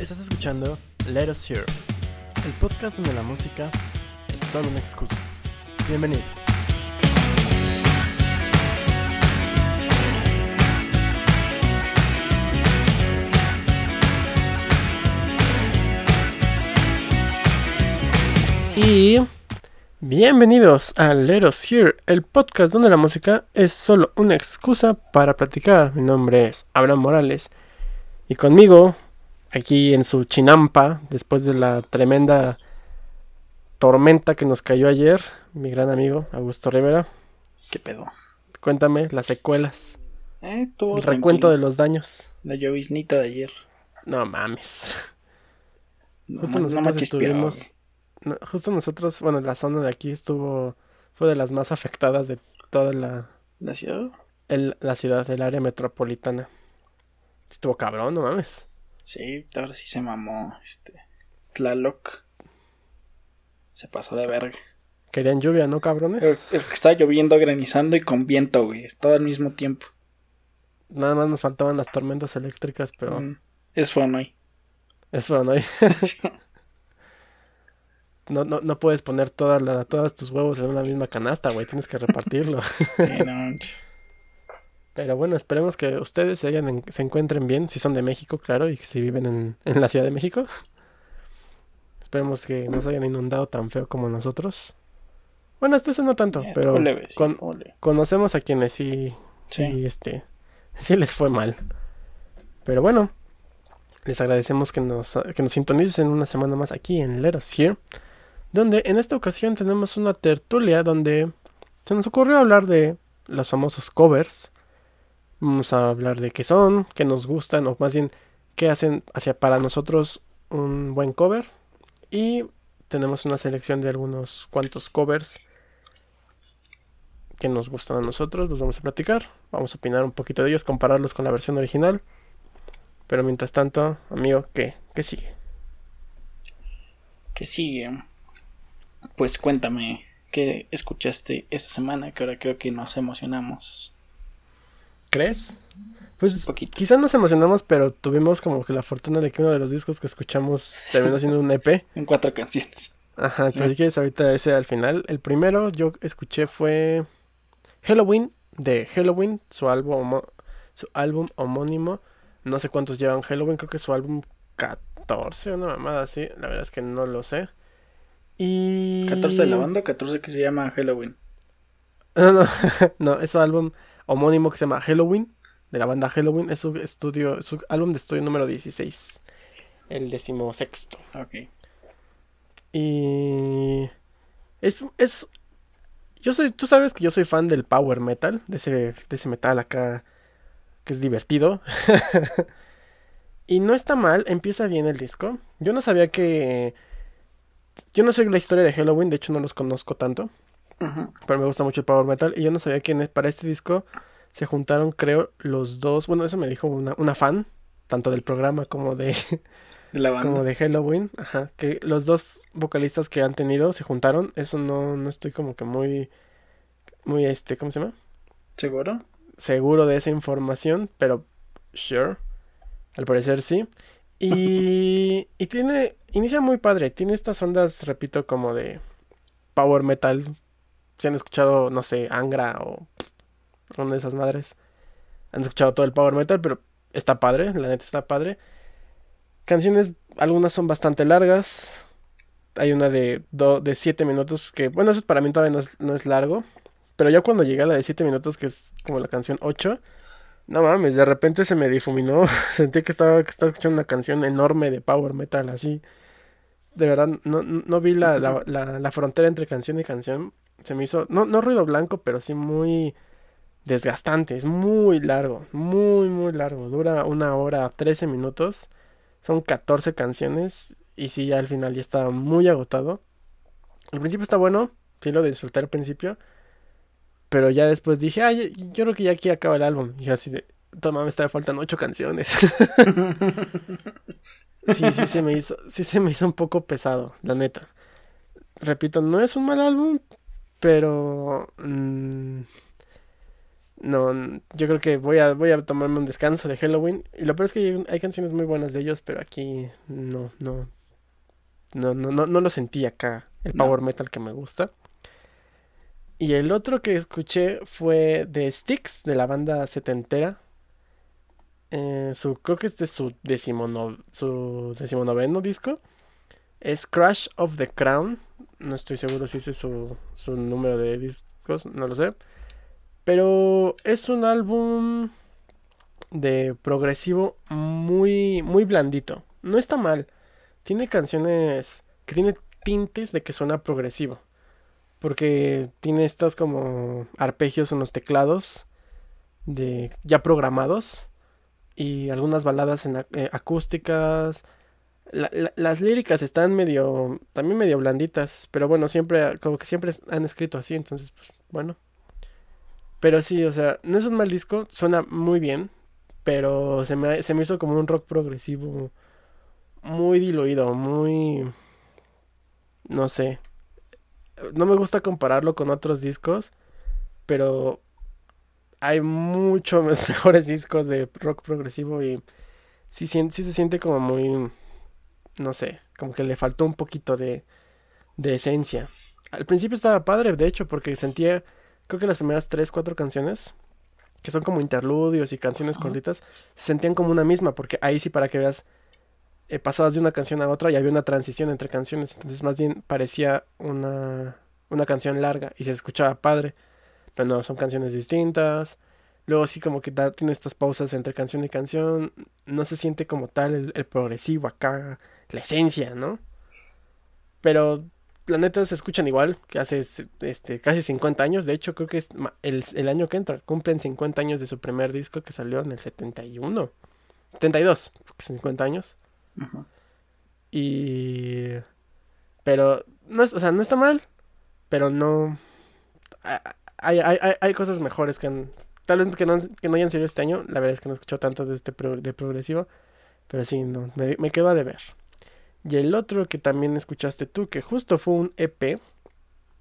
Estás escuchando Let Us Hear, el podcast donde la música es solo una excusa. Bienvenido. Y bienvenidos a Let Us Hear, el podcast donde la música es solo una excusa para platicar. Mi nombre es Abraham Morales y conmigo, aquí en su chinampa, después de la tremenda tormenta que nos cayó ayer, mi gran amigo Augusto Rivera. ¿Qué pedo? Cuéntame las secuelas, Eh, todo el recuento tranquilo. de los daños. La lloviznita de ayer. No mames. No, Justo nosotros estuvimos. no, justo nosotros, bueno, la zona de aquí estuvo. Fue de las más afectadas de toda la, ¿La ciudad? el- la ciudad, del área metropolitana. Estuvo cabrón, no mames. Sí, ahora sí se mamó. Este. Tlaloc. Se pasó de verga. Querían lluvia, ¿no, cabrones? El, el que estaba lloviendo, granizando y con viento, güey. Todo al mismo tiempo. Nada más nos faltaban las tormentas eléctricas, pero Mm, Es eso fueron hoy. No, no, no puedes poner toda la, todos tus huevos en una misma canasta, güey. Tienes que repartirlo. sí, no manches. Pero bueno, esperemos que ustedes se, hayan se encuentren bien, si son de México, claro, y si viven en, en la Ciudad de México. Esperemos que no se hayan inundado tan feo como nosotros. Bueno, hasta eso no tanto, Eh, pero leve, sí, con- conocemos a quienes sí, Sí. sí, este, sí les fue mal. Pero bueno, les agradecemos que nos, que nos sintonicen una semana más aquí en Let Us Here, donde en esta ocasión tenemos una tertulia donde se nos ocurrió hablar de los famosos covers. Vamos a hablar de qué son, qué nos gustan, o más bien qué hacen hacia para nosotros un buen cover. Y tenemos una selección de algunos cuantos covers que nos gustan a nosotros, los vamos a platicar, vamos a opinar un poquito de ellos, compararlos con la versión original. Pero mientras tanto, amigo, ¿qué? ¿Qué sigue? ¿Qué sigue? Pues cuéntame. ¿Qué escuchaste esta semana? Que ahora creo que nos emocionamos. ¿Crees? Pues quizás nos emocionamos, pero tuvimos como que la fortuna de que uno de los discos que escuchamos terminó siendo un EP. En cuatro canciones. Ajá, Sí. pero si quieres ahorita ese al final. El primero yo escuché fue Halloween de Halloween, su álbum, su álbum homónimo. No sé cuántos llevan Halloween, creo que es su álbum 14, una mamada así. La verdad es que no lo sé. Y... 14 de la banda, 14 que se llama Halloween. No, no, no, es su álbum homónimo que se llama Halloween, de la banda Halloween. Es su estudio, su álbum de estudio número 16. El decimosexto. Ok. Y es, es yo soy, tú sabes que yo soy fan del power metal, de ese, de ese metal acá que es divertido. y no está mal, empieza bien el disco. Yo no sabía que yo no sé la historia de Halloween, de hecho no los conozco tanto, Pero me gusta mucho el power metal y yo no sabía que en- para este disco se juntaron, creo, los dos, bueno, eso me dijo una, una fan, tanto del programa como de De la banda. como de Halloween, ajá, que los dos vocalistas que han tenido se juntaron, eso no, no estoy como que muy, muy este, ¿cómo se llama? ¿Seguro? Seguro de esa información, pero sure, al parecer sí. Y, y tiene, inicia muy padre, tiene estas ondas, repito, como de power metal. Si han escuchado, no sé, Angra o una de esas madres, han escuchado todo el power metal, pero está padre, la neta está padre. Canciones, algunas son bastante largas. Hay una de, do- de 7 minutos que, bueno, eso para mí todavía no es, no es largo. Pero ya cuando llegué a la de 7 minutos, que es como la canción 8, no mames, de repente se me difuminó. Sentí que estaba, que estaba escuchando una canción enorme de power metal, así. De verdad, no, no no vi la, la, la, la frontera entre canción y canción. Se me hizo, no, no ruido blanco, pero sí muy desgastante. Es muy largo, muy, muy largo. Dura una hora, 13 minutos. Son 14 canciones. Y sí, ya al final ya estaba muy agotado. Al principio está bueno, sí lo disfruté al principio. Pero ya después dije, ay, yo creo que ya aquí acaba el álbum. Y así de, toma, me estaba faltan ocho canciones. sí, sí se me hizo, sí se me hizo un poco pesado, la neta. Repito, no es un mal álbum, pero mm, No, yo creo que voy a, voy a tomarme un descanso de Halloween. Y lo peor es que hay, hay canciones muy buenas de ellos, pero aquí no, no. No, no, no, no lo sentí acá. El No. power metal que me gusta. Y el otro que escuché fue de Styx, de la banda setentera. Eh, su, creo que este es su, decimono, su decimonoveno disco. Es Crash of the Crown. No estoy seguro si ese es su, su número de discos, no lo sé. Pero es un álbum de progresivo muy, muy blandito. No está mal. Tiene canciones que tiene tintes de que suena progresivo. Porque tiene estos como arpegios en los teclados de ya programados y algunas baladas en, eh, acústicas. La- la- las líricas están medio también medio blanditas, pero bueno, siempre como que siempre han escrito así, entonces pues bueno. Pero sí, o sea, no es un mal disco, suena muy bien, pero se me, se me hizo como un rock progresivo muy diluido, muy... no sé. No me gusta compararlo con otros discos, pero hay muchos mejores discos de rock progresivo y sí, sí se siente como muy... no sé, como que le faltó un poquito de, de esencia. Al principio estaba padre, de hecho, porque sentía creo que las primeras tres, cuatro canciones, que son como interludios y canciones cortitas, se sentían como una misma, porque ahí sí para que veas, eh, pasabas de una canción a otra y había una transición entre canciones, entonces más bien parecía una, una canción larga y se escuchaba padre, pero no, son canciones distintas. Luego sí como que da- tiene estas pausas entre canción y canción, no se siente como tal el, el progresivo acá, la esencia, ¿no? Pero la neta se escuchan igual que hace este, casi 50 años. De hecho, creo que es el, el año que entra. Cumplen 50 años de su primer disco que salió en el 71. 72, porque 50 años. Ajá. Y... Pero, no es, o sea, no está mal. Pero no... a- Hay, hay, hay, hay cosas mejores que han... Tal vez que no, que no hayan salido este año. La verdad es que no he escuchado tanto de este pro- de progresivo. Pero sí, no, me, me queda de ver. Y el otro que también escuchaste tú, que justo fue un EP,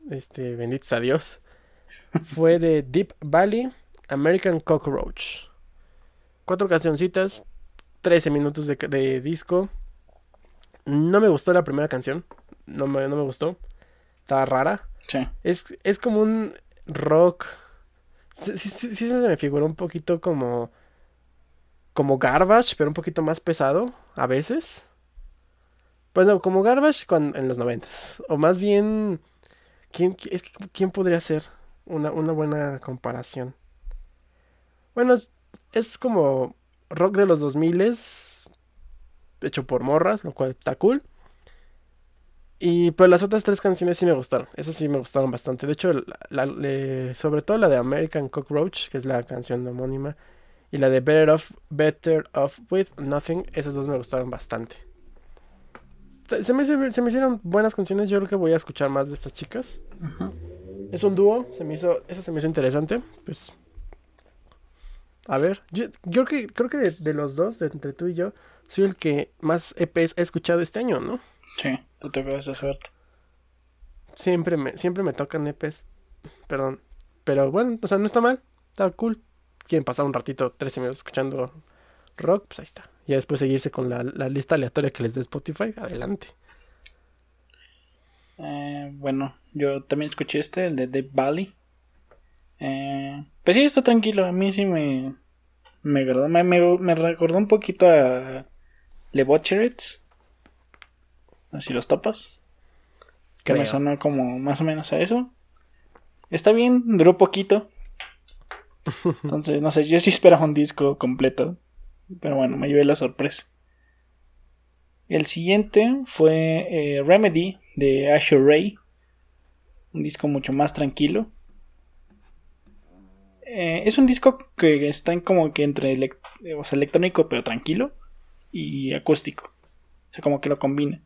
este, benditos a Dios, fue de Deep Valley American Cockroach. Cuatro cancioncitas, 13 minutos de, de disco. No me gustó la primera canción, no me, no me gustó, estaba rara. Sí. Es, es como un rock. Sí, sí, sí, sí se me figuró un poquito como. Como Garbage, pero un poquito más pesado a veces. Pues no, como Garbage en los noventas. O más bien. ¿quién, qui- es que, ¿Quién podría ser una, buena comparación? Bueno, es, como rock de los 2000 hecho por morras, lo cual está cool. Y pues las otras tres canciones sí me gustaron. Esas sí me gustaron bastante. De hecho, sobre todo la de American Cockroach, que es la canción homónima, y la de Better Off, Better Off With Nothing, esas dos me gustaron bastante. Se me, se me hicieron buenas canciones. Yo creo que voy a escuchar más de estas chicas. Ajá. Es un dúo, se me hizo, eso se me hizo interesante. Pues, a ver, yo, yo creo que, creo que de, de los dos, de entre tú y yo, soy el que más EPs he escuchado este año, ¿no? Sí, tú te esa suerte. Siempre me, siempre me tocan EPs. Perdón. Pero bueno, o sea, no está mal. Está cool. Quieren pasar un ratito, 13 minutos escuchando rock, pues ahí está. Y después seguirse con la, la lista aleatoria que les dé Spotify. Adelante. Eh, bueno, yo también escuché este, el de Deep Valley. Eh, pues sí, está tranquilo. A mí sí me, me agradó. Me, me, me recordó un poquito a Le Butcherets. Así los topas. Que me sonó como más o menos a eso. Está bien, duró poquito. Entonces, no sé, yo sí esperaba un disco completo. Pero bueno, me llevé la sorpresa. El siguiente fue eh, Remedy de Asher Ray. Un disco mucho más tranquilo. Eh, es un disco que está en como que entre o sea, electrónico pero tranquilo y acústico. O sea, como que lo combina.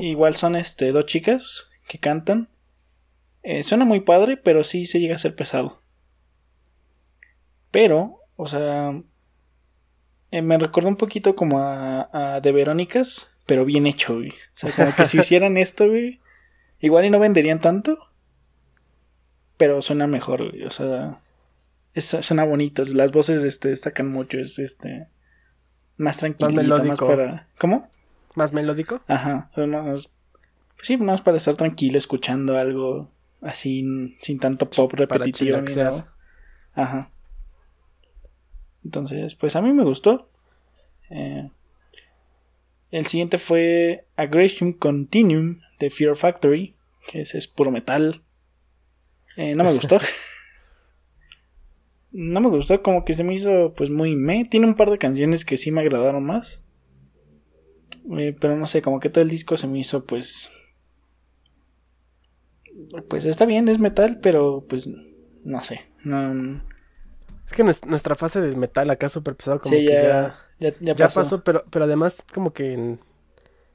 Igual son este dos chicas que cantan. Eh, suena muy padre, pero sí se llega a ser pesado. Pero, o sea, eh, me recordó un poquito como a, a De Verónicas, pero bien hecho, güey. O sea, como que si hicieran esto, güey, igual y no venderían tanto, pero suena mejor, güey. O sea, es- suena bonito. Las voces este, destacan mucho. Es este. Más tranquilo. Más, melódico. para. ¿Cómo? Más melódico. Ajá. Más. sí, más para estar tranquilo escuchando algo así sin tanto pop repetitivo. Ajá. Entonces, pues a mí me gustó. Eh, el siguiente fue Aggression Continuum de Fear Factory, que ese es puro metal. Eh, no me gustó. no me gustó, como que se me hizo pues muy me. Tiene un par de canciones que sí me agradaron más. Eh, pero no sé, como que todo el disco se me hizo pues... Pues está bien, es metal, pero pues no sé. No, Es que nues- nuestra fase de metal acá súper pesado como sí, que ya, ya, ya, pasó. pasó, pero, pero además como que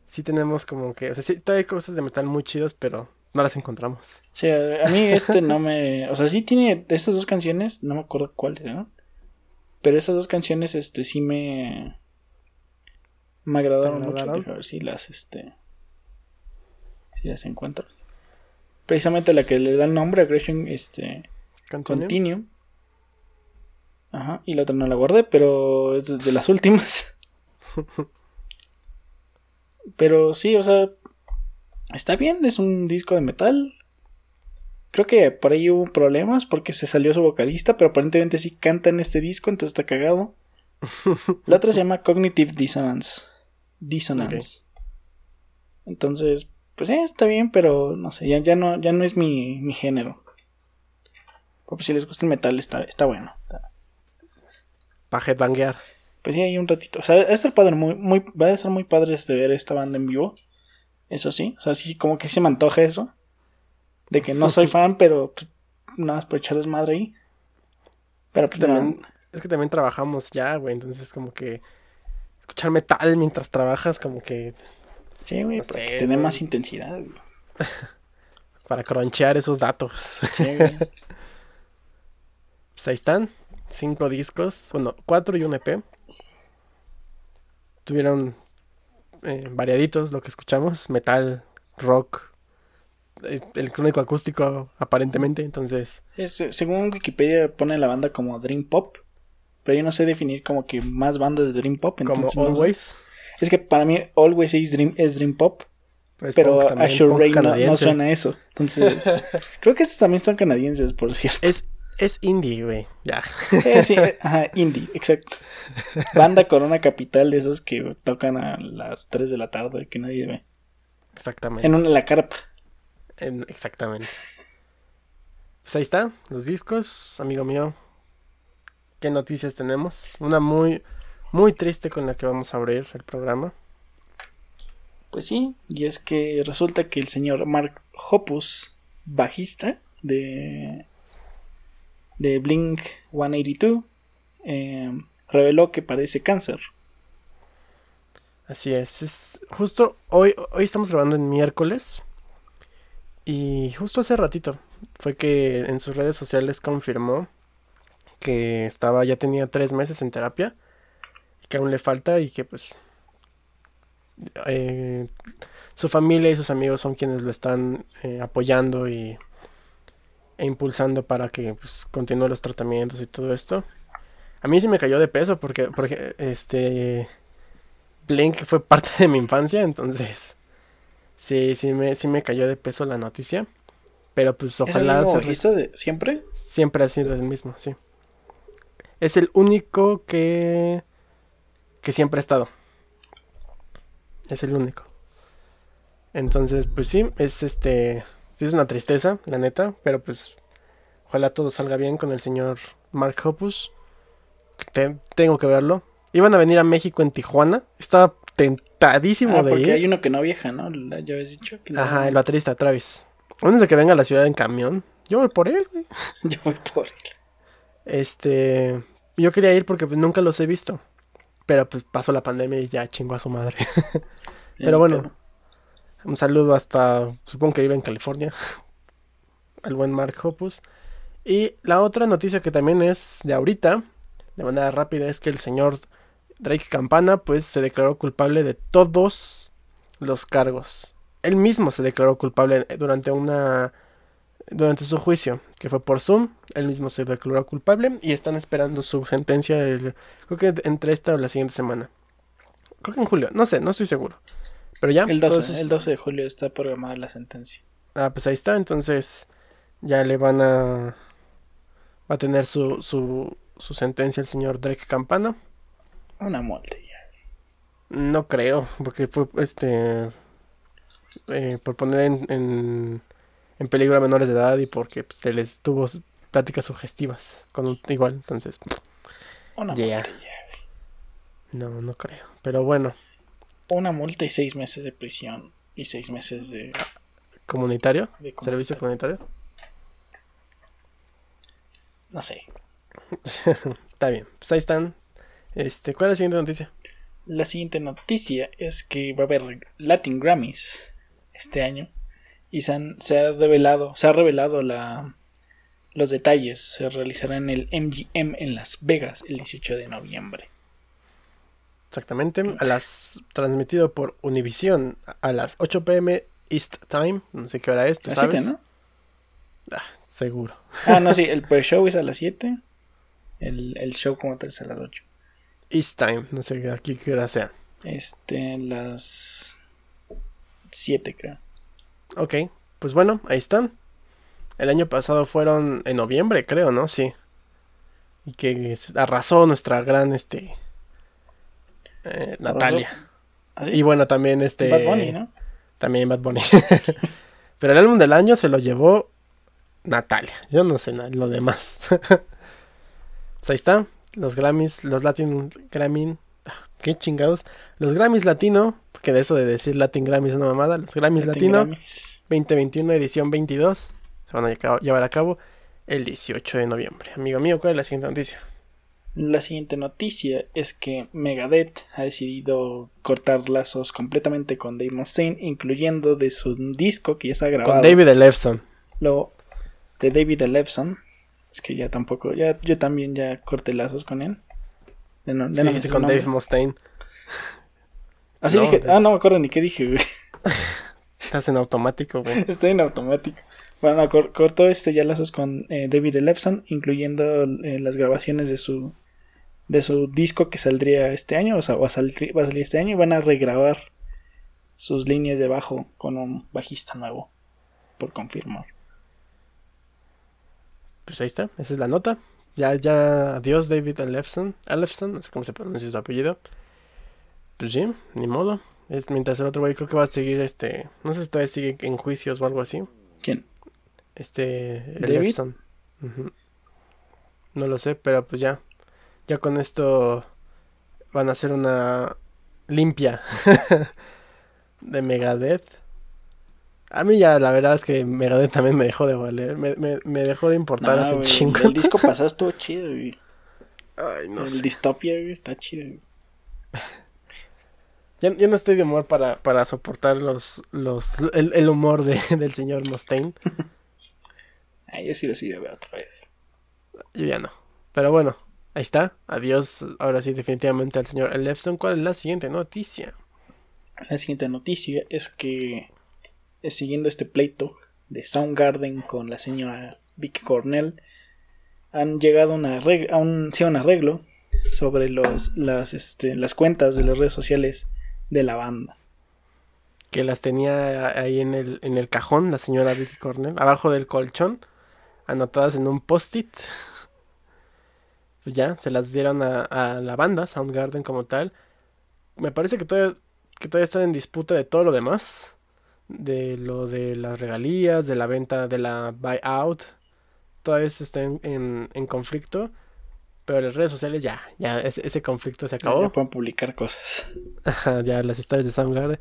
sí tenemos como que, o sea, sí, todavía hay cosas de metal muy chidas, pero no las encontramos. Sí, a a mí este no me... O sea, sí tiene estas dos canciones, no me acuerdo cuáles, ¿no? Pero estas dos canciones, este, sí me... Me agradaron, ¿Te mucho. agradaron? Deja ver si las, este... Si las encuentro. Precisamente la que le da el nombre, Aggression, este... Continue. Continuum. Ajá, y la otra no la guardé, pero es de- las últimas. pero sí, o sea, está bien, es un disco de metal. Creo que por ahí hubo problemas porque se salió su vocalista, pero aparentemente sí canta en este disco, entonces está cagado. La otra se llama Cognitive Dissonance. Dissonance. Entonces, pues sí, está bien, pero no sé, ya, ya, no, ya no es mi, mi género. Pues si les gusta el metal, está, está bueno. Para headbanguear. Pues sí, hay un ratito. O sea, va a estar padre, muy, muy, va a estar muy padre este ver esta banda en vivo. Eso sí. O sea, sí, como que sí se me antoja eso. De que no soy fan, pero pues, nada más por echar desmadre ahí. Pero pues También, no. es que también trabajamos ya, güey, entonces como que escuchar metal mientras trabajas como que Sí, güey, no para sé, que más intensidad. güey. para cronchear esos datos. Sí, güey. Pues ahí están, cinco discos, bueno, cuatro y un EP. Tuvieron eh, variaditos lo que escuchamos, metal, rock, eh, electrónico acústico aparentemente, entonces Es, eh, según Wikipedia pone la banda como Dream Pop. Pero yo no sé definir como que más bandas de Dream Pop. como entonces no sé. Always. Es que para mí Always is Dream, es Dream Pop. pues, Pero punk a también, Sure punk Ray no, suena eso. Entonces, creo que estos también son canadienses, por cierto. Es, es indie, güey, ya. Eh, sí, eh, ajá, indie, exacto. Banda Corona Capital de esos que tocan a las 3 de la tarde, que nadie ve. Exactamente. En una la carpa. En- exactamente. Pues ahí está, los discos, amigo mío. ¿Qué noticias tenemos? Una muy, muy triste con la que vamos a abrir el programa. Pues sí, y es que resulta que el señor Mark Hoppus, bajista de, de Blink 182, eh, reveló que padece cáncer. Así es, es justo hoy, hoy estamos grabando en miércoles. Y justo hace ratito fue que en sus redes sociales confirmó que estaba, ya tenía tres meses en terapia. Y que aún le falta y que pues eh, su familia y sus amigos son quienes lo están eh, apoyando y e impulsando para que pues, continúe los tratamientos y todo esto. A mí sí me cayó de peso porque, porque este Blink fue parte de mi infancia, entonces sí, sí me, sí me cayó de peso la noticia. Pero pues ¿Es el ojalá mismo de siempre? siempre ha sido el mismo, sí. Es el único que que siempre ha estado. Es el único. Entonces, pues sí, es este sí es una tristeza, la neta, pero pues ojalá todo salga bien con el señor Mark Hoppus. Te- tengo que verlo. Iban a venir a México en Tijuana. Estaba tentadísimo Ah, de porque ir. hay uno que no viaja, ¿no? Ya habías dicho. Que no- Ajá, el baterista Travis. Antes de que venga a la ciudad en camión, yo voy por él, güey. Yo voy por él. Este, yo quería ir porque pues, nunca los he visto. Pero pues pasó la pandemia y ya chingó a su madre. Pero bueno, un saludo hasta, supongo que vive en California, al buen Mark Hoppus. Y la otra noticia que también es de ahorita, de manera rápida, es que el señor Drake Campana pues se declaró culpable de todos los cargos. Él mismo se declaró culpable durante una durante su juicio, que fue por Zoom, Él mismo se declaró culpable y están esperando su sentencia, creo que entre esta o la siguiente semana. Creo que en julio, no sé, no estoy seguro. Pero ya. El 12, todos esos- el 12 de julio está programada la sentencia. Ah, pues ahí está, entonces ya le van a... Va a tener su, su, su sentencia el señor Drake Campana. Una multa ya. No creo, porque fue este... eh, por poner en, en, en peligro a menores de edad y porque pues, se les tuvo pláticas sugestivas con un igual, entonces Una multa ya. no, no creo. Pero bueno, Una multa y seis meses de prisión. Y seis meses de... comunitario, de servicio comunitario. No sé. Está bien, pues ahí están. Este, ¿cuál es la siguiente noticia? La siguiente noticia es que va a haber Latin Grammys este año. Y se, han- se ha revelado, se ha revelado la, los detalles. Se realizará en el MGM en Las Vegas el 18 de noviembre. Exactamente, a las transmitido por Univision a las 8 pm East Time, no sé qué hora es, ¿tú sabes? 7, ¿no? Ah, seguro. Ah, no, sí, el pre-show es a las 7. El, el show como tal es a las 8. East Time, no sé aquí qué hora sea. Este, las 7 creo. Ok, pues bueno, ahí están. El año pasado fueron en noviembre, creo, ¿no? Sí. Y que arrasó nuestra gran, este... eh, Natalia. ¿Ah, sí? Y bueno, también este... Bad Bunny, ¿no? También Bad Bunny. Pero el álbum del año se lo llevó Natalia. Yo no sé nada, lo demás. pues ahí está. Los Grammys, los Latin Grammy. ah, Qué chingados. Los Grammys Latino. Porque de eso de decir Latin Grammy es una mamada. Los Grammys Latin Latino Grammys. 2021, edición 22. Se van a llevar a cabo el 18 de noviembre. Amigo mío, ¿cuál es la siguiente noticia? La siguiente noticia es que Megadeth ha decidido cortar lazos completamente con Dave Mustaine, incluyendo de su disco que ya está grabado. Con David Elefson. Lo de David Ellefson. Es que ya tampoco, ya yo también ya corté lazos con él. Ya no- Sí, no con nombre. Dave Mustaine. Así No, dije, de- ah, no me acuerdo ni qué dije, güey. Estás en automático, güey. Estoy en automático. Bueno, cor- cortó este ya lazos con eh, David Ellefson, incluyendo eh, las grabaciones de su de su disco que saldría este año, o sea, va a, salir, va a salir este año y van a regrabar sus líneas de bajo con un bajista nuevo, por confirmar. Pues ahí está, esa es la nota. Ya, ya, adiós David Elefson. Elefson, no sé cómo se pronuncia su apellido. Pues sí, ni modo. Es, mientras el otro güey creo que va a seguir este. No sé si todavía sigue en juicios o algo así. ¿Quién? Este. ¿David? No lo sé, pero pues ya. Ya con esto van a hacer una limpia de Megadeth. A mí ya la verdad es que Megadeth también me dejó de valer. Me, me, me dejó de importar hace güey, chingo. El disco pasado estuvo chido, güey. Ay, no el sé. Dystopia, güey, está chido. güey. Ya, ya no estoy de humor para, para soportar los, los, el, el humor de, del señor Mustaine. Ay, yo sí lo sigo ver otra vez. Yo ya no. Pero bueno, ahí está. Adiós. Ahora sí, definitivamente al señor Elefson. ¿Cuál es la siguiente noticia? La siguiente noticia es que eh, siguiendo este pleito de Soundgarden con la señora Vicky Cornell han llegado a, una a un, sí, un arreglo sobre los, las, este, las cuentas de las redes sociales de la banda. Que las tenía ahí en el, en el cajón, la señora Vicky Cornell, abajo del colchón, anotadas en un post-it. Pues ya, se las dieron a, a la banda, Soundgarden como tal. Me parece que todavía, que todavía están en disputa de todo lo demás. De lo de las regalías, de la venta, de la buyout. Todavía se está en, en- en conflicto. Pero en las redes sociales ya, ya ese, ese conflicto se acabó. Ya pueden publicar cosas. Ajá, ya las historias de Soundgarden.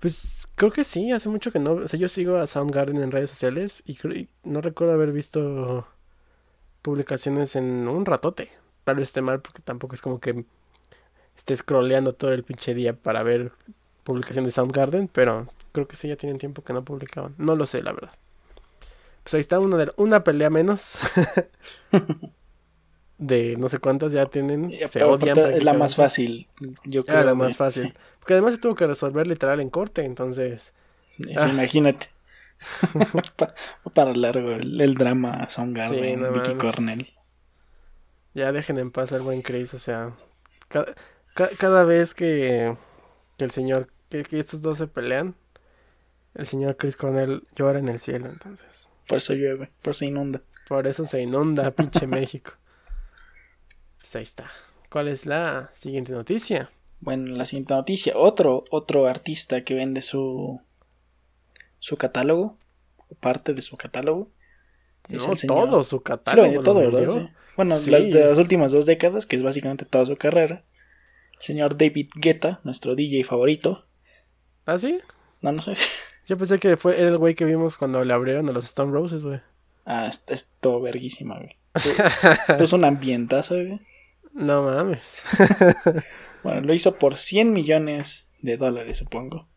Pues creo que sí, hace mucho que no. O sea, yo sigo a Soundgarden en redes sociales y, creo- y no recuerdo haber visto publicaciones en un ratote. Tal vez esté mal porque tampoco es como que esté scrolleando todo el pinche día para ver publicación de Soundgarden, pero creo que sí ya tienen tiempo que no publicaban. No lo sé, la verdad. Pues ahí está una, de, una pelea menos. de no sé cuántas ya tienen. Se odian. es la más fácil, yo creo. Era la más fácil. Porque además se tuvo que resolver literal en corte, entonces. Ah. Imagínate. Pa- para largo el, el drama Soundgarden, Sí, no Vicky. Cornell. Ya dejen en paz al buen Chris, o sea, ca- ca- cada vez que, que el señor, que, que estos dos se pelean, el señor Chris Cornell llora en el cielo, entonces, Por eso llueve, por eso inunda. por eso se inunda pinche México. Pues ahí está. ¿Cuál es la siguiente noticia? Bueno, la siguiente noticia. Otro, otro artista que vende su, su catálogo, o parte de su catálogo. es No, todo su Sí, lo catálogo. todo, lo ¿verdad? Sí. Bueno, Sí. las de las últimas dos décadas, que es básicamente toda su carrera. El señor David Guetta, nuestro DJ favorito. ¿Ah, sí? No, no sé. Yo pensé que fue era el güey que vimos cuando le abrieron a los Stone Roses, güey. Ah, es, es todo verguísima, güey. es un ambientazo, güey. No mames. Bueno, lo hizo por 100 millones de dólares, supongo.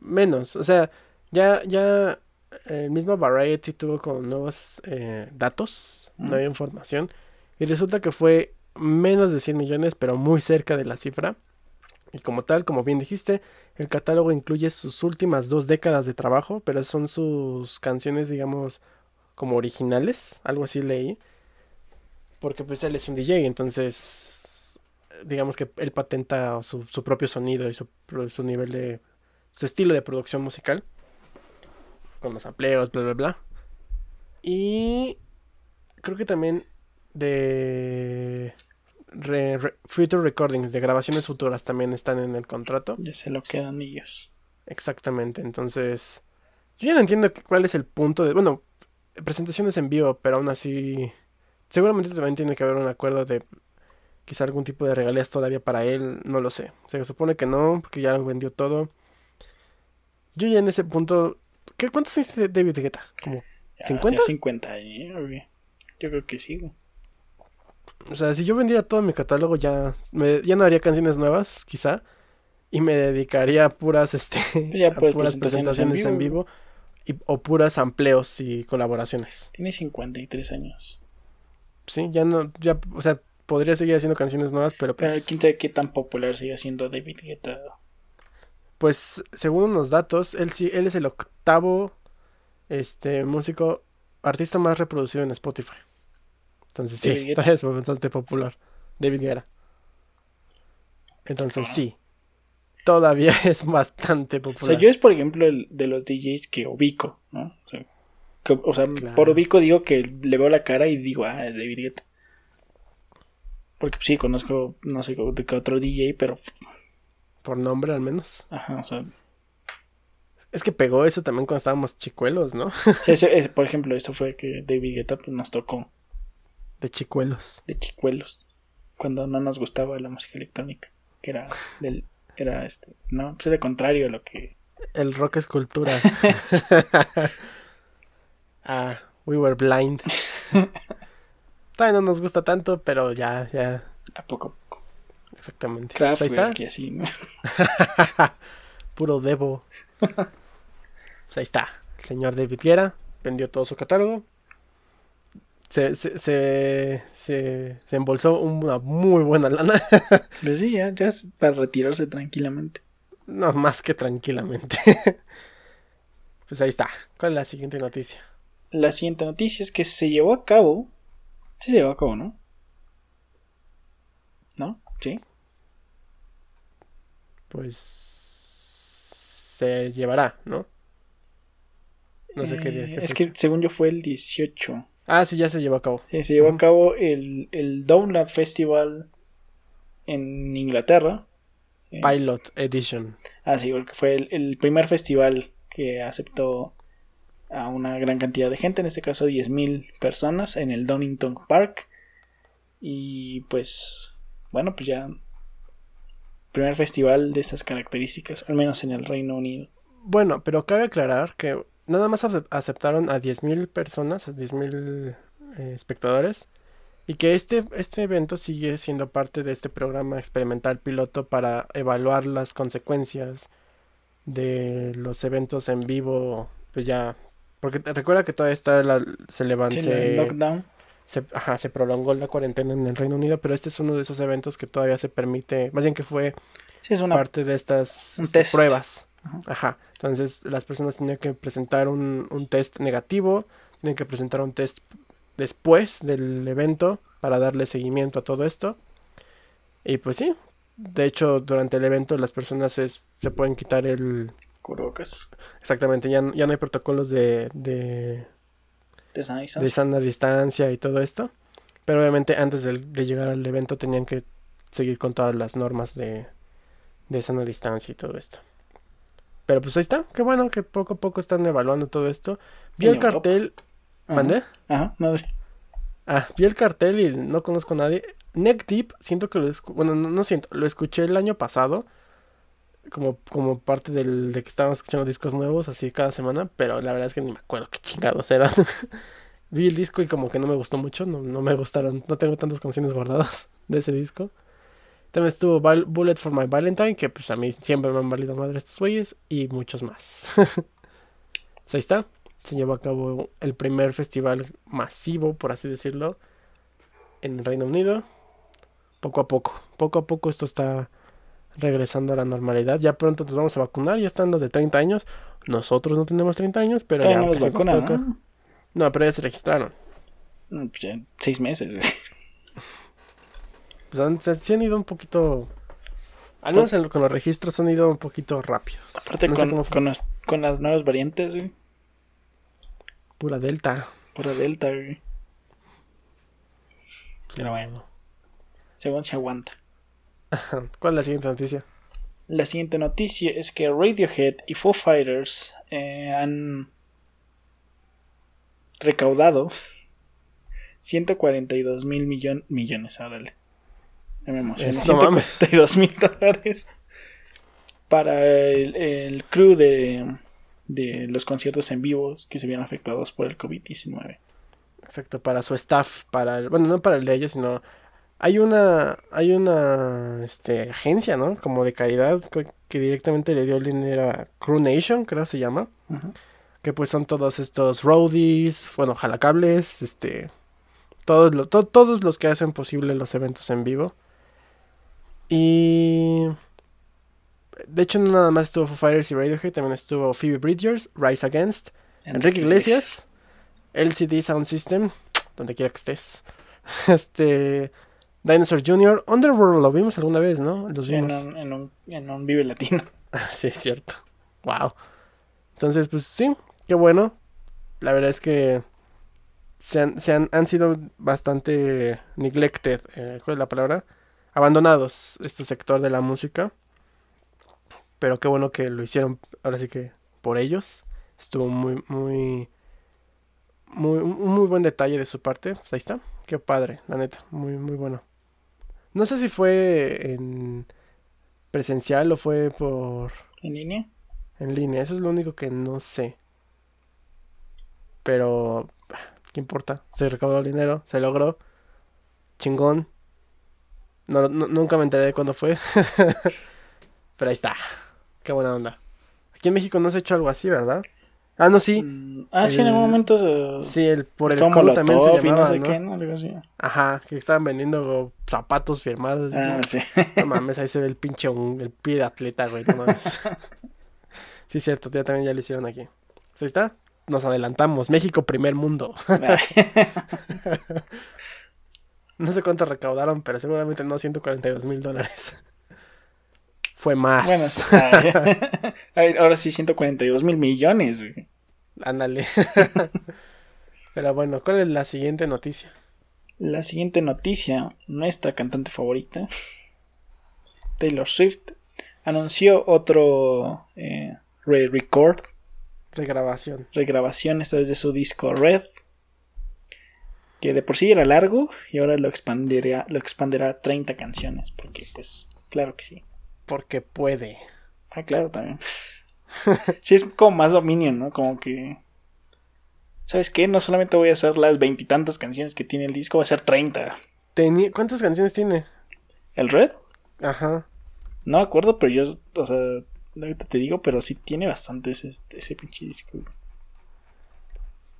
Menos, o sea, ya, ya el mismo Variety tuvo con nuevos eh, datos, nueva información, y resulta que fue menos de 100 millones, pero muy cerca de la cifra. Y como tal, como bien dijiste, el catálogo incluye sus últimas dos décadas de trabajo, pero son sus canciones, digamos, como originales, algo así leí. Porque pues él es un DJ, entonces, digamos que él patenta su, su propio sonido y su, su nivel de, su estilo de producción musical. Con los amplios, bla, bla, bla. Y creo que también de re- re- Future Recordings, de grabaciones futuras, también están en el contrato. Ya se lo quedan ellos. Exactamente, entonces... Yo ya no entiendo cuál es el punto de... Bueno, presentaciones en vivo, pero aún así... Seguramente también tiene que haber un acuerdo de quizá algún tipo de regalías todavía para él, no lo sé. Se supone que no, porque ya lo vendió todo. Yo ya en ese punto... ¿qué, ¿Cuántos años tiene David Guetta? Como Ya, ¿50? ya 50 años, güey. Yo creo que sí. O sea, si yo vendiera todo mi catálogo ya, me- ya no haría canciones nuevas, quizá, y me dedicaría a puras, este, Ya, a puras presentaciones en vivo, y- o puras amplios y colaboraciones. Tiene 53 años. Sí, ya no, ya, o sea, podría seguir haciendo canciones nuevas, pero Pero pues, quién sabe qué tan popular sigue siendo David Guetta. Pues, según unos datos, él sí, él es el octavo, este, músico, artista más reproducido en Spotify. Entonces sí, es bastante popular. David Guerra. Entonces sí, todavía es bastante O popular. sea, yo es por ejemplo el de los DJs que ubico, ¿no? O sea, que- o sea, Claro. por ubico digo que le veo la cara y digo, ah, es David Guetta. Porque pues, sí, conozco, no sé de qué otro DJ, pero, Por nombre al menos. ajá, o sea, Es que pegó eso también cuando estábamos chicuelos, ¿no? ese- ese, por ejemplo, esto fue que David Guetta pues, nos tocó De chicuelos. de chicuelos, cuando no nos gustaba la música electrónica, que era del, era este, no, pues era contrario a lo que, El rock es cultura. ah, we were blind. Todavía no nos gusta tanto, pero ya, ya, a poco exactamente. Ahí está, Kraftwerk y así, ¿no? puro Devo. Pues ahí está. El señor David Guerra vendió todo su catálogo. Se, se, se, se, se embolsó una muy buena lana. Pues sí, ya, ya es para retirarse tranquilamente. no, más que tranquilamente. pues ahí está. ¿Cuál es la siguiente noticia? La siguiente noticia es que se llevó a cabo. Sí se llevó a cabo, ¿no? ¿No? Sí. Pues se llevará, ¿no? No sé qué día. Eh, qué es que según yo fue el 18. Ah, sí, ya se llevó a cabo. Sí, se llevó a cabo el, el Download Festival en Inglaterra. Eh, Pilot Edition. Ah, sí, porque fue el, el primer festival que aceptó a una gran cantidad de gente, en este caso 10.000 personas, en el Donington Park. Y pues, bueno, pues ya. Primer festival de esas características, al menos en el Reino Unido. Bueno, pero cabe aclarar que nada más acep- aceptaron a 10.000 personas, a 10.000 eh, espectadores, y que este, este evento sigue siendo parte de este programa experimental piloto para evaluar las consecuencias de los eventos en vivo, pues ya, porque te- recuerda que todavía está la, se levantó, Sí, el lockdown. Se, ajá, se prolongó la cuarentena en el Reino Unido, pero este es uno de esos eventos que todavía se permite, más bien que fue Sí, es una. parte de estas pruebas. Ajá. Entonces las personas tenían que presentar un, un test negativo, tienen que presentar un test después del evento para darle seguimiento a todo esto. Y pues sí, de hecho durante el evento las personas es- se pueden quitar el... Cubrebocas. Exactamente, ya, ya no hay protocolos de, de, De sana de distancia. sana distancia y todo esto. Pero obviamente antes de, llegar al evento tenían que seguir con todas las normas de, de sana distancia y todo esto. Pero pues ahí está, qué bueno que poco a poco están evaluando todo esto. Vi el cartel, Ajá. ¿mandé? Ajá, no sé. Ah, vi el cartel y no conozco a nadie. Neck Deep, siento que lo bueno, no, no siento, lo escuché el año pasado. Como, como parte del, de que estábamos escuchando discos nuevos así cada semana, pero la verdad es que ni me acuerdo qué chingados eran. Vi el disco y como que no me gustó mucho, no, no me gustaron, no tengo tantas canciones guardadas de ese disco. También estuvo Bullet for My Valentine, que pues a mí siempre me han valido madre estos güeyes, y muchos más. pues ahí está, se llevó a cabo el primer festival masivo, por así decirlo, en el Reino Unido. Poco a poco, poco a poco esto está regresando a la normalidad. Ya pronto nos vamos a vacunar, ya están los de 30 años. Nosotros no tenemos 30 años, pero ya no pues, nos vacunan, toca. ¿no? No, pero ya se registraron. Mm, pues ya seis meses. Pues han, se, se han ido un poquito. Al menos en- con los registros han ido un poquito rápidos. Aparte No con, con las nuevas variantes, güey. Pura Delta. Pura Delta, güey. Pero bueno. Según se aguanta. ¿Cuál es la siguiente noticia? La siguiente noticia es que Radiohead y Foo Fighters eh, han recaudado 142 mil millon- millones. Árale. Ya me emocioné. Es- no mames. 142 mil dólares para el, el crew de, de los conciertos en vivo que se vieron afectados por el COVID-19. Exacto, para su staff, para el, bueno, no para el de ellos, sino hay una hay una este agencia, ¿no? Como de caridad que, que directamente le dio el dinero a Crew Nation, creo se llama, que pues son todos estos roadies, bueno, jalacables, este todos lo- to- todos los que hacen posible los eventos en vivo. Y de hecho no nada más estuvo Foo Fighters y Radiohead, también estuvo Phoebe Bridgers, Rise Against, Enrique Iglesias, LCD Sound System, donde quiera que estés. Este. Dinosaur Jr. Underworld lo vimos alguna vez, ¿no? Los En vimos. un, en, un, en un Vive Latino. sí, es cierto. Wow. Entonces, pues sí, qué bueno. La verdad es que se han, se han, han sido bastante neglected, eh, ¿cuál es la palabra? Abandonados este sector de la música. Pero qué bueno que lo hicieron, ahora sí que por ellos. Estuvo muy, muy, muy, un muy buen detalle de su parte. Pues ahí está. Qué padre, la neta. Muy, muy bueno. No sé si fue en presencial o fue por ¿En línea? en línea. Eso es lo único que no sé. Pero, ¿qué importa? Se recaudó el dinero, se logró. Chingón. No, no- nunca me enteré de cuándo fue. Pero ahí está. Qué buena onda. Aquí en México no se ha hecho algo así, ¿verdad? Ah, no, sí. Mm, ah, sí, en algún momento se... Sí, el, por el colo también se llamaba, no sé ¿no? qué, ¿no? Algo así. Ajá, que estaban vendiendo zapatos firmados. Ah, ¿no? sí. No mames, ahí se ve el pinche un- el pie de atleta, güey. No mames. sí, cierto, ya también ya lo hicieron aquí. Pues ahí está. Nos adelantamos. México, primer mundo. no sé cuánto recaudaron, pero seguramente no 142 mil dólares. Fue más. bueno, sí. Ay, ay, ahora sí, 142 mil millones, güey. Ándale. pero bueno, ¿cuál es la siguiente noticia? La siguiente noticia, nuestra cantante favorita, Taylor Swift, anunció otro eh, re-record, Regrabación. regrabación esta vez de su disco Red, que de por sí era largo y ahora lo expandirá, lo expandirá a 30 canciones, porque pues, claro que sí. Porque puede. Ah, claro, también. sí, es como más dominio, ¿no? Como que... ¿Sabes qué? No solamente voy a hacer las veintitantas canciones que tiene el disco, voy a hacer 30. Teni- ¿Cuántas canciones tiene? ¿El Red? Ajá. No me acuerdo, pero yo, o sea, ahorita te digo, pero sí tiene bastantes ese, ese pinche disco.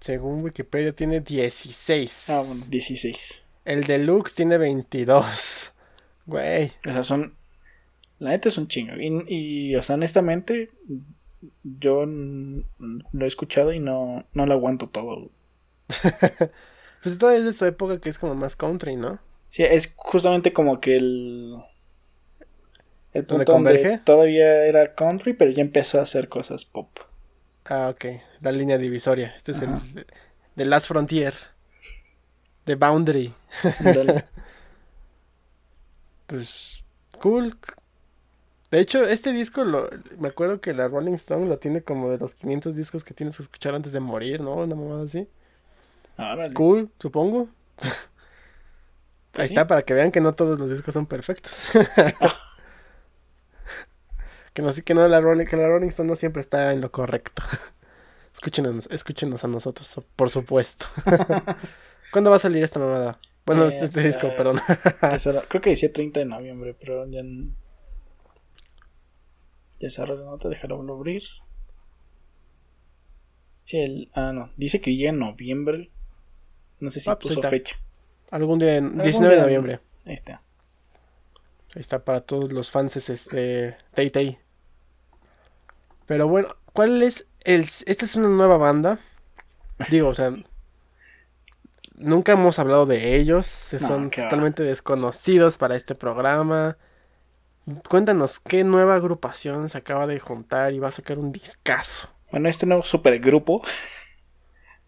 Según Wikipedia tiene 16. Ah, bueno, 16. El deluxe tiene 22. Güey. O sea, son La neta es un chingo. Y, y, o sea, honestamente, yo lo he escuchado y no, no lo aguanto todo. pues todavía es de su época que es como más country, ¿no? Sí, es justamente como que el. El punto donde todavía era country, pero ya empezó a hacer cosas pop. Ah, ok. La línea divisoria. Este es el. The Last Frontier. The Boundary. pues. Cool. De hecho, este disco, lo, me acuerdo que la Rolling Stone lo tiene como de los 500 discos que tienes que escuchar antes de morir, ¿no? Una mamada así. Cool, supongo. Ahí está, para que vean que no todos los discos son perfectos. que no, que no la Rolling, que la Rolling Stone no siempre está en lo correcto. escúchenos, escúchenos a nosotros, por supuesto. ¿Cuándo va a salir esta mamada? Bueno, este, este disco, perdón. creo que decía 30 de noviembre, pero ya. Ya la nota, déjalo abrir. Sí, el, ah, no. Dice que llega en noviembre. No sé si ah, pues puso fecha. Algún día, en 19 de noviembre. Ahí está. Ahí está para todos los fans, este. Tay Tay. Pero bueno, ¿cuál es el. Esta es una nueva banda. Digo, o sea. Nunca hemos hablado de ellos. son totalmente desconocidos para este programa. Cuéntanos, ¿qué nueva agrupación se acaba de juntar y va a sacar un discazo? Bueno, este nuevo supergrupo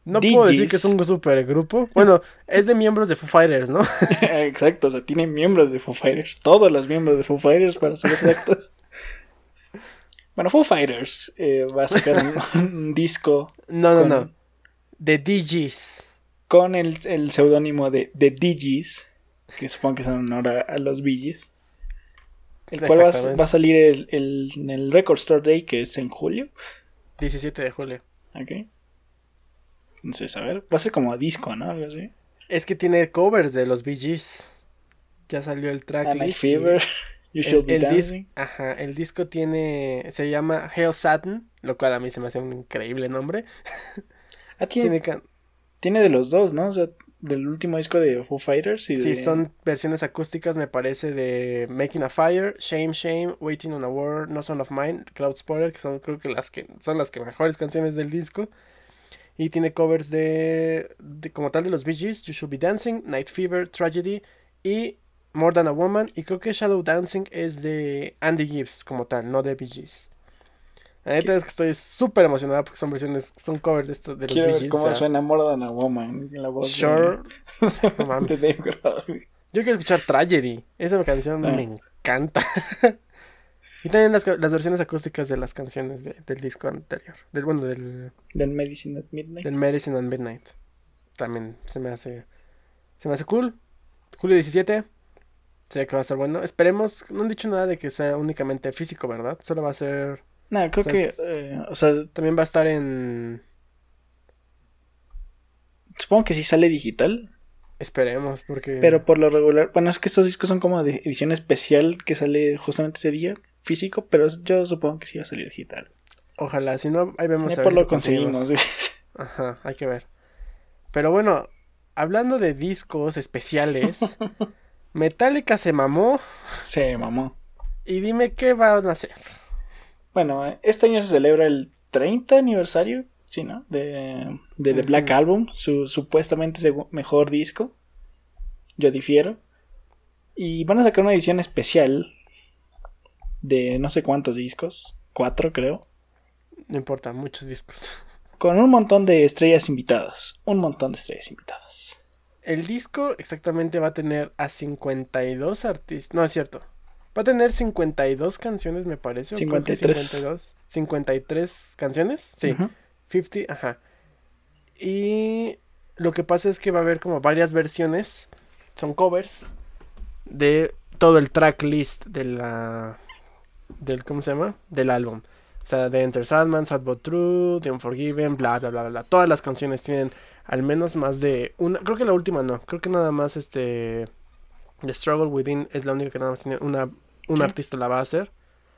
no puedo decir que es un supergrupo. Bueno, es de miembros de Foo Fighters, ¿no? Exacto, o sea, tiene miembros de Foo Fighters. Todos los miembros de Foo Fighters, para ser exactos. bueno, Foo Fighters eh, va a sacar un, disco. No, no, no. The DJs. Con el, el seudónimo de The DJs, que supongo que son en honor a, los Bee El cual va, a salir el, el, en el Record Store Day, que es en julio. 17 de julio. Ok. Entonces, a ver, va a ser como disco, ¿no? Algo así. Es que tiene covers de los Bee Gees. Ya salió el track. Fever. You should el, be ajá, el disco tiene. Se llama Hail Satin, lo cual a mí se me hace un increíble nombre. Ah, tiene, tiene, de los dos, ¿no? O sea, del último disco de Foo Fighters. Y sí, son versiones acústicas, me parece, de Making a Fire, Shame, Shame, Waiting on a War, No Son of Mine, Cloud Spotter, que son creo que las que son las que mejores canciones del disco. Y tiene covers de, como tal de los Bee Gees, You Should Be Dancing, Night Fever, Tragedy y More Than a Woman. Y creo que Shadow Dancing es de Andy Gibbs como tal, no de Bee Gees. La neta es que estoy súper emocionada porque son versiones, son covers de estos de los Quiero Bee Gees. cómo suena More Than a Woman en la voz sure. Yo quiero escuchar Tragedy. Esa canción ah. me encanta. Y también las, versiones acústicas de las canciones del disco anterior. Del, bueno, del... Del Medicine at Midnight. Del Medicine at Midnight. También se me hace... Se me hace cool. Julio 17. Sé que va a estar bueno. Esperemos... No han dicho nada de que sea únicamente físico, ¿verdad? Solo va a ser... No, creo que... Eh, o sea... También va a estar en... Supongo que sí sale digital. Esperemos, porque... Pero por lo regular... Bueno, es que estos discos son como de edición especial que sale justamente ese día físico, pero yo supongo que sí va a salir digital. Ojalá, si no, ahí vemos. a por lo conseguimos. Ajá, hay que ver. Pero bueno, hablando de discos especiales, Metallica se mamó. Se mamó. Y dime qué van a hacer. Bueno, este año se celebra el 30 aniversario, sí, ¿no? De, de The Black Album, su supuestamente mejor disco. Yo difiero. Y van a sacar una edición especial de no sé cuántos discos, cuatro creo. No importa, muchos discos. Con un montón de estrellas invitadas, un montón de estrellas invitadas. El disco exactamente va a tener a 52 artistas, no es cierto. Va a tener 52 canciones, me parece. 53. 52, 53 canciones, sí. 50, ajá. Y lo que pasa es que va a haber como varias versiones, son covers de todo el tracklist de la del ¿cómo se llama? del álbum. O sea, de Enter Sadman, Sad But True, The Unforgiven, bla bla bla bla. Todas las canciones tienen al menos más de una, creo que la última no, creo que nada más este The Struggle Within es la única que nada más tiene una un artista la va a hacer.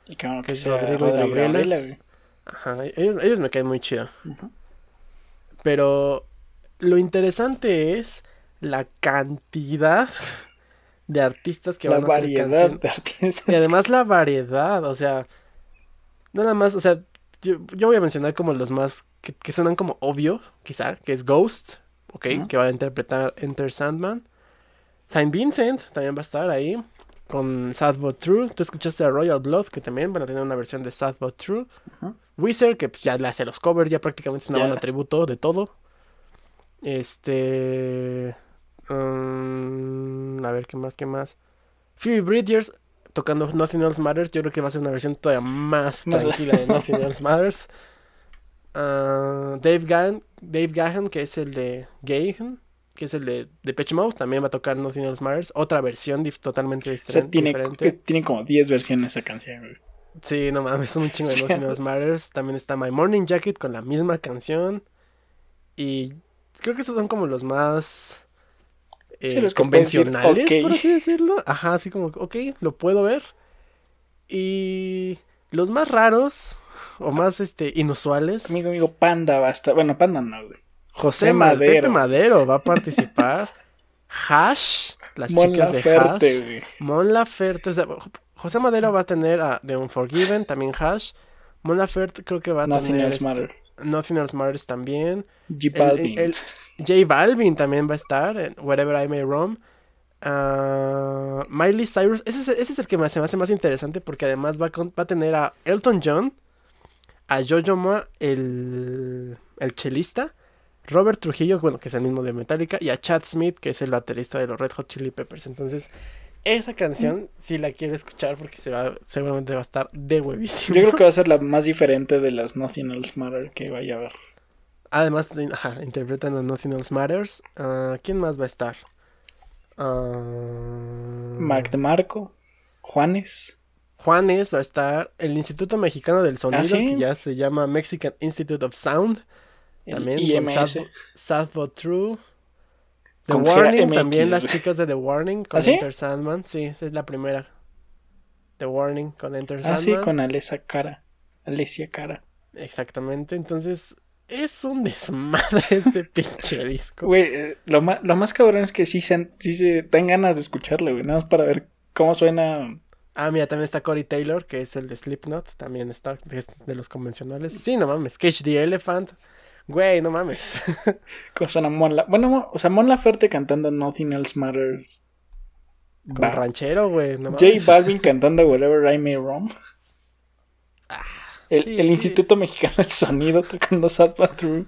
Y que, que es Rodrigo y Gabriela. Ajá, ellos, me caen muy chido. Pero lo interesante es la cantidad de artistas que la van a hacer variedad canciones. de artistas. Y además la variedad, o sea, nada más, o sea, yo, yo voy a mencionar como los más que, que suenan como obvio, quizá, que es Ghost, ok, que va a interpretar Enter Sandman. Saint Vincent también va a estar ahí con Sad But True. Tú escuchaste a Royal Blood, que también van a tener una versión de Sad But True. Wizard, que pues, ya le hace los covers, ya prácticamente es una Ya. banda tributo de todo. Este. mm, a ver, ¿qué más? ¿Qué más? Phoebe Bridgers tocando Nothing Else Matters. Yo creo que va a ser una versión todavía más Más- tranquila de Nothing Else Matters. Ah, Dave, Gahan, Dave Gahan, que es el de Gahan, que es el de Depeche Mode, también va a tocar Nothing Else Matters. Otra versión totalmente O sea, tiene, diferente. tiene como 10 versiones esa canción, güey. Sí, no mames, son un chingo de Nothing Else Matters. También está My Morning Jacket con la misma canción. Y creo que esos son como los más eh, Sí, los que puedes decir, convencionales, por así decirlo. Ajá, así como, ok, lo puedo ver. Y los más raros o más este inusuales. Amigo, amigo, Panda va a estar. Bueno, Panda no, güey. José Madero. Pepe Madero. Va a participar. Hash, las Mon chicas de Hash. güey. Mon Laferte, o sea, Jo- José Madero va a tener a The Unforgiven, también Hash. Mon Laferte creo que va a Nothing tener else este, matter. Nothing Else Matters también. J Balvin. el- el- J Balvin también va a estar en Wherever I May Roam. Ah, Miley Cyrus, ese es, ese es el que me hace, me hace más interesante porque además va a, con- va a tener a Elton John, a Jojo Ma, el, el chelista, Robert Trujillo, bueno, que es el mismo de Metallica, y a Chad Smith, que es el baterista de los Red Hot Chili Peppers. Entonces, esa canción sí la quiero escuchar porque se va, seguramente va a estar de huevísimo. Yo creo que va a ser la más diferente de las Nothing Else Matter que vaya a ver. Además, de- ajá, interpretan a Nothing Else Matters. Ah, ¿Quién más va a estar? Ah, Mac DeMarco, Juanes. Juanes va a estar. El Instituto Mexicano del Sonido, ¿Ah, sí? que ya se llama Mexican Institute of Sound. También con IMS. Sad, Sad But True. The Con Warning, MX, también las chicas de The Warning con ¿Ah, sí? Enter Sandman. Sí, esa es la primera. The Warning con Enter Ah, Sandman. sí, con Alessia Cara. Alessia Cara. Exactamente. Entonces, es un desmadre este pinche disco. Güey, eh, lo, más, lo más cabrón es que sí se, sí se dan ganas de escucharlo, güey. Nada más para ver cómo suena. Ah, mira, también está Corey Taylor, que es el de Slipknot, también está, es de los convencionales. Sí, no mames, Cage the Elephant. Güey, no mames. Mon La- Bueno, o sea, Mon Laferte cantando Nothing Else Matters. Con ranchero, güey, no J. Balvin cantando Wherever I May Roam. El, sí, el sí. Instituto Mexicano del Sonido tocando Sad But True.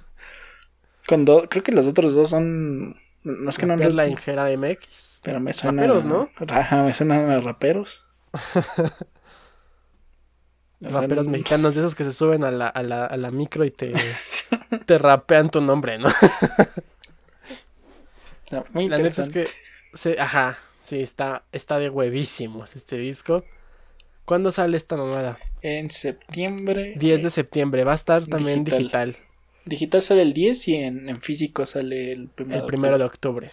Con do- creo que los otros dos son. No es que no Perla los- Ingera MX. Pero me suena. Raperos, ¿no? Ajá, me suenan a raperos. Raperos no- mexicanos de esos que se suben a la, a la, a la micro y te, te rapean tu nombre, ¿no? muy La neta es que, se- ajá, sí, está, está de huevísimos este disco. ¿Cuándo sale esta mamada? En septiembre. 10 de septiembre, va a estar también Digital. digital. Digital sale el 10 y en, en físico sale el primero. El primero de octubre.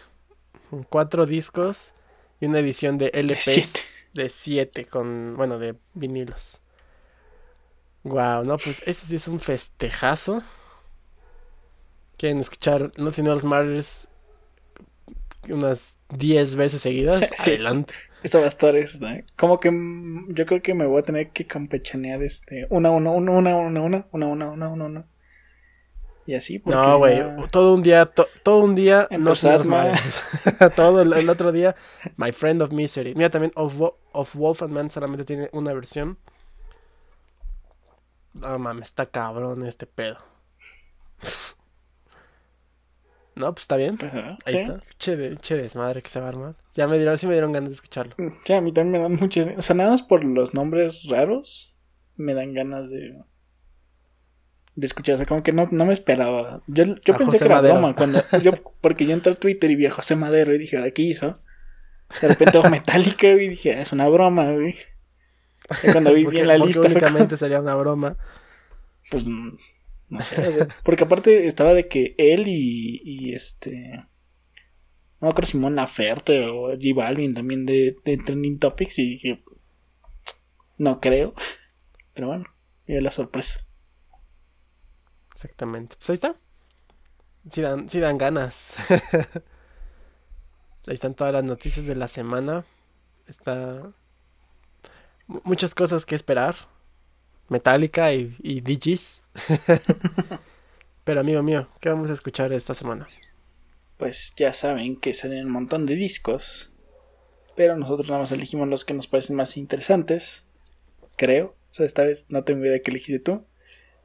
Cuatro discos y una edición de LPs de 7 con, bueno, de vinilos. Wow, no, pues ese sí es un festejazo. Quieren escuchar Nothing Else Matters unas 10 veces seguidas. Sí. Adelante. Esto va a estar este, como que mm, yo creo que me voy a tener que campechanear este una una una una una una una una una una una y así porque No, güey, ya- todo un día, to- todo un día Else Sandman. Matters. todo el, el otro día My Friend of Misery. Mira, también Of, of Wolf and Man solamente tiene una versión. No mames, está cabrón este pedo. No, pues está bien. Ajá, Ahí sí. está. Che, che desmadre que se va a armar. Ya me dieron, sí me dieron ganas de escucharlo. Sí, a mí también me dan muchas o sea nada más por los nombres raros me dan ganas de de escuchar, o sea, como que no, no me esperaba. Yo, yo pensé José que era Madero. broma cuando yo porque yo entré a Twitter y vi a José Madero y dije, "¿Ahora qué hizo?" De repente Metallica y dije, "Ah, "Es una broma, güey." Cuando vi bien la lista como- únicamente sería una broma. Pues no sé, porque aparte estaba de que él y, y este no me acuerdo si Mon Laferte o J Balvin también de, de Trending Topics y dije no creo, pero bueno, y la sorpresa. Exactamente. Pues ahí está. Sí dan, sí dan ganas. ahí están todas las noticias de la semana. Está muchas cosas que esperar. Metallica y, y DJs. Pero amigo mío, ¿qué vamos a escuchar esta semana? Pues ya saben que salen un montón de discos. Pero nosotros nada más elegimos los que nos parecen más interesantes. Creo. O sea, esta vez no tengo idea de qué elegiste tú.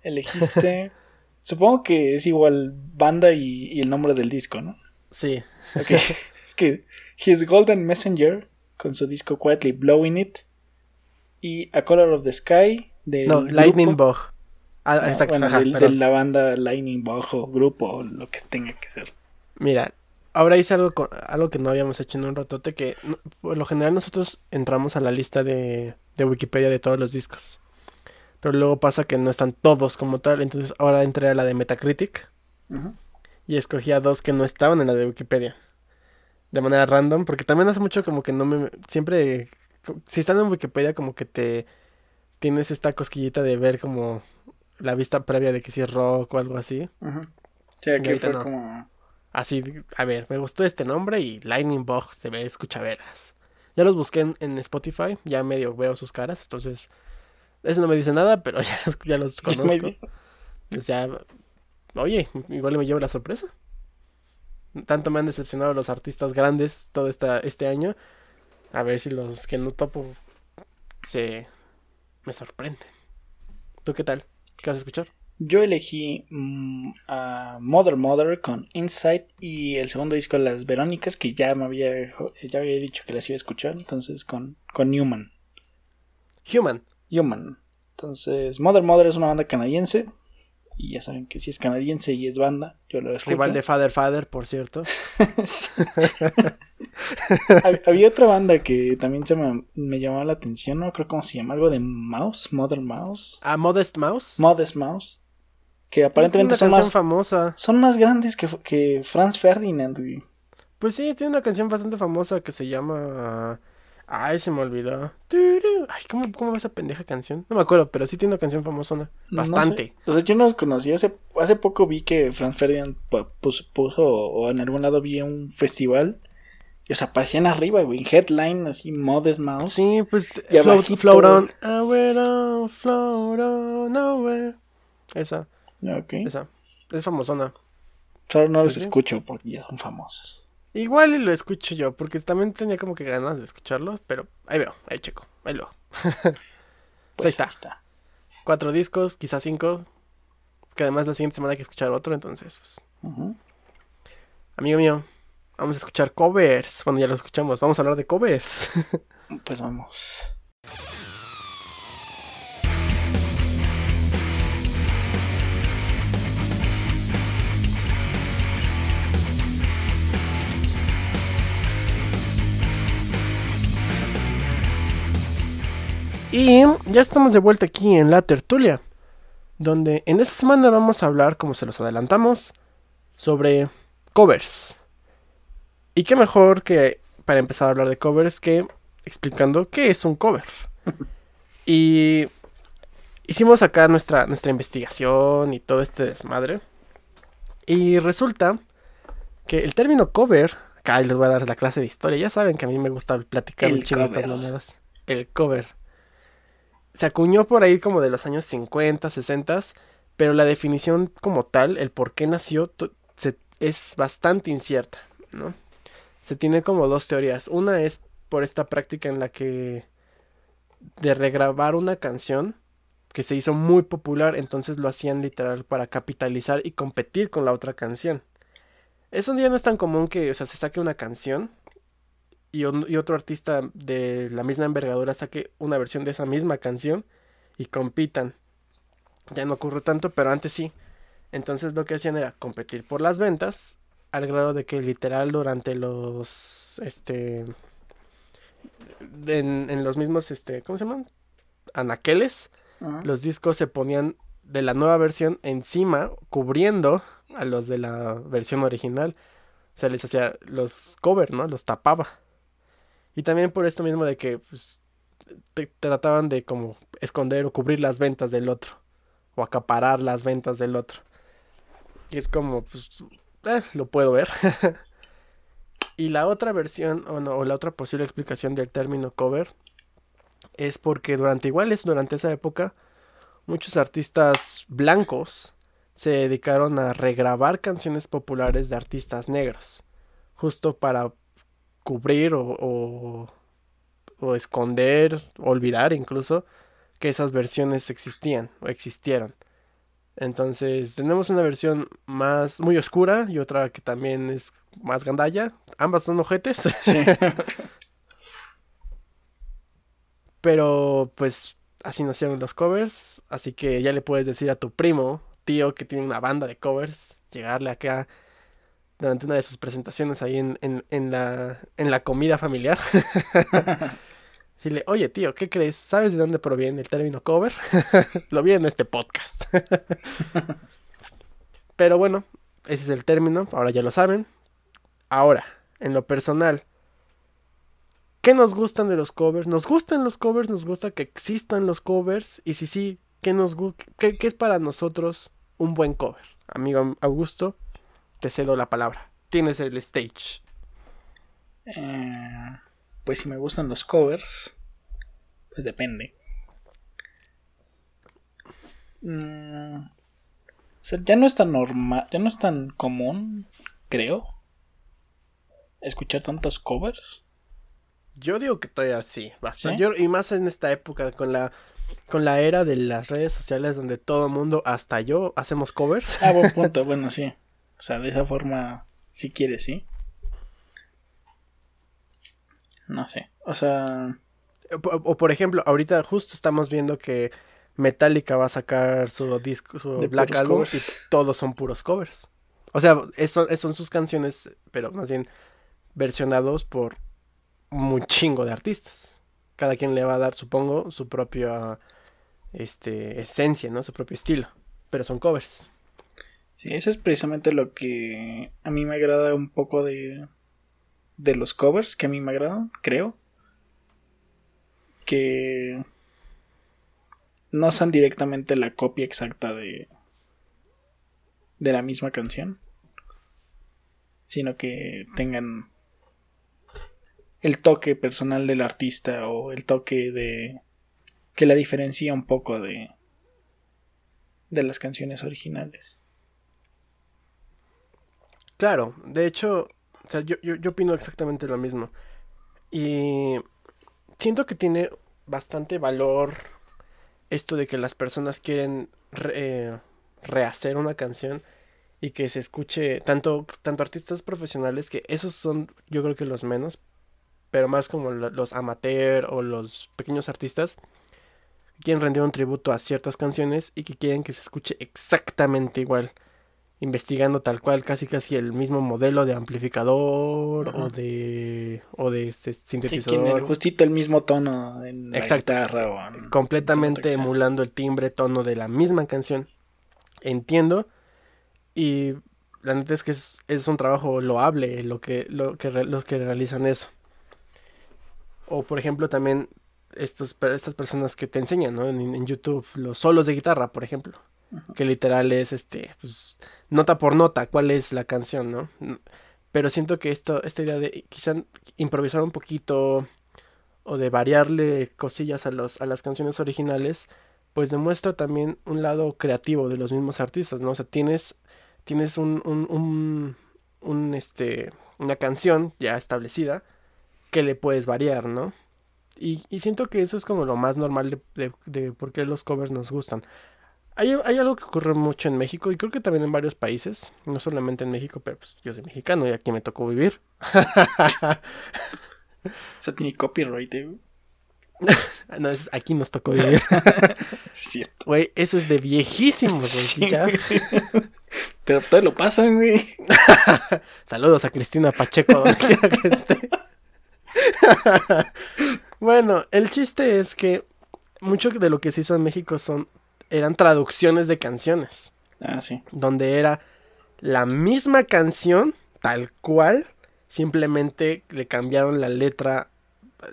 Elegiste. supongo que es igual banda y, y, el nombre del disco, ¿no? Sí. Ok. es que His Golden Messenger con su disco Quietly Blowing It y A Color of the Sky de No, Lightning Bug. Ah, Ah, exacto. bueno, ajá, de, la banda Lightning Bug o grupo o lo que tenga que ser. Mira, ahora hice algo, con- algo que no habíamos hecho en un ratote, que no- por lo general nosotros entramos a la lista de, de Wikipedia de todos los discos. Pero luego pasa que no están todos como tal, entonces ahora entré a la de Metacritic y escogí a dos que no estaban en la de Wikipedia. De manera random, porque también hace mucho como que no me... Siempre... Si están en Wikipedia como que te... Tienes esta cosquillita de ver como la vista previa de que si es rock o algo así. Y que ahorita fue no. como. Así, a ver, me gustó este nombre y Lightning Bug se ve escuchaveras. Ya los busqué en, en Spotify, ya medio veo sus caras, entonces eso no me dice nada, pero ya los, ya los conozco. ya, oye, igual me llevo la sorpresa. Tanto me han decepcionado los artistas grandes todo esta, este año. A ver si los que no topo se me sorprenden. ¿Tú qué tal? ¿Qué vas a escuchar? Yo elegí mm, a Mother Mother con Insight y el segundo disco de Las Verónicas que ya me había, ya había dicho que las iba a escuchar, entonces con, con Newman. Human. Human. Entonces, Mother Mother es una banda canadiense. Y ya saben que si es canadiense y es banda, yo lo escucho. Rival de Father Father, por cierto. Hab- Había otra banda que también se me, me llamaba la atención, no creo cómo se llama, algo de Mouse, Mother Mouse, A Modest Mouse. Modest Mouse, que aparentemente son más, famosa. son más grandes que, que Franz Ferdinand. güey. Pues sí, tiene una canción bastante famosa que se llama. Ay, se me olvidó. Ay, ¿cómo, cómo va esa pendeja canción? No me acuerdo, pero sí tiene una canción famosona. No Bastante. sé. O sea, yo no los conocí. Hace, hace poco vi que Franz Ferdinand pu- puso, puso, o en algún lado vi un festival. Y, o sea, aparecían arriba, güey. en Headline, así, Modest Mouse. Sí, pues. Y Float, float on. On, float on. Esa, Ok. esa. Es famosona. Solo no los Pues sí. escucho porque ya son famosos. Igual lo escucho yo, porque también tenía como que ganas de escucharlo, pero ahí veo, ahí checo, ahí lo. Pues ahí está. Cuatro discos, quizás cinco. Que además la siguiente semana hay que escuchar otro, entonces, pues. Amigo mío, vamos a escuchar covers. Bueno, ya lo escuchamos, vamos a hablar de covers. Pues vamos. Y ya estamos de vuelta aquí en la tertulia, donde en esta semana vamos a hablar, como se los adelantamos, sobre covers. Y qué mejor que para empezar a hablar de covers que explicando qué es un cover. y hicimos acá nuestra, nuestra investigación y todo este desmadre. Y resulta que el término cover, acá les voy a dar la clase de historia, ya saben que a mí me gusta platicar El un chingo estas mamadas. El cover. Se acuñó por ahí como de los años 50, 60, pero la definición como tal, el por qué nació, se- es bastante incierta, ¿no? Se tiene como dos teorías. Una es por esta práctica en la que de regrabar una canción que se hizo muy popular, entonces lo hacían literal para capitalizar y competir con la otra canción. Eso ya no es tan común que, o sea, se saque una canción y, un- y otro artista de la misma envergadura saque una versión de esa misma canción y compitan. Ya no ocurre tanto, pero antes sí. Entonces lo que hacían era competir por las ventas, al grado de que literal durante los, este, en, en los mismos, este, ¿cómo se llaman? Anaqueles, los discos se ponían de la nueva versión encima, cubriendo a los de la versión original. O sea, les hacía los cover, ¿no? Los tapaba. Y también por esto mismo de que pues, trataban de como esconder o cubrir las ventas del otro. O acaparar las ventas del otro. Y es como, pues, eh, lo puedo ver. Y la otra versión, o, no, o la otra posible explicación del término cover, es porque durante iguales, durante esa época, muchos artistas blancos se dedicaron a regrabar canciones populares de artistas negros, justo para cubrir o, o, o esconder, olvidar incluso que esas versiones existían o existieron. Entonces tenemos una versión más muy oscura y otra que también es más gandalla. Ambas son ojetes. Sí. Pero pues así nacieron los covers. Así que ya le puedes decir a tu primo, tío, que tiene una banda de covers, llegarle acá durante una de sus presentaciones ahí en, en, en la, en la comida familiar. Decirle, oye tío, ¿qué crees? ¿Sabes de dónde proviene el término cover? Lo vi en este podcast. Pero bueno, ese es el término, ahora ya lo saben. Ahora, en lo personal, ¿qué nos gustan de los covers? ¿Nos gustan los covers? ¿Nos gusta que existan los covers? Y si sí, ¿qué, nos qué, qué es para nosotros un buen cover? Amigo Augusto, te cedo la palabra. Tienes el stage. Eh, pues si me gustan los covers, pues depende. Mm, o sea, ya no es tan normal, ya no es tan común, creo, escuchar tantos covers. Yo digo que todavía sí, bastante. y más en esta época con la con la era de las redes sociales donde todo mundo, hasta yo, hacemos covers. Ah, buen punto, bueno, sí. O sea, de esa forma, si quieres, sí. No sé. O sea. O, por ejemplo, ahorita justo estamos viendo que Metallica va a sacar su disco, su Black Album y todos son puros covers. O sea, eso, son sus canciones, pero más bien versionados por un chingo de artistas. Cada quien le va a dar, supongo, su propia este, esencia, ¿no? Su propio estilo. Pero son covers. Sí, eso es precisamente lo que a mí me agrada un poco de, de los covers que a mí me agradan, creo. Que no son directamente la copia exacta de, de la misma canción, sino que tengan el toque personal del artista o el toque de que la diferencia un poco de de las canciones originales. Claro, de hecho, o sea, yo, yo, opino exactamente lo mismo. Y siento que tiene bastante valor esto de que las personas quieren eh, rehacer una canción y que se escuche tanto, tanto artistas profesionales, que esos son yo creo que los menos, pero más como los amateur o los pequeños artistas, quieren rendir un tributo a ciertas canciones y que quieren que se escuche exactamente igual investigando tal cual casi casi el mismo modelo de amplificador o de o de sintetizador sí, justito el mismo tono en la guitarra o completamente emulando el timbre tono de la misma canción. Entiendo. Y la neta es que es, un trabajo loable lo que lo que los que realizan eso. O por ejemplo también estos, estas personas que te enseñan ¿no? en, en YouTube los solos de guitarra por ejemplo. Que literal es este, pues, nota por nota, cuál es la canción, ¿no? Pero siento que esto, esta idea de quizá improvisar un poquito o de variarle cosillas a, los, a las canciones originales, pues demuestra también un lado creativo de los mismos artistas, ¿no? O sea, tienes, tienes un, un, este, una canción ya establecida que le puedes variar, ¿no? Y, y, siento que eso es como lo más normal de, de, de por qué los covers nos gustan. Hay, algo que ocurre mucho en México y creo que también en varios países, no solamente en México, pero pues yo soy mexicano y aquí me tocó vivir. o sea, tiene copyright, ¿eh? no, aquí nos tocó vivir. cierto. Güey, eso es de viejísimos, güey. pero todo lo pasan, güey. Saludos a Cristina Pacheco, donde quiera que esté. bueno, el chiste es que mucho de lo que se hizo en México son eran traducciones de canciones. Ah, sí. Donde era la misma canción, tal cual, simplemente le cambiaron la letra,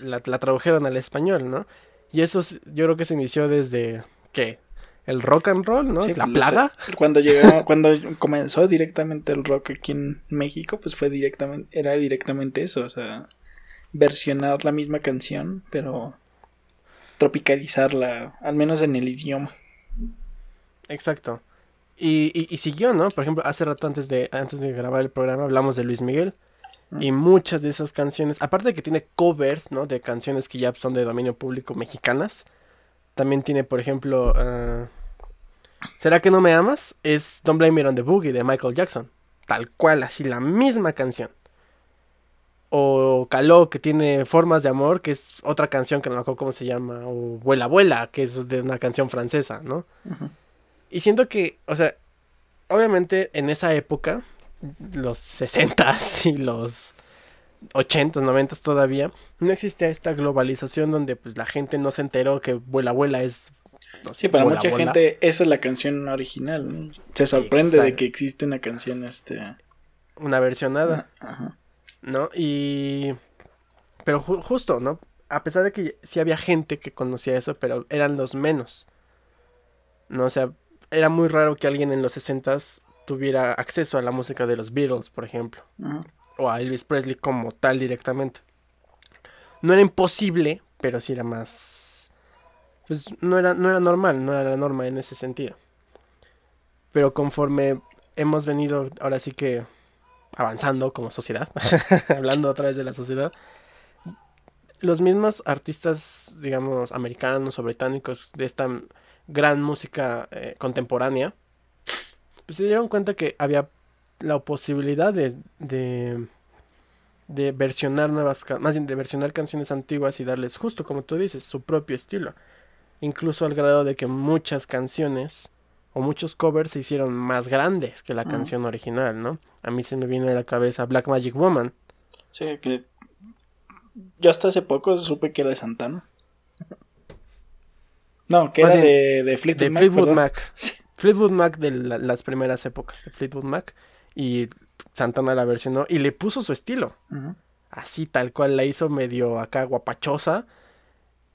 la, tradujeron al español, ¿no? Y eso yo creo que se inició desde, ¿qué? el rock and roll, ¿no? Sí, la lo plaga. sé. Cuando llegó, cuando comenzó directamente el rock aquí en México, pues fue directamente, era directamente eso, o sea, versionar la misma canción, pero tropicalizarla, al menos en el idioma. Exacto. Y, y, y siguió, ¿no? Por ejemplo, hace rato antes de, antes de grabar el programa hablamos de Luis Miguel. Y muchas de esas canciones, aparte de que tiene covers, ¿no? De canciones que ya son de dominio público mexicanas. También tiene, por ejemplo, ah, ¿Será que no me amas? Es Don't Blame It on the Boogie de Michael Jackson. Tal cual, así la misma canción. O Caló, que tiene Formas de Amor, que es otra canción que no me acuerdo cómo se llama. O Vuela, Vuela, que es de una canción francesa, ¿no? Ujú. Y siento que, o sea, obviamente en esa época, los 60 y los 80s, 90 todavía, no existía esta globalización donde pues la gente no se enteró que Vuela, Vuela es... no sé, Sí, para mucha gente esa es la canción original. ¿no? Se sorprende de que existe una canción este Una versionada. Ajá. ¿no? Y... Pero ju- justo, ¿no? A pesar de que sí había gente que conocía eso, pero eran los menos. ¿No? O sea, era muy raro que alguien en los 60s tuviera acceso a la música de los Beatles, por ejemplo. O a Elvis Presley como tal directamente. No era imposible, pero sí era más... Pues no era, no era normal, no era la norma en ese sentido. Pero conforme hemos venido, ahora sí que avanzando como sociedad, hablando otra vez de la sociedad, los mismos artistas, digamos, americanos o británicos de esta gran música eh, contemporánea, pues se dieron cuenta que había la posibilidad de, de, de versionar nuevas, más bien de versionar canciones antiguas y darles justo como tú dices, su propio estilo. Incluso al grado de que muchas canciones o muchos covers se hicieron más grandes que la canción original, ¿no? A mí se me viene a la cabeza Black Magic Woman. Sí, que yo hasta hace poco supe que era de Santana. No, que Más era de, de Fleetwood de Mac. Fleetwood. Mac. Fleetwood Mac de la- las primeras épocas de Fleetwood Mac. Y Santana la versionó y le puso su estilo. Así tal cual la hizo medio acá guapachosa.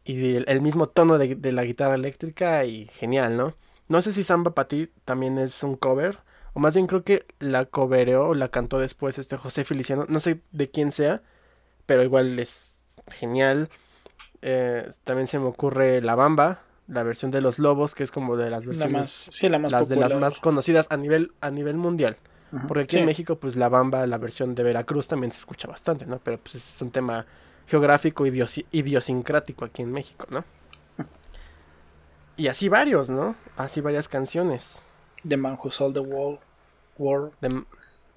Y el, el mismo tono de, de la guitarra eléctrica y genial, ¿no? No sé si Samba para ti también es un cover. O más bien creo que la covereó o la cantó después este José Feliciano. No sé de quién sea. Pero igual es genial. Eh, también se me ocurre La Bamba. La versión de los lobos. Que es como de las La versiones. más, sí, la más las de las más conocidas a nivel, a nivel mundial. Porque aquí Sí. en México, pues la bamba, la versión de Veracruz también se escucha bastante, ¿no? Pero pues es un tema geográfico, idiosi- idiosincrático aquí en México, ¿no? Y así varios, ¿no? Así varias canciones. The Man Who Sold the Wall. World. De,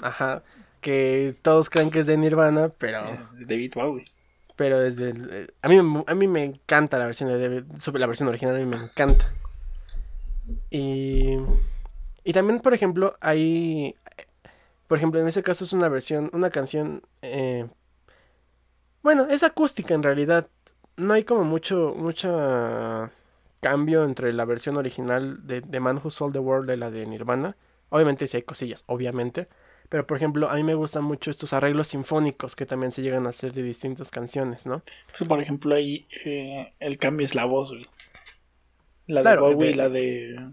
ajá. Que todos creen que es de Nirvana, pero, de David Bowie. Pero desde el- eh, a mí, a mí me encanta la versión de la versión original, a mí me encanta. Y, y también, por ejemplo, hay, por ejemplo, en ese caso es una versión, una canción, eh, bueno, es acústica en realidad. No hay como mucho, mucho cambio entre la versión original de Man Who Sold the World y la de Nirvana. Obviamente sí hay cosillas, obviamente. Pero por ejemplo, a mí me gustan mucho estos arreglos sinfónicos que también se llegan a hacer de distintas canciones, ¿no? Pues, por ejemplo, ahí eh, el cambio es la voz, güey. La Claro, de Bowie y la de.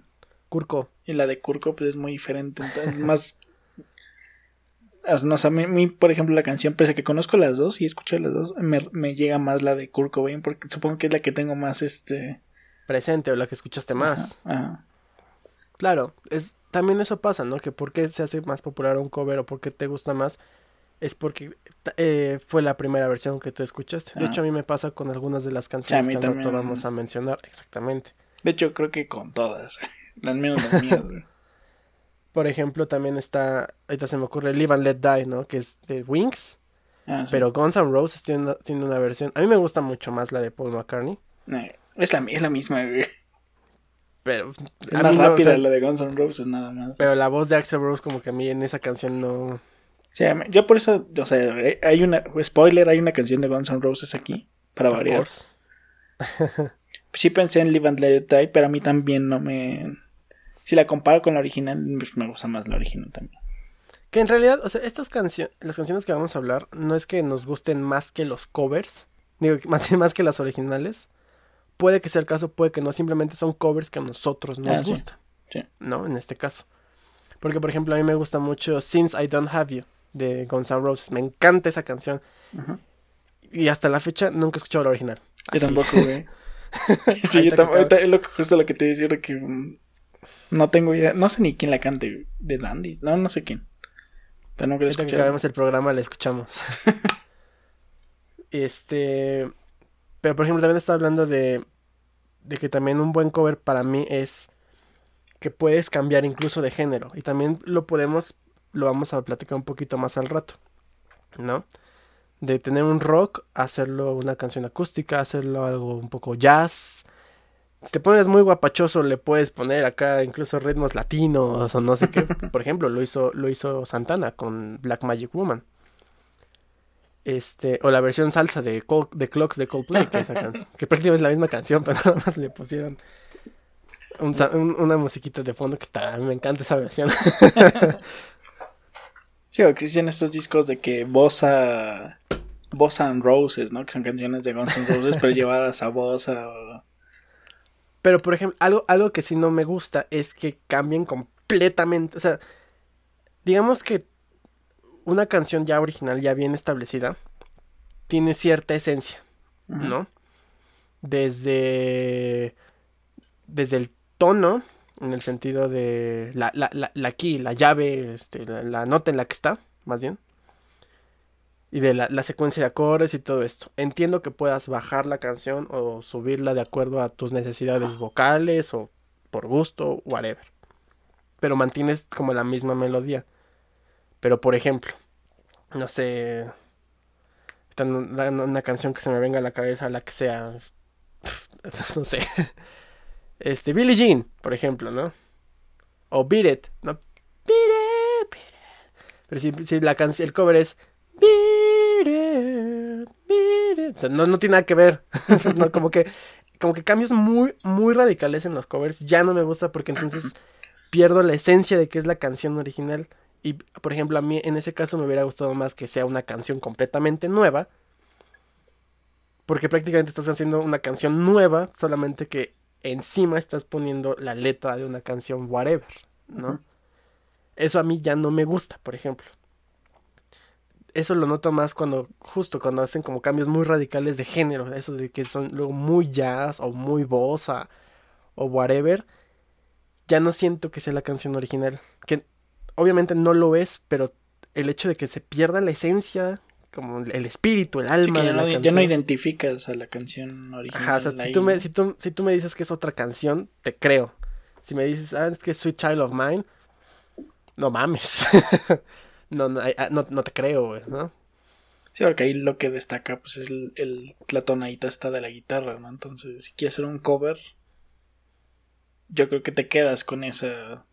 Kurko. Y la de Kurko, pues es muy diferente. Entonces, más. no, o sea, a mí, por ejemplo, la canción, pese a que conozco las dos y escucho las dos, me, me llega más la de Kurt Cobain porque supongo que es la que tengo más este. presente o la que escuchaste más. Ajá, ajá. Claro, es también eso pasa, ¿no? Que por qué se hace más popular un cover o por qué te gusta más es porque eh, fue la primera versión que tú escuchaste. De hecho, a mí me pasa con algunas de las canciones que rato también. vamos a mencionar. Exactamente. De hecho, creo que con todas. Al menos las mías. Por ejemplo, también está, ahorita se me ocurre Live and Let Die, ¿no? Que es de Wings. Ah, sí. Pero Guns N' Roses tiene una, tiene una versión. A mí me gusta mucho más la de Paul McCartney. Eh, Es la, es la misma, güey. Pero. Es más mí no, o rápida sea, la de Guns N' Roses, nada más. Pero la voz de Axel Rose, como que a mí en esa canción no. Yo por eso, o sea, eh, hay una, spoiler, hay una canción de Guns N' Roses aquí, para Of variar. course. Sí pensé en Live and Let It Die, pero a mí también no me... Si la comparo con la original, me gusta más la original también. Que en realidad, o sea, estas canciones, las canciones que vamos a hablar, no es que nos gusten más que los covers, digo, más, más que las originales, puede que sea el caso, puede que no, simplemente son covers que a nosotros nos Ah, gustan, Sí. ¿no? En este caso. Porque, por ejemplo, a mí me gusta mucho Since I Don't Have You de Guns N' Roses. Me encanta esa canción. Y hasta la fecha nunca he escuchado la original. Yo tampoco, güey. sí, yo que tam- acabo- ahorita es lo que, justo lo que te decía, que mm, no tengo idea, no sé ni quién la cante, de Dandy, no, no sé quién. Pero nunca la he Ahorita que acabemos el programa la escuchamos. este. Pero por ejemplo, también estaba hablando de. De que también un buen cover para mí es. Que puedes cambiar incluso de género. Y también lo podemos. Lo vamos a platicar un poquito más al rato. ¿No? De tener un rock, hacerlo una canción acústica, hacerlo algo un poco jazz. Si te pones muy guapachoso, le puedes poner acá incluso ritmos latinos o no sé qué. Por ejemplo, lo hizo, lo hizo Santana con Black Magic Woman. Este, o la versión salsa de, Col- de Clocks de Coldplay, que, sacan, que prácticamente es la misma canción, pero nada más le pusieron un sa- un- una musiquita de fondo que está, me encanta esa versión. Sí, o existen estos discos de que Bossa, Bossa and Roses, ¿no? Que son canciones de Guns N' Roses, pero llevadas a Bossa. o- Pero, por ejemplo, algo, algo que sí no me gusta es que cambien completamente. O sea, digamos que una canción ya original, ya bien establecida, tiene cierta esencia. ¿no? Desde. Desde el tono, en el sentido de la, la, la, la key, la llave, este, la, la nota en la que está, más bien. Y de la, la secuencia de acordes y todo esto. Entiendo que puedas bajar la canción o subirla de acuerdo a tus necesidades vocales o por gusto, whatever. Pero mantienes como la misma melodía. Pero por ejemplo, no sé. no- Una canción que se me venga a la cabeza, la que sea. No sé. Este, Billie Jean, por ejemplo, ¿no? O Beat It, ¿no? Beat It. Pero si, si la el cover es Beat It, Beat. O sea, no, no tiene nada que ver. no, como que, como que cambios muy, muy radicales en los covers. Ya no me gusta porque entonces pierdo la esencia de que es la canción original. Y, por ejemplo, a mí en ese caso me hubiera gustado más que sea una canción completamente nueva. Porque prácticamente estás haciendo una canción nueva, solamente que encima estás poniendo la letra de una canción whatever, ¿no? Eso a mí ya no me gusta, por ejemplo. Eso lo noto más cuando, justo cuando hacen como cambios muy radicales de género, eso de que son luego muy jazz o muy bossa o whatever. Ya no siento que sea la canción original. Que obviamente no lo es, pero el hecho de que se pierda la esencia, como el espíritu, el alma Sí, que de ya la no, ya no canción. identificas a la canción original. Ajá, o sea, si ahí. tú, me, si, tú, si tú me dices que es otra canción, te creo. Si me dices, ah, es que es Sweet Child of Mine, no mames. no, no, ah, no, no te creo, güey, ¿no? Sí, porque ahí lo que destaca pues es el, el- la tonadita esta de la guitarra, ¿no? Entonces, si quieres hacer un cover, yo creo que te quedas con esa...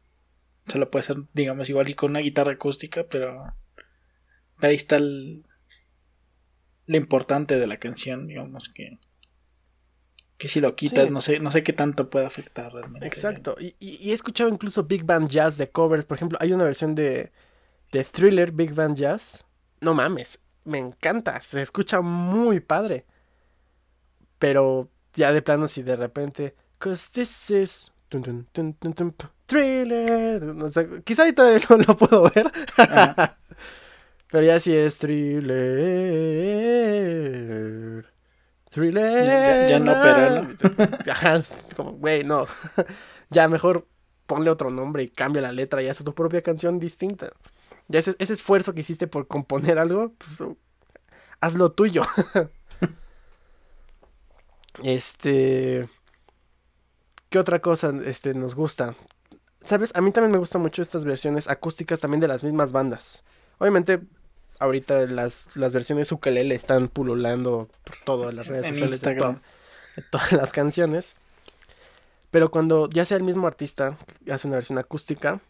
Se lo puede hacer, digamos, igual y con una guitarra acústica, pero ahí está el- lo importante de la canción, digamos que... Que si lo quitas, Sí. no sé, no sé qué tanto puede afectar realmente. Exacto. Y he escuchado incluso Big Band Jazz de covers. Por ejemplo, hay una versión de, de Thriller Big Band Jazz. No mames, me encanta. Se escucha muy padre. Pero ya de plano, si de repente. Cause this is. Tun, tun, tun, thriller. O sea, quizá ahorita no lo puedo ver. Ajá. Pero ya sí es thriller. Thriller. Ya- ya no, pero Ajá, como, güey, no. ya mejor ponle otro nombre y cambia la letra y haz tu propia canción distinta. Ya ese, ese esfuerzo que hiciste por componer algo, pues uh, hazlo tuyo. este. ¿Qué otra cosa este, nos gusta? ¿Sabes? A mí también me gustan mucho estas versiones acústicas también de las mismas bandas. Obviamente, ahorita las, las versiones ukelele están pululando por todas las redes En sociales de, Instagram. to- de todas las canciones. Pero cuando ya sea el mismo artista que hace una versión acústica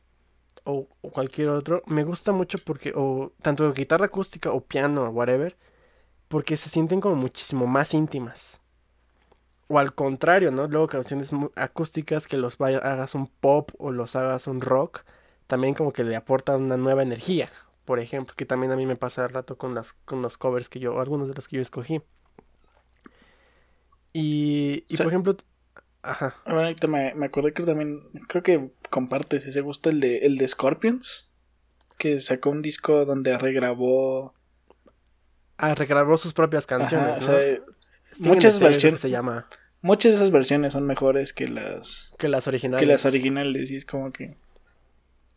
o, o cualquier otro, me gusta mucho porque, o tanto guitarra acústica o piano o whatever, porque se sienten como muchísimo más íntimas. O al contrario, ¿no? Luego canciones acústicas que los vaya- hagas un pop o los hagas un rock, también como que le aportan una nueva energía, por ejemplo, que también a mí me pasa al rato con las con los covers que yo, algunos de los que yo escogí. Y, y O sea- por ejemplo, ajá, Ahorita me, me acordé que también, creo que compartes ese gusto, el de, el de Scorpions, que sacó un disco donde regrabó ah, regrabó sus propias canciones, Ajá, o ¿no? sea, muchas versiones- se llama, muchas de esas versiones son mejores que las, que las originales. que las originales, y es como que...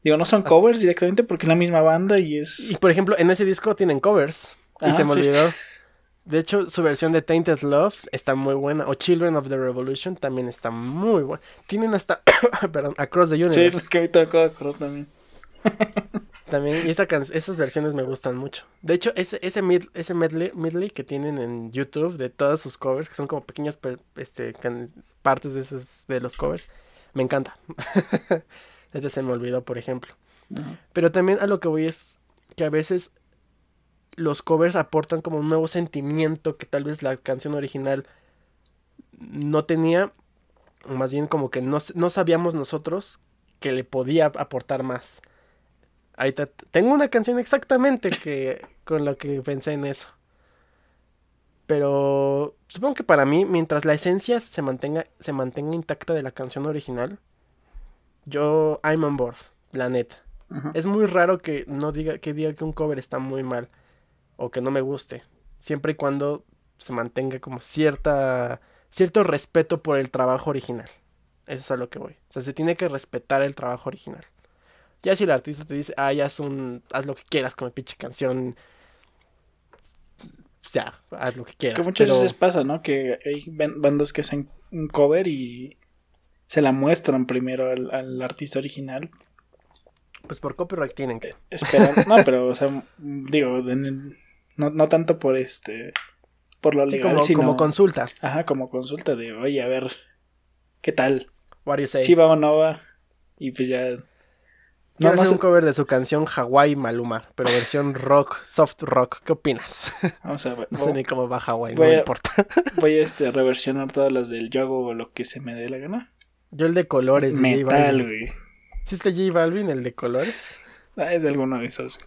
Digo, no son covers directamente porque es la misma banda y es... Y por ejemplo, en ese disco tienen covers. Y se me sí. olvidó. De hecho, su versión de Tainted Love está muy buena. O Children of the Revolution también está muy buena. Tienen hasta, perdón, Across the Sí, Universe. es que ahorita me acabo de acordar también. También, y can- esas versiones me gustan mucho. De hecho, ese, ese, mid- ese medley, medley que tienen en YouTube de todas sus covers, que son como pequeñas este, can- partes de, esos, de los covers, me encanta. este se me olvidó, por ejemplo. Pero también a lo que voy es que a veces los covers aportan como un nuevo sentimiento que tal vez la canción original no tenía. O más bien como que no, no sabíamos nosotros que le podía aportar más. Ahí te- tengo una canción exactamente que con lo que pensé en eso. Pero supongo que para mí, mientras la esencia se mantenga, se mantenga intacta de la canción original, yo I'm on board, la neta. Es muy raro que no diga que diga que un cover está muy mal o que no me guste, siempre y cuando se mantenga como cierta cierto respeto por el trabajo original. Eso es a lo que voy. O sea, se tiene que respetar el trabajo original. Ya si el artista te dice, "Ah, ya haz un haz lo que quieras con la pinche canción." Ya, haz lo que quieras. Que muchas pero- veces pasa, ¿no? Que hay ban- bandas que hacen un cover y se la muestran primero al, al artista original. pues por copyright tienen que. Esperando. no, pero, o sea, digo, en el- no, no tanto por este. Por lo Sí, legal, como, sino. como consulta. Ajá, como consulta de, oye, a ver, ¿qué tal? What do you say? Si va o no va. Y pues ya. Quiero No, no hacer un cover de su canción Hawaii Maluma, pero versión rock, soft rock. ¿Qué opinas? Vamos a ver. No sé ni cómo va Hawaii, no me importa. Voy a este, reversionar todas las del yo hago lo que se me dé la gana. Yo el de colores de J Metal, Balvin. güey. ¿Sí está J Balvin, el de colores? Ah, es de alguno de esos.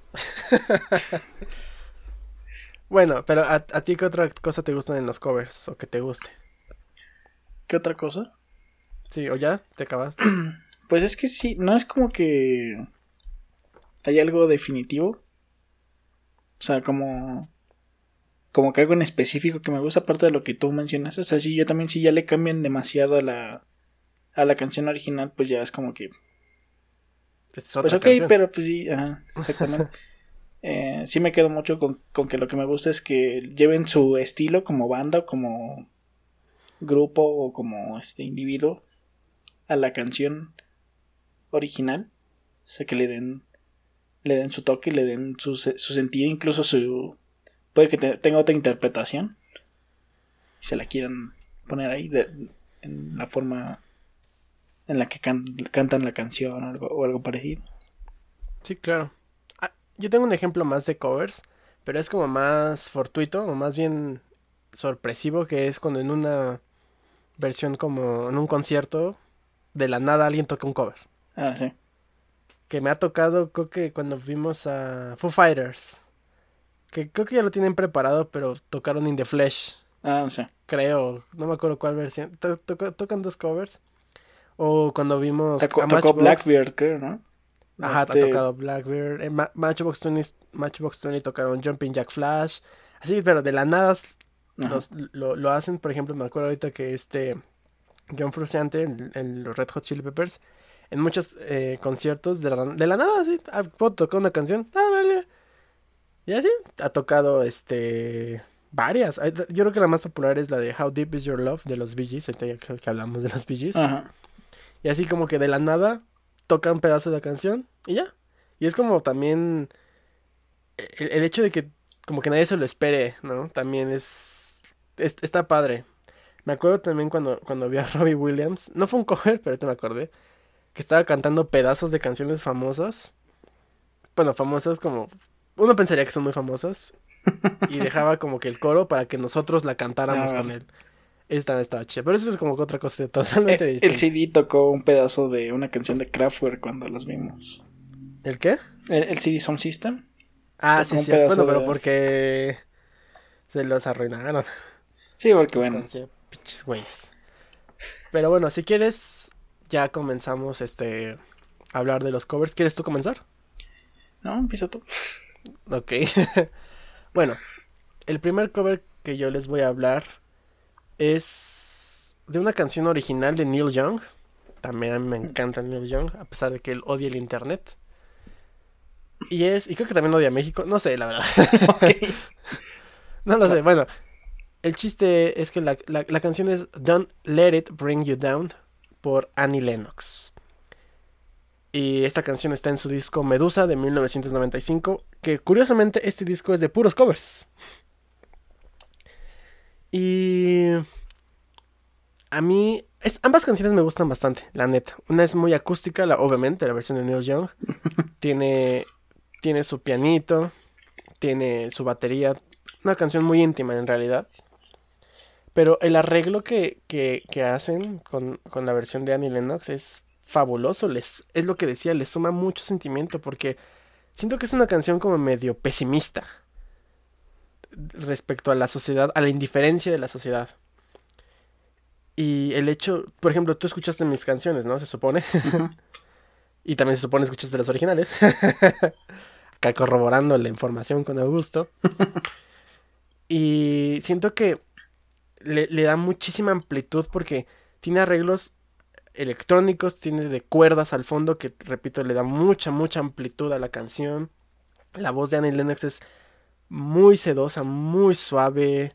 Bueno, pero ¿a, a ti qué otra cosa te gustan en los covers o que te guste? ¿Qué otra cosa? Sí, o ya, te acabaste. Pues es que sí, no es como que hay algo definitivo. O sea, como como que algo en específico que me gusta aparte de lo que tú mencionas. O sea, sí, yo también si ya le cambian demasiado a la a la canción original, pues ya es como que Es otra pues ok, canción. pero pues sí, ajá, exactamente. Eh, sí me quedo mucho con, con que lo que me gusta es que lleven su estilo como banda o como grupo o como este individuo a la canción original. O sea, que le den le den su toque, le den su, su sentido, incluso su... Puede que te- tenga otra interpretación. Y se la quieran poner ahí de- en la forma en la que can- cantan la canción o algo, o algo parecido. Sí, claro. Ah, yo tengo un ejemplo más de covers, pero es como más fortuito o más bien sorpresivo, que es cuando en una versión como en un concierto, de la nada alguien toca un cover. Ah, sí. Que me ha tocado, creo que cuando vimos a Foo Fighters, que creo que ya lo tienen preparado, pero tocaron In the Flesh. Ah, sí. creo, no me acuerdo cuál versión. To- toca- tocan dos covers. O cuando vimos Tocó, a tocó Matchbox. Blackbeard, creo, ¿no? Ajá, Este, ha tocado Blackbeard. En Ma- Matchbox 20, Matchbox 20 tocaron Jumping Jack Flash. Así, pero de la nada los- lo hacen. Por ejemplo, me acuerdo ahorita que este John Frusciante en, en los Red Hot Chili Peppers, en muchos eh, conciertos de la, de la nada, así, ah, puedo tocar una canción. Ah, vale. Y así, ha tocado este varias. Yo creo que la más popular es la de How Deep Is Your Love de los Bee Gees, ahorita ya que hablamos de los Bee Gees. Ajá. Y así como que de la nada toca un pedazo de la canción y ya. Y es como también el, el hecho de que como que nadie se lo espere, ¿no? También es, es- está padre. Me acuerdo también cuando, cuando vi a Robbie Williams, no fue un cover, pero ahorita me acordé, que estaba cantando pedazos de canciones famosas. Bueno, famosas como... Uno pensaría que son muy famosas. Y dejaba como que el coro para que nosotros la cantáramos Ah, con él. Esta estaba chida. Pero eso es como que otra cosa totalmente Eh, distinta. el CD tocó un pedazo de una canción de Kraftwerk cuando los vimos. ¿El qué? El, el CD Sound System. Ah, Tocó sí, sí. Bueno, pero de- porque se los arruinaron. Sí, porque bueno. Pinches güeyes. Pero bueno, si quieres, ya comenzamos este a hablar de los covers. ¿Quieres tú comenzar? No, empieza tú. Ok. bueno, el primer cover que yo les voy a hablar es de una canción original de Neil Young. También a mí me encanta Neil Young, a pesar de que él odia el internet. Y es, y creo que también odia México, no sé, la verdad. no lo sé, bueno. El chiste es que la, la, la canción es Don't Let It Bring You Down por Annie Lennox. Y esta canción está en su disco Medusa de 1995, que curiosamente este disco es de puros covers. Y a mí es, ambas canciones me gustan bastante, la neta. Una es muy acústica, la, obviamente, la versión de Neil Young. tiene, tiene su pianito, tiene su batería. Una canción muy íntima en realidad. Pero el arreglo que, que, que hacen con, con, la versión de Annie Lennox es fabuloso. Les, es lo que decía, le suma mucho sentimiento porque siento que es una canción como medio pesimista respecto a la sociedad, a la indiferencia de la sociedad. Y el hecho, por ejemplo, tú escuchaste mis canciones, ¿no? Se supone. y también se supone escuchaste las originales. Acá corroborando la información con Augusto. y siento que le, da muchísima amplitud porque tiene arreglos electrónicos, tiene de cuerdas al fondo que, repito, le da mucha, mucha amplitud a la canción. La voz de Annie Lennox es muy sedosa, muy suave.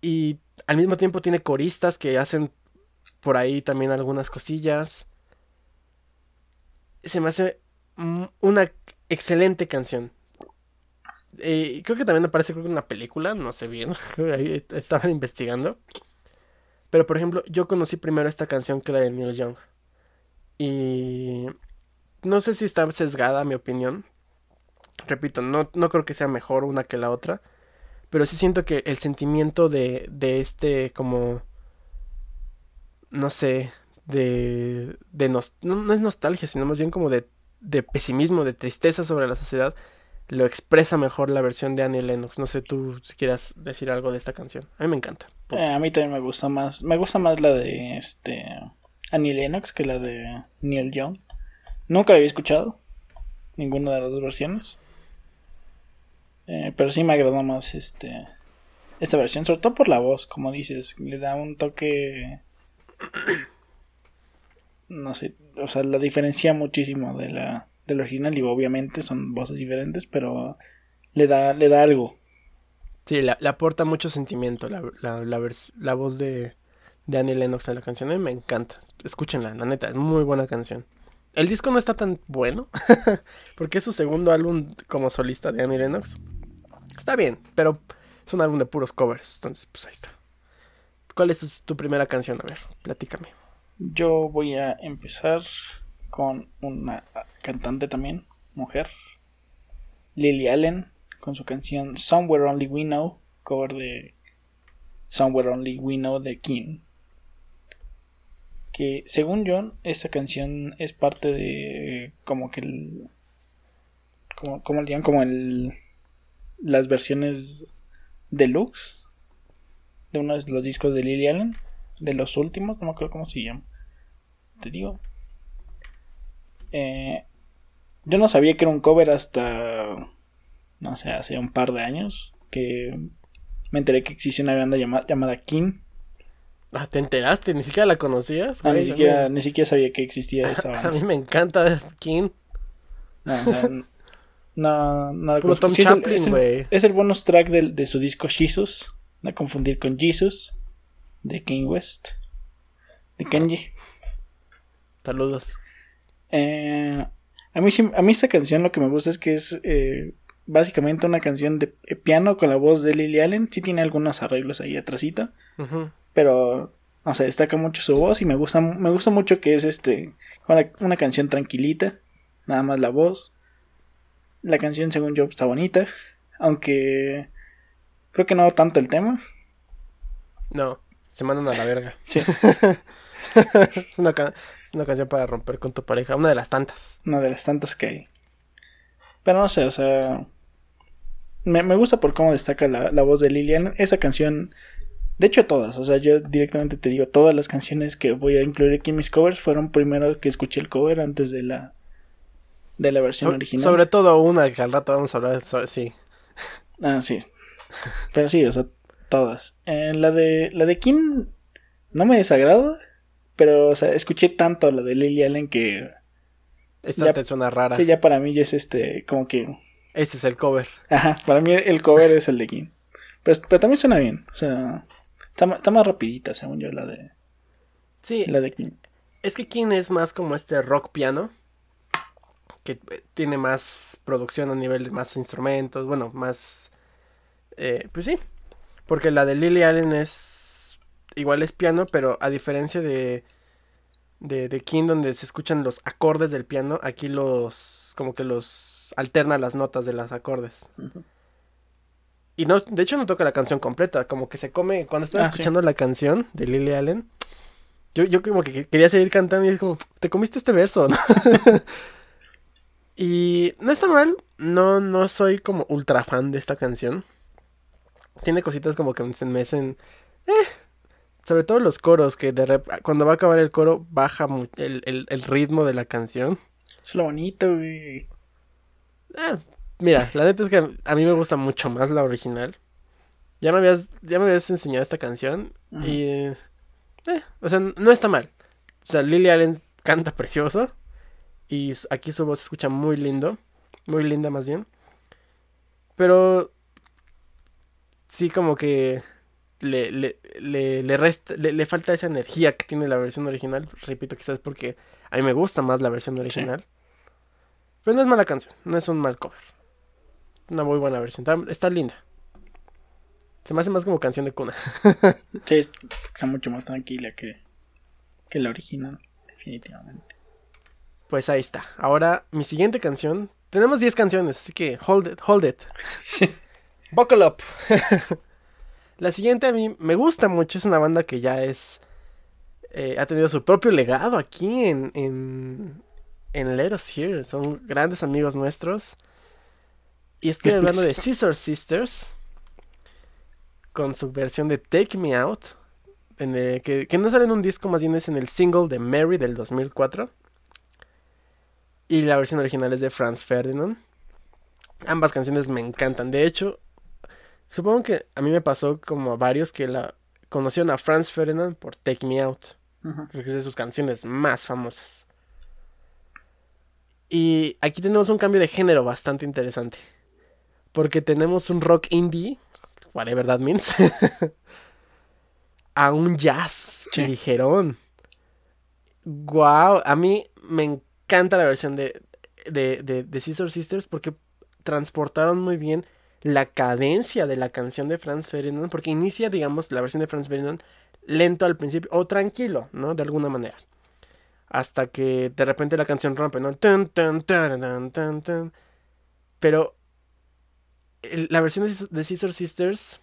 Y al mismo tiempo tiene coristas que hacen por ahí también algunas cosillas. Se me hace una excelente canción. Eh, creo que también aparece creo que una película, no sé bien. estaban investigando. Pero por ejemplo, yo conocí primero esta canción que la de Neil Young. Y no sé si está sesgada mi opinión. Repito, no, no creo que sea mejor una que la otra. Pero sí siento que el sentimiento de, de este como... No sé, de... de no, no, es nostalgia, sino más bien como de, de pesimismo, de tristeza sobre la sociedad. Lo expresa mejor la versión de Annie Lennox. No sé tú si quieras decir algo de esta canción. A mí me encanta. Eh, a mí también me gusta más. Me gusta más la de este Annie Lennox que la de Neil Young. Nunca la había escuchado. Ninguna de las dos versiones. Eh, pero sí me agradó más este esta versión, sobre todo por la voz, como dices, le da un toque no sé, o sea, la diferencia muchísimo de la del original y obviamente son voces diferentes, pero le da le da algo. Sí, le, aporta mucho sentimiento la, la, la, la voz de, de Annie Lennox en la canción. A mí me encanta. Escúchenla, la neta, es muy buena canción. El disco no está tan bueno, porque es su segundo álbum como solista de Annie Lennox. Está bien, pero es un álbum de puros covers, entonces pues ahí está. ¿Cuál es tu, primera canción? A ver, platícame. Yo voy a empezar con una cantante también, mujer, Lily Allen, con su canción Somewhere Only We Know, cover de Somewhere Only We Know de King. Que según yo, esta canción es parte de como que el... Como, como, como el las versiones deluxe de uno de los discos de Lily Allen, de los últimos, no me acuerdo cómo se llama. Te digo. Eh, yo no sabía que era un cover hasta, no sé, hace un par de años, que me enteré que existía una banda llamada, llamada King. Ah, ¿te enteraste? ¿Ni siquiera la conocías? ni, siquiera, ni siquiera sabía que existía esa banda. A mí me encanta King. No, o sea, No, no es, el, bonus track de, su disco Jesus. No confundir con Jesus. De King West. De Kenji. Saludos. Eh, a, mí, a mí esta canción lo que me gusta es que es eh, básicamente una canción de piano con la voz de Lily Allen. Sí tiene algunos arreglos ahí atrásito. Pero, no sé, destaca mucho su voz y me gusta, me gusta mucho que es este una canción tranquilita. Nada más la voz. La canción, según yo, está bonita. Aunque creo que no tanto el tema. No, se mandan a la verga. Sí. es una, canción para romper con tu pareja. Una de las tantas. Una de las tantas que hay. Pero no sé, o sea. Me, gusta por cómo destaca la, voz de Lilian. Esa canción De hecho, todas. O sea, yo directamente te digo, todas las canciones que voy a incluir aquí en mis covers fueron primero que escuché el cover antes de la de la versión So- original. Sobre todo una que al rato vamos a hablar, so- sí. Ah, sí. Pero sí, o sea, todas. Eh, la de la de King no me desagrada, pero o sea, escuché tanto la de Lily Allen que Esta Ya- te suena rara. sí, ya para mí ya es este como que Este es el cover. Ajá, para mí el cover es el de King. Pero, pero también suena bien. O sea, está, está más rapidita, según yo, la de, Sí, la de King. es que King es más como este rock piano. Que eh, tiene más producción a nivel de más instrumentos. Bueno, más. eh, pues sí. Porque la de Lily Allen es. Igual es piano, pero a diferencia de. De, de King, donde se escuchan los acordes del piano, aquí los. Como que los. Alterna las notas de los acordes. Y no, de hecho no toca la canción completa, como que se come, cuando estaba Ah, sí. escuchando la canción de Lily Allen, yo, yo como que quería seguir cantando y es como, te comiste este verso, ¿no? y no está mal, no, no soy como ultra fan de esta canción. Tiene cositas como que se me hacen, eh, sobre todo los coros, que de rep- cuando va a acabar el coro baja el, el- el ritmo de la canción. Es lo bonito, güey. Eh, mira, la neta es que a mí me gusta mucho más la original. Ya me habías, ya me habías enseñado esta canción y... eh, o sea, no está mal. O sea, Lily Allen canta precioso y aquí su voz se escucha muy lindo, muy linda más bien. Pero sí como que le, le, le, le resta, le, le falta esa energía que tiene la versión original. Repito, quizás porque a mí me gusta más la versión original. Pero no es mala canción, no es un mal cover. Una muy buena versión, está, está linda. Se me hace más como canción de cuna. Sí, es- está mucho más tranquila que, que la original, definitivamente. Pues ahí está. Ahora, mi siguiente canción. Tenemos 10 canciones, así que hold it, hold it. Sí. Buckle up. La siguiente a mí me gusta mucho. Es una banda que ya es. eh, ha tenido su propio legado aquí en. en. en Let Us Hear. Son grandes amigos nuestros. Y estoy hablando de Scissor Sisters. Con su versión de Take Me Out. En el- que, que no sale en un disco, más bien es en el single de Mary del 2004. Y la versión original es de Franz Ferdinand. Ambas canciones me encantan. De hecho, supongo que a mí me pasó como a varios que la conocieron a Franz Ferdinand por Take Me Out. Ujú. Porque es de sus canciones más famosas. Y aquí tenemos un cambio de género bastante interesante. Porque tenemos un rock indie, whatever that means, a un jazz Sí. ligerón. Wow, a mí me encanta la versión de, de, de, de Scissor Sisters porque transportaron muy bien la cadencia de la canción de Franz Ferdinand. Porque inicia, digamos, la versión de Franz Ferdinand lento al principio o tranquilo, ¿no? De alguna manera. Hasta que de repente la canción rompe, ¿no? Pero la versión de, de Sisters,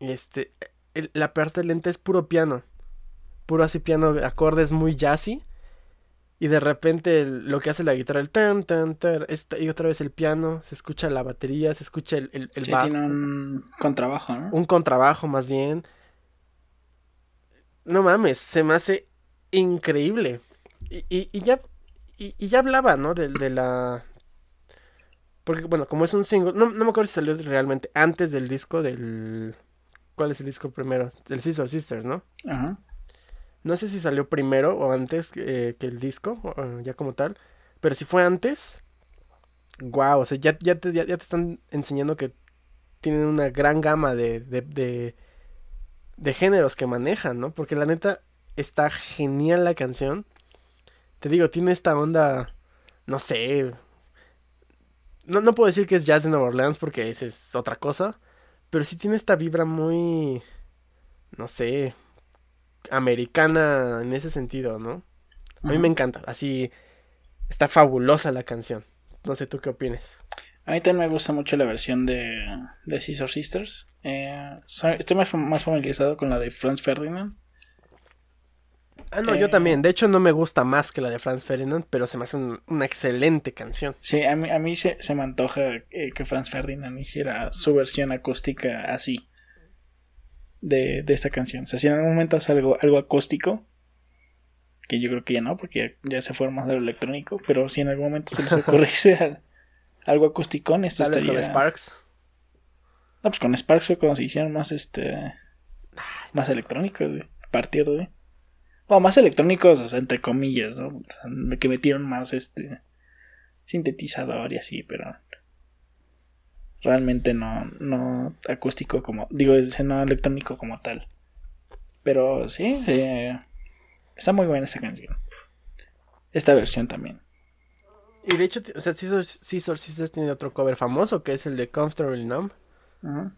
este, la parte lenta es puro piano. Puro así piano, acordes muy jazzy. Y de repente el- lo que hace la guitarra, el tan, tan, tan, esta- y otra vez el piano, se escucha la batería, se escucha el, el, el Sí, bajo, tiene un contrabajo, ¿no? un contrabajo más bien. No mames, se me hace increíble. Y, y- y ya y, y ya hablaba, ¿no? De, de la... Porque, bueno, como es un single, no, no me acuerdo si salió realmente antes del disco del... ¿Cuál es el disco primero? Del Scissor Sisters, ¿no? Ajá. No sé si salió primero o antes que, que el disco, o ya como tal. Pero si fue antes, wow, o sea, ya, ya, te, ya te están enseñando que tienen una gran gama de, de, de, de géneros que manejan, ¿no? Porque la neta está genial la canción. Te digo, tiene esta onda, no sé. No, no puedo decir que es jazz de Nueva Orleans porque esa es otra cosa. Pero sí tiene esta vibra muy, no sé, americana en ese sentido, ¿no? A mí me encanta, así está fabulosa la canción. No sé tú qué opines. A mí también me gusta mucho la versión de, de Scissor Sisters. Eh, soy- estoy más, fam- más familiarizado con la de Franz Ferdinand. Ah, no, Eh. yo también. De hecho, no me gusta más que la de Franz Ferdinand, pero se me hace un- una excelente canción. Sí, a mí, a mí se, se me antoja eh, que Franz Ferdinand hiciera su versión acústica así. De, de esta canción. O sea, si en algún momento hace algo, algo acústico, que yo creo que ya no, porque ya, ya se fue más de lo electrónico, pero si en algún momento se les ocurriese al- algo acústico, esto estaría... con Sparks. No, pues con Sparks fue cuando se hicieron más este. Más electrónicos, güey. A partir de. O más electrónicos, o sea, entre comillas, ¿no? O sea, que metieron más este. Sintetizador y así, pero. Realmente no, no acústico como. Digo, es no electrónico como tal. Pero sí, eh, está muy buena esa canción. Esta versión también. Y de hecho, o sea, Scissor, Scissor Sisters tiene otro cover famoso que es el de Comfortable Numb. Ajá.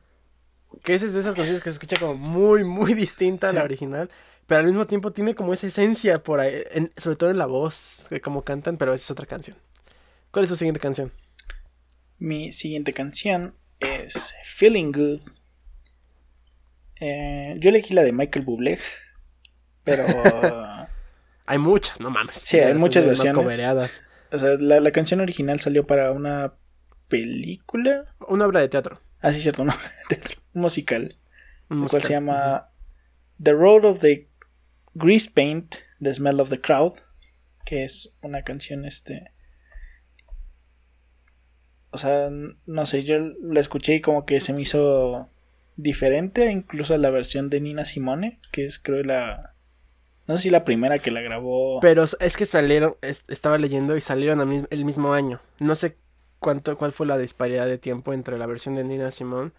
Que esa es de esas canciones que se escucha como muy, muy distinta a la original. Pero al mismo tiempo tiene como esa esencia por ahí, en- sobre todo en la voz, de cómo cantan, pero esa es otra canción. ¿Cuál es tu siguiente canción? Mi siguiente canción es Feeling Good. Eh, yo elegí la de Michael Bublé, pero Hay muchas, no mames. Sí, hay muchas versiones. o sea, la, la canción original salió para una película. Una obra de teatro. Ah, sí, cierto, no, teatro, un musical, un el cual se llama The Road of the Grease Paint, The Smell of the Crowd, que es una canción este o sea, no sé, yo la escuché y como que se me hizo diferente incluso a la versión de Nina Simone, que es creo la no sé si la primera que la grabó. Pero es que salieron, es- estaba leyendo y salieron el mismo año. No sé cuánto, cuál fue la disparidad de tiempo entre la versión de Nina Simone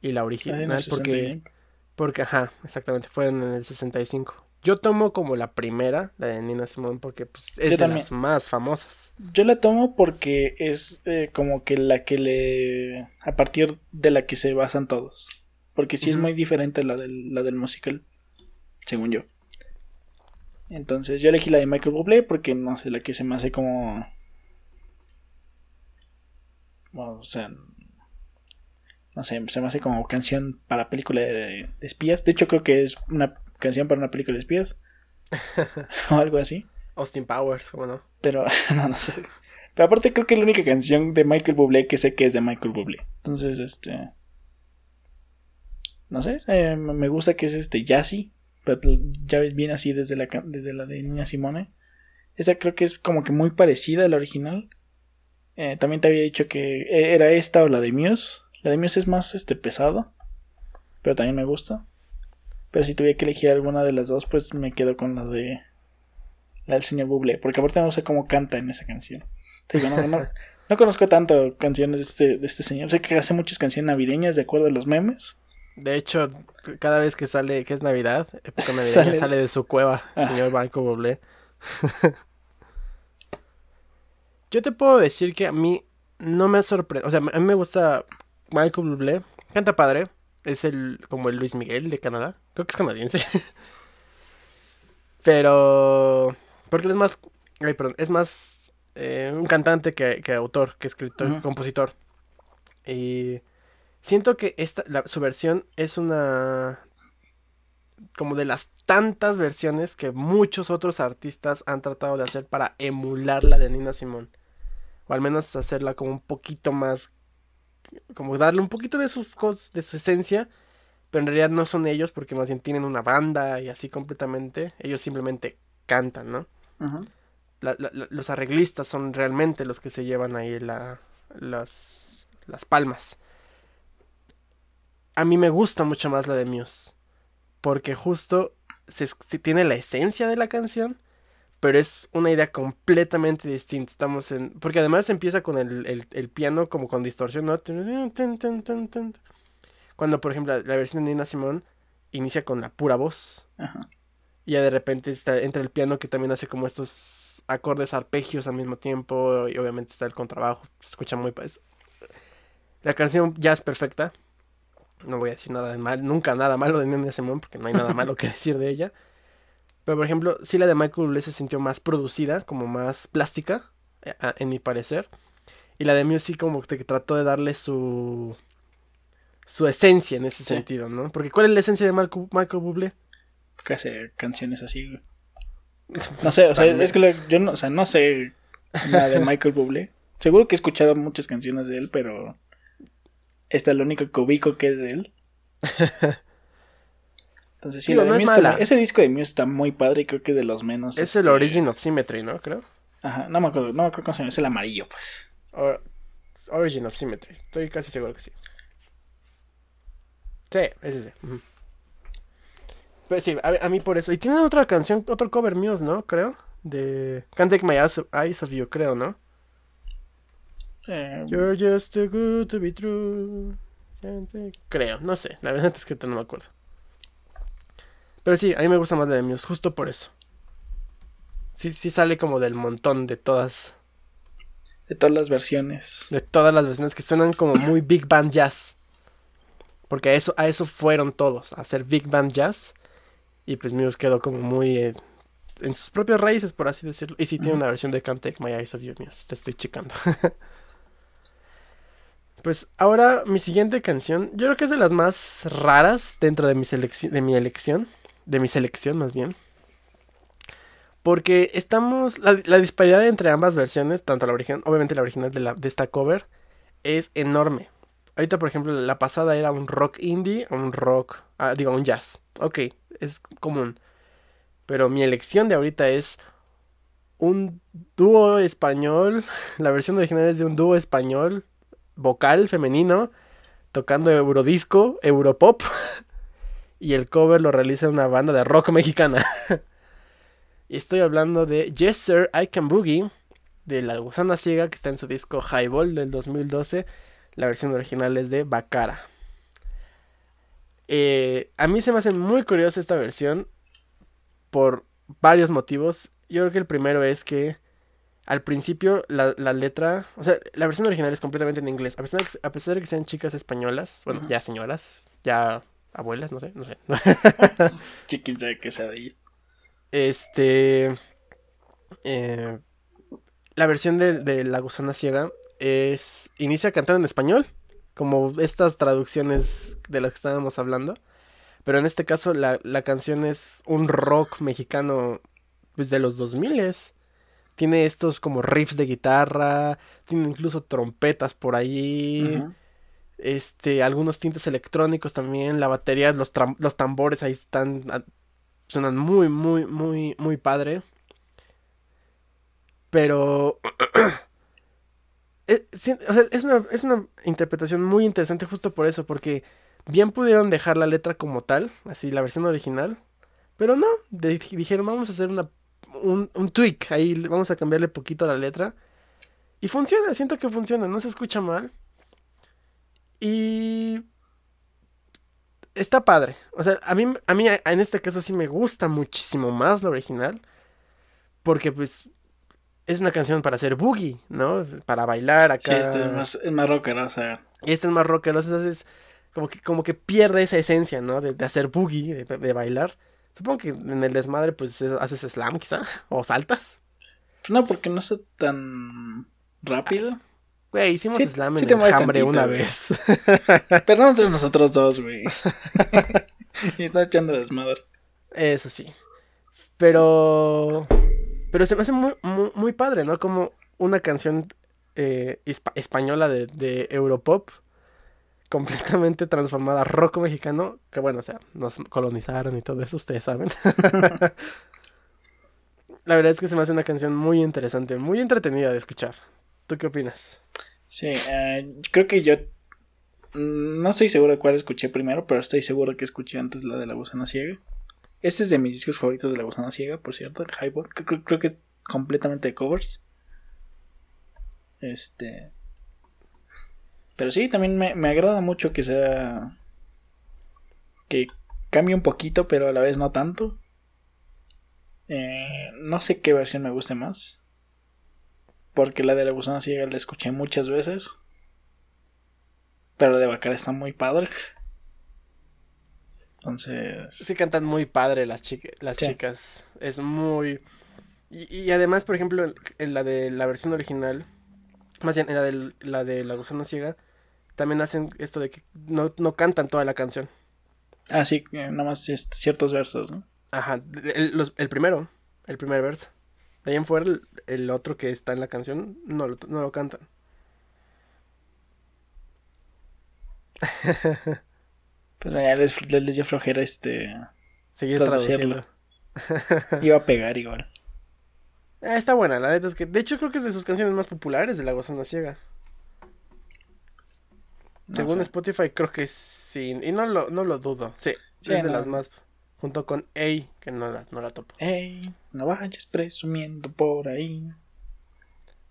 y la Ah, original. porque, 65. porque, ajá, exactamente, fueron en el 65. Yo tomo como la primera, la de Nina Simone, porque pues, es Yo de también. las más famosas. Yo la tomo porque es eh, como que la que le. a partir de la que se basan todos. Porque sí es muy diferente la del, la del musical, según yo. Entonces yo elegí la de Michael Bublé porque no sé, la que se me hace como. O sea. No sé, se me hace como canción para película de, de espías. De hecho, creo que es una canción para una película de espías. o algo así. Austin Powers, ¿cómo no? Pero, no, no sé. Pero aparte creo que es la única canción de Michael Bublé que sé que es de Michael Bublé. Entonces, este... No sé, eh, me gusta que es este jazzy. Pero ya viene así desde la, desde la de Niña Simone. Esa creo que es como que muy parecida a la original. Eh, también te había dicho que eh, era esta o la de Muse. La de Muse es más este, pesado. Pero también me gusta. Pero si tuviera que elegir alguna de las dos, pues me quedo con la de la del señor Bublé, porque aparte me gusta cómo canta en esa canción. Te digo, no, no, no conozco tanto canciones de este, de este señor. Sé que hace muchas canciones navideñas de acuerdo a los memes. De hecho, cada vez que sale, que es Navidad, época navideña, Sale- sale, de su cueva, el Ah. señor Banco Bublé. Yo te puedo decir que a mí no me sorprende, o sea, a mí me gusta Michael Bublé, canta padre, es el como el Luis Miguel de Canadá, creo que es canadiense. Pero porque él es más, ay, perdón, es más eh, un cantante que, que autor, que escritor, compositor. Y siento que esta, la- su versión es una como de las tantas versiones que muchos otros artistas han tratado de hacer para emular la de Nina Simón. O al menos hacerla como un poquito más. Como darle un poquito de sus cosas, de su esencia. Pero en realidad no son ellos porque más bien tienen una banda y así completamente. Ellos simplemente cantan, ¿no? La- la- la- los arreglistas son realmente los que se llevan ahí la, las, las palmas. A mí me gusta mucho más la de Muse. Porque justo se, se tiene la esencia de la canción. Pero es una idea completamente distinta. Estamos en. Porque además empieza con el, el- el piano como con distorsión, ¿no? Cuando, por ejemplo, la, la versión de Nina Simone inicia con la pura voz. Ajá. Y ya de repente está, entra el piano que también hace como estos acordes arpegios al mismo tiempo. Y obviamente está el contrabajo. Se escucha muy... La canción ya es perfecta. No voy a decir nada de mal, nunca nada malo de Nina Simone porque no hay nada malo que decir de ella. Pero por ejemplo, sí la de Michael Bublé se sintió más producida, como más plástica, eh, en mi parecer. Y la de Muse sí como que trató de darle su su esencia en ese Sí. sentido, ¿no? Porque ¿cuál es la esencia de Michael, Michael Bublé? Que hace canciones así, güey. No sé, o sea, es que lo- yo no, o sea, no sé nada de Michael Bublé. Seguro que he escuchado muchas canciones de él, pero esta es la única que ubico que es de él. Entonces, sí, ese disco de Muse está muy padre y creo que de los menos. Es el este, Origin of Symmetry, ¿no? Creo. Ajá, no me acuerdo, no me acuerdo cómo se llama, es el amarillo, pues. Origin of Symmetry, estoy casi seguro que sí. Sí, ese sí. Pues sí, a, mí por eso. Y tienen otra canción, otro cover Muse, ¿no? Creo. De Can't Take My Eyes, of You, creo, ¿no? You're just too good to be true. Creo, no sé. La verdad es que no me acuerdo. Pero sí, a mí me gusta más la de Muse, justo por eso. Sí, sí sale como del montón de todas. De todas las versiones. De todas las versiones que suenan como muy Big Band Jazz. Porque a eso, a eso fueron todos, a hacer Big Band Jazz. Y pues Muse quedó como muy eh, en sus propias raíces, por así decirlo. Y sí tiene una versión de Can't Take My Eyes of You, Muse. Te estoy checando. Pues ahora mi siguiente canción, yo creo que es de las más raras dentro de mi, de mi elección, de mi selección más bien. Porque estamos, la, disparidad entre ambas versiones, tanto la original, obviamente la original de, la, de esta cover, es enorme. Ahorita, por ejemplo, la pasada era un rock indie, un rock, ah, digo, un jazz. Ok, es común. Pero mi elección de ahorita es un dúo español. La versión original es de un dúo español vocal femenino tocando eurodisco, europop. y el cover lo realiza una banda de rock mexicana. y estoy hablando de Yes Sir, I Can Boogie, de La Gusana Ciega, que está en su disco Highball del 2012. La versión original es de Bacara. Eh, a mí se me hace muy curiosa esta versión por varios motivos. Yo creo que el primero es que al principio la, letra, o sea, la versión original es completamente en inglés. A pesar de que, a pesar de que sean chicas españolas, bueno, ya señoras, ya abuelas, no sé, no sé. Chiquín sabe que sea de ella. Este. Eh, la versión de, La Gusana Ciega es. Inicia cantando en español, como estas traducciones de las que estábamos hablando. Pero en este caso, la, la canción es un rock mexicano pues, de los 2000 tiene estos como riffs de guitarra, tiene incluso trompetas por ahí. Este, algunos tintes electrónicos también, la batería, los, los tambores ahí están ah, suenan muy muy muy muy padre. Pero eh, es, una, es una interpretación muy interesante justo por eso, porque bien pudieron dejar la letra como tal, así la versión original, pero no, dijeron vamos a hacer una un, un tweak. Ahí vamos a cambiarle poquito la letra. Y funciona, siento que funciona, no se escucha mal. Y está padre. O sea, a mí, a mí en este caso sí me gusta muchísimo más la original. Porque pues es una canción para hacer boogie, ¿no? Para bailar acá. Sí, este es más, es más rockero, o sea. Y este es más rockero, entonces como que, como que pierde esa esencia, ¿no? De, hacer boogie, de bailar. Supongo que en el desmadre, pues haces slam, quizá. O saltas. No, porque no está tan rápido. Güey, hicimos slam en el hambre una vez. Pero no entre nosotros dos, güey. y está echando desmadre. Eso sí. Pero. Pero se me hace muy, muy, padre, ¿no? Como una canción eh, española de, de Europop completamente transformada rock mexicano, que bueno, o sea, nos colonizaron y todo eso, ustedes saben. La verdad es que se me hace una canción muy interesante, muy entretenida de escuchar. ¿Tú qué opinas? Sí, eh, creo que yo mm, no estoy seguro de cuál escuché primero, pero estoy seguro que escuché antes la de La Gusana Ciega. Este es de mis discos favoritos de La Gusana Ciega, por cierto, el Highball. Creo, que completamente de covers. Este. Pero sí, también me, agrada mucho que sea. que cambie un poquito, pero a la vez no tanto. Eh, no sé qué versión me guste más. Porque la de la gusana ciega la escuché muchas veces. Pero la de Bacar está muy padre. Entonces. Sí, cantan muy padre las, las chicas. Es muy. Y, además, por ejemplo, en la de la versión original. Más bien, en la de la, de la gusana ciega también hacen esto de que no, cantan toda la canción. Ah, sí, nada más ciertos versos, ¿no? Ajá, el, primero, el primer verso. De ahí en fuera, el, otro que está en la canción, no, no lo cantan. Pero ya les, les dio flojera este seguir traduciendo. Iba a pegar igual. Ah, está buena, la neta es que. De hecho, creo que es de sus canciones más populares de La Gozana Ciega. No Según sé. Spotify, creo que sí. Y no lo, no lo dudo. Sí, Sí, es de las más. Junto con A, que no la, no la topo. Ey, no vayas presumiendo por ahí.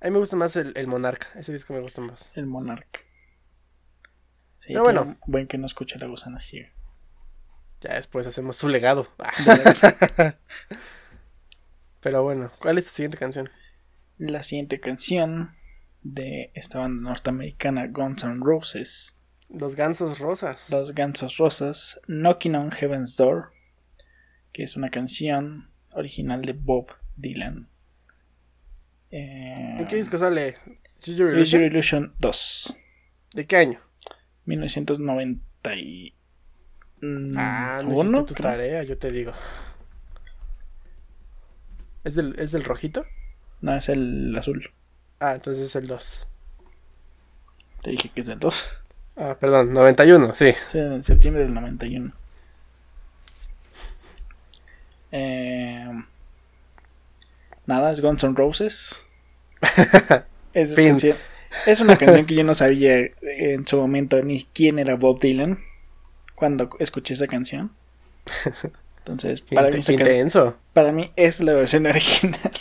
A mí me gusta más el, el Monarca. Ese disco me gusta más. El monarca. Sí, Pero bueno. Buen que no escuche la gusana ciega. Ya después hacemos su legado. La. Pero bueno, ¿cuál es tu siguiente canción? La siguiente canción de esta banda norteamericana Guns N' Roses, Los Gansos Rosas. Los Gansos Rosas, Knocking on Heaven's Door, que es una canción original de Bob Dylan. Eh, ¿En qué disco sale? Your Illusion? Your Illusion 2, ¿De qué año? 1990 y... mm, Ah, no uno, tu creo. tarea, yo te digo. ¿Es del, ¿Es del rojito? No, es el azul. Ah, entonces es el 2. Te dije que es del 2. Ah, perdón, 91, sí. Sí, en septiembre del 91. Eh, nada, es Guns N' Roses. Es, canción- una canción que yo no sabía en su momento ni quién era Bob Dylan cuando escuché esa canción. Entonces, para mí, esta qué can- intenso. para mí es la versión original.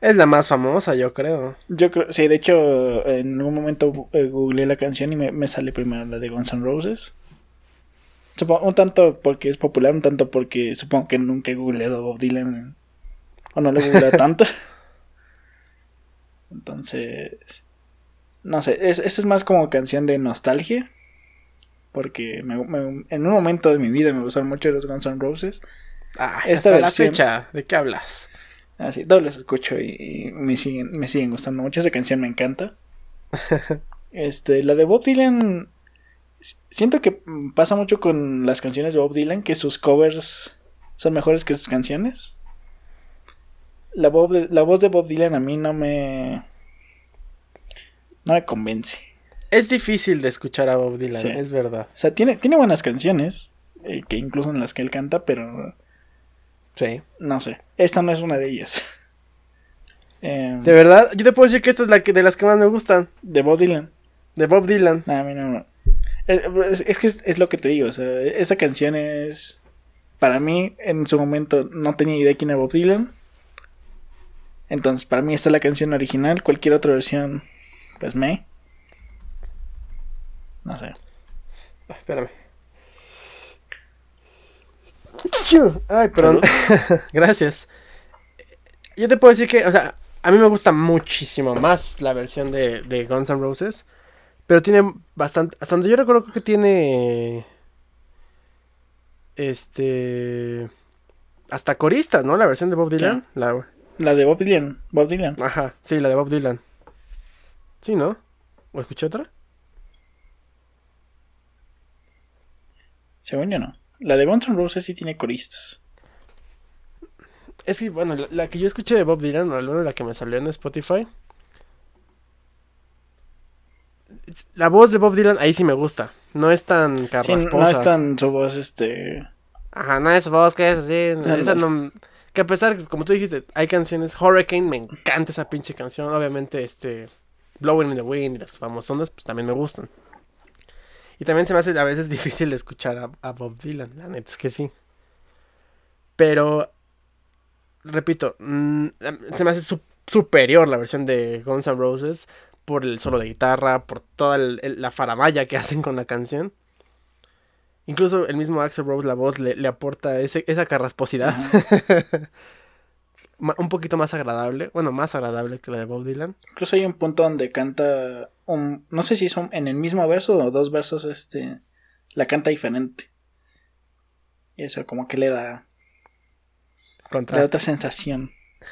Es la más famosa, yo creo. Yo creo, sí, de hecho, en algún momento eh, googleé la canción y me, me sale primero la de Guns N' Roses. Supongo, un tanto porque es popular, un tanto porque supongo que nunca he googleado Bob Dylan. O no lo he googleado tanto. Entonces, no sé, es, esa es más como canción de nostalgia. Porque me- me- en un momento de mi vida me gustaron mucho los Guns N' Roses. Ah, Esta hasta la versión- fecha. ¿De qué hablas? Así, todos los escucho y, y me siguen, me siguen gustando mucho. Esa canción me encanta. este, la de Bob Dylan. Siento que pasa mucho con las canciones de Bob Dylan, que sus covers son mejores que sus canciones. La, Bob de- la voz de Bob Dylan a mí no me. No me convence. Es difícil de escuchar a Bob Dylan, Sí. es verdad. O sea, tiene, tiene buenas canciones, eh, que incluso en las que él canta, pero Sí. no sé. Esta no es una de ellas. Em, De verdad, yo te puedo decir que esta es la que de las que más me gustan. de Bob Dylan. De Bob Dylan. No, a mí no. Es, es- que es, es lo que te digo. O sea, esa canción es. Para mí, en su momento, no tenía idea quién era Bob Dylan. Entonces, para mí, esta es la canción original. Cualquier otra versión, pues me. No sé. Ah, espérame. Ay, perdón. Gracias. Yo te puedo decir que, o sea, a mí me gusta muchísimo más la versión de, de Guns N' Roses. Pero tiene bastante. Hasta donde yo recuerdo, creo que tiene. Este. Hasta coristas, ¿no? La versión de Bob Dylan. La, La de Bob Dylan. Bob Dylan. ajá, sí, la de Bob Dylan. Sí, ¿no? ¿O escuché otra? Según yo no. La de Guns N' Roses sí tiene coristas. Es que, bueno, la, la que yo escuché de Bob Dylan, o la que me salió en Spotify. La voz de Bob Dylan ahí sí me gusta. No es tan Sí, carrasposa. no es tan su voz, este. Ajá, no es voz que es así. Esa no... Que a pesar, como tú dijiste, hay canciones. Hurricane, me encanta esa pinche canción. Obviamente, este. Blowing in the Wind y las famosonas, pues también me gustan. Y también se me hace a veces difícil escuchar a, a Bob Dylan. La neta es que sí. Pero. Repito, mm, se me hace su- superior la versión de Guns N' Roses. Por el solo de guitarra, por toda el- el- la faramaya que hacen con la canción. Incluso el mismo Axel Rose, la voz, le, le aporta ese- esa carrasposidad. Un poquito más agradable. Bueno, más agradable que la de Bob Dylan. Incluso hay un punto donde canta un, no sé si son en el mismo verso o dos versos, este, la canta diferente. Y eso como que le da, le da Contraste. otra sensación.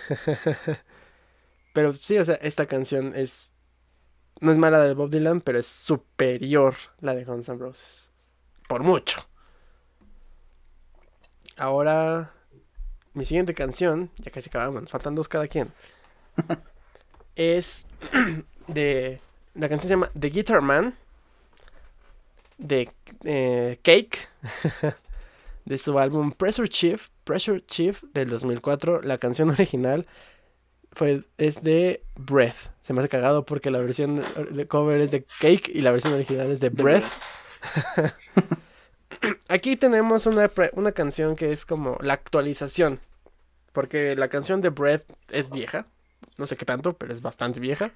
Pero sí, o sea, esta canción es. No es mala de Bob Dylan, pero es superior la de Guns N' Roses. Por mucho. Ahora. Mi siguiente canción, ya casi acabamos, nos faltan dos cada quien. es de. La canción se llama The Guitar Man. De eh, Cake. de su álbum Pressure Chief, Pressure Chief del 2004. La canción original fue, es de Breath. Se me hace cagado porque la versión de cover es de Cake y la versión original es de Breath. Aquí tenemos una, una canción que es como la actualización. Porque la canción de Breath es vieja. No sé qué tanto, pero es bastante vieja.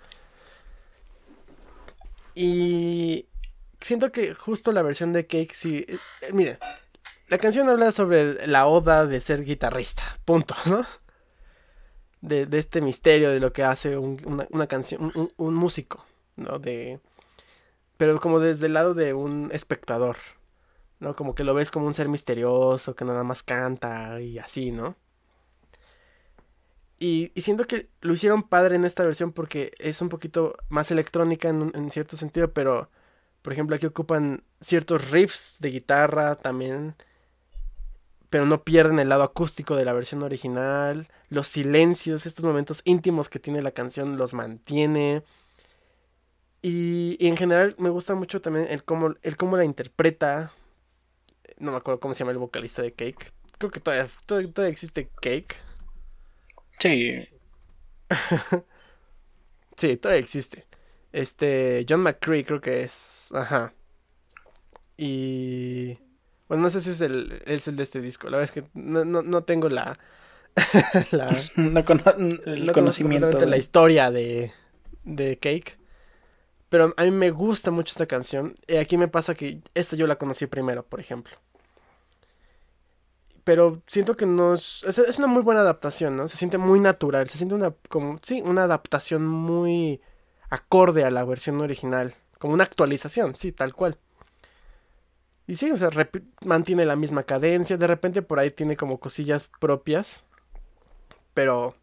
Y siento que justo la versión de Cake sí. Eh, eh, mire, la canción habla sobre la oda de ser guitarrista. Punto, ¿no? De, este misterio de lo que hace una, canción, un, un, músico, ¿no? De. Pero como desde el lado de un espectador. ¿No? Como que lo ves como un ser misterioso que nada más canta y así, ¿no? Y, siento que lo hicieron padre en esta versión porque es un poquito más electrónica en, cierto sentido, pero por ejemplo aquí ocupan ciertos riffs de guitarra también, pero no pierden el lado acústico de la versión original. Los silencios, estos momentos íntimos que tiene la canción los mantiene. Y, en general me gusta mucho también el cómo, el cómo la interpreta. No me acuerdo cómo se llama el vocalista de Cake. Creo que todavía, todavía existe Cake. Sí. sí, todavía existe. Este, John McCree creo que es. Ajá. Y... Bueno, no sé si es el, es el de este disco. La verdad es que no, no, tengo la... la no el conocimiento. de la historia de, de Cake. Pero a mí me gusta mucho esta canción. Y aquí me pasa que esta yo la conocí primero, por ejemplo pero siento que no es, es, una muy buena adaptación, ¿no? Se siente muy natural, se siente una, como, sí, una adaptación muy acorde a la versión original, como una actualización, sí, tal cual. Y sí, o sea, mantiene la misma cadencia, de repente por ahí tiene como cosillas propias, pero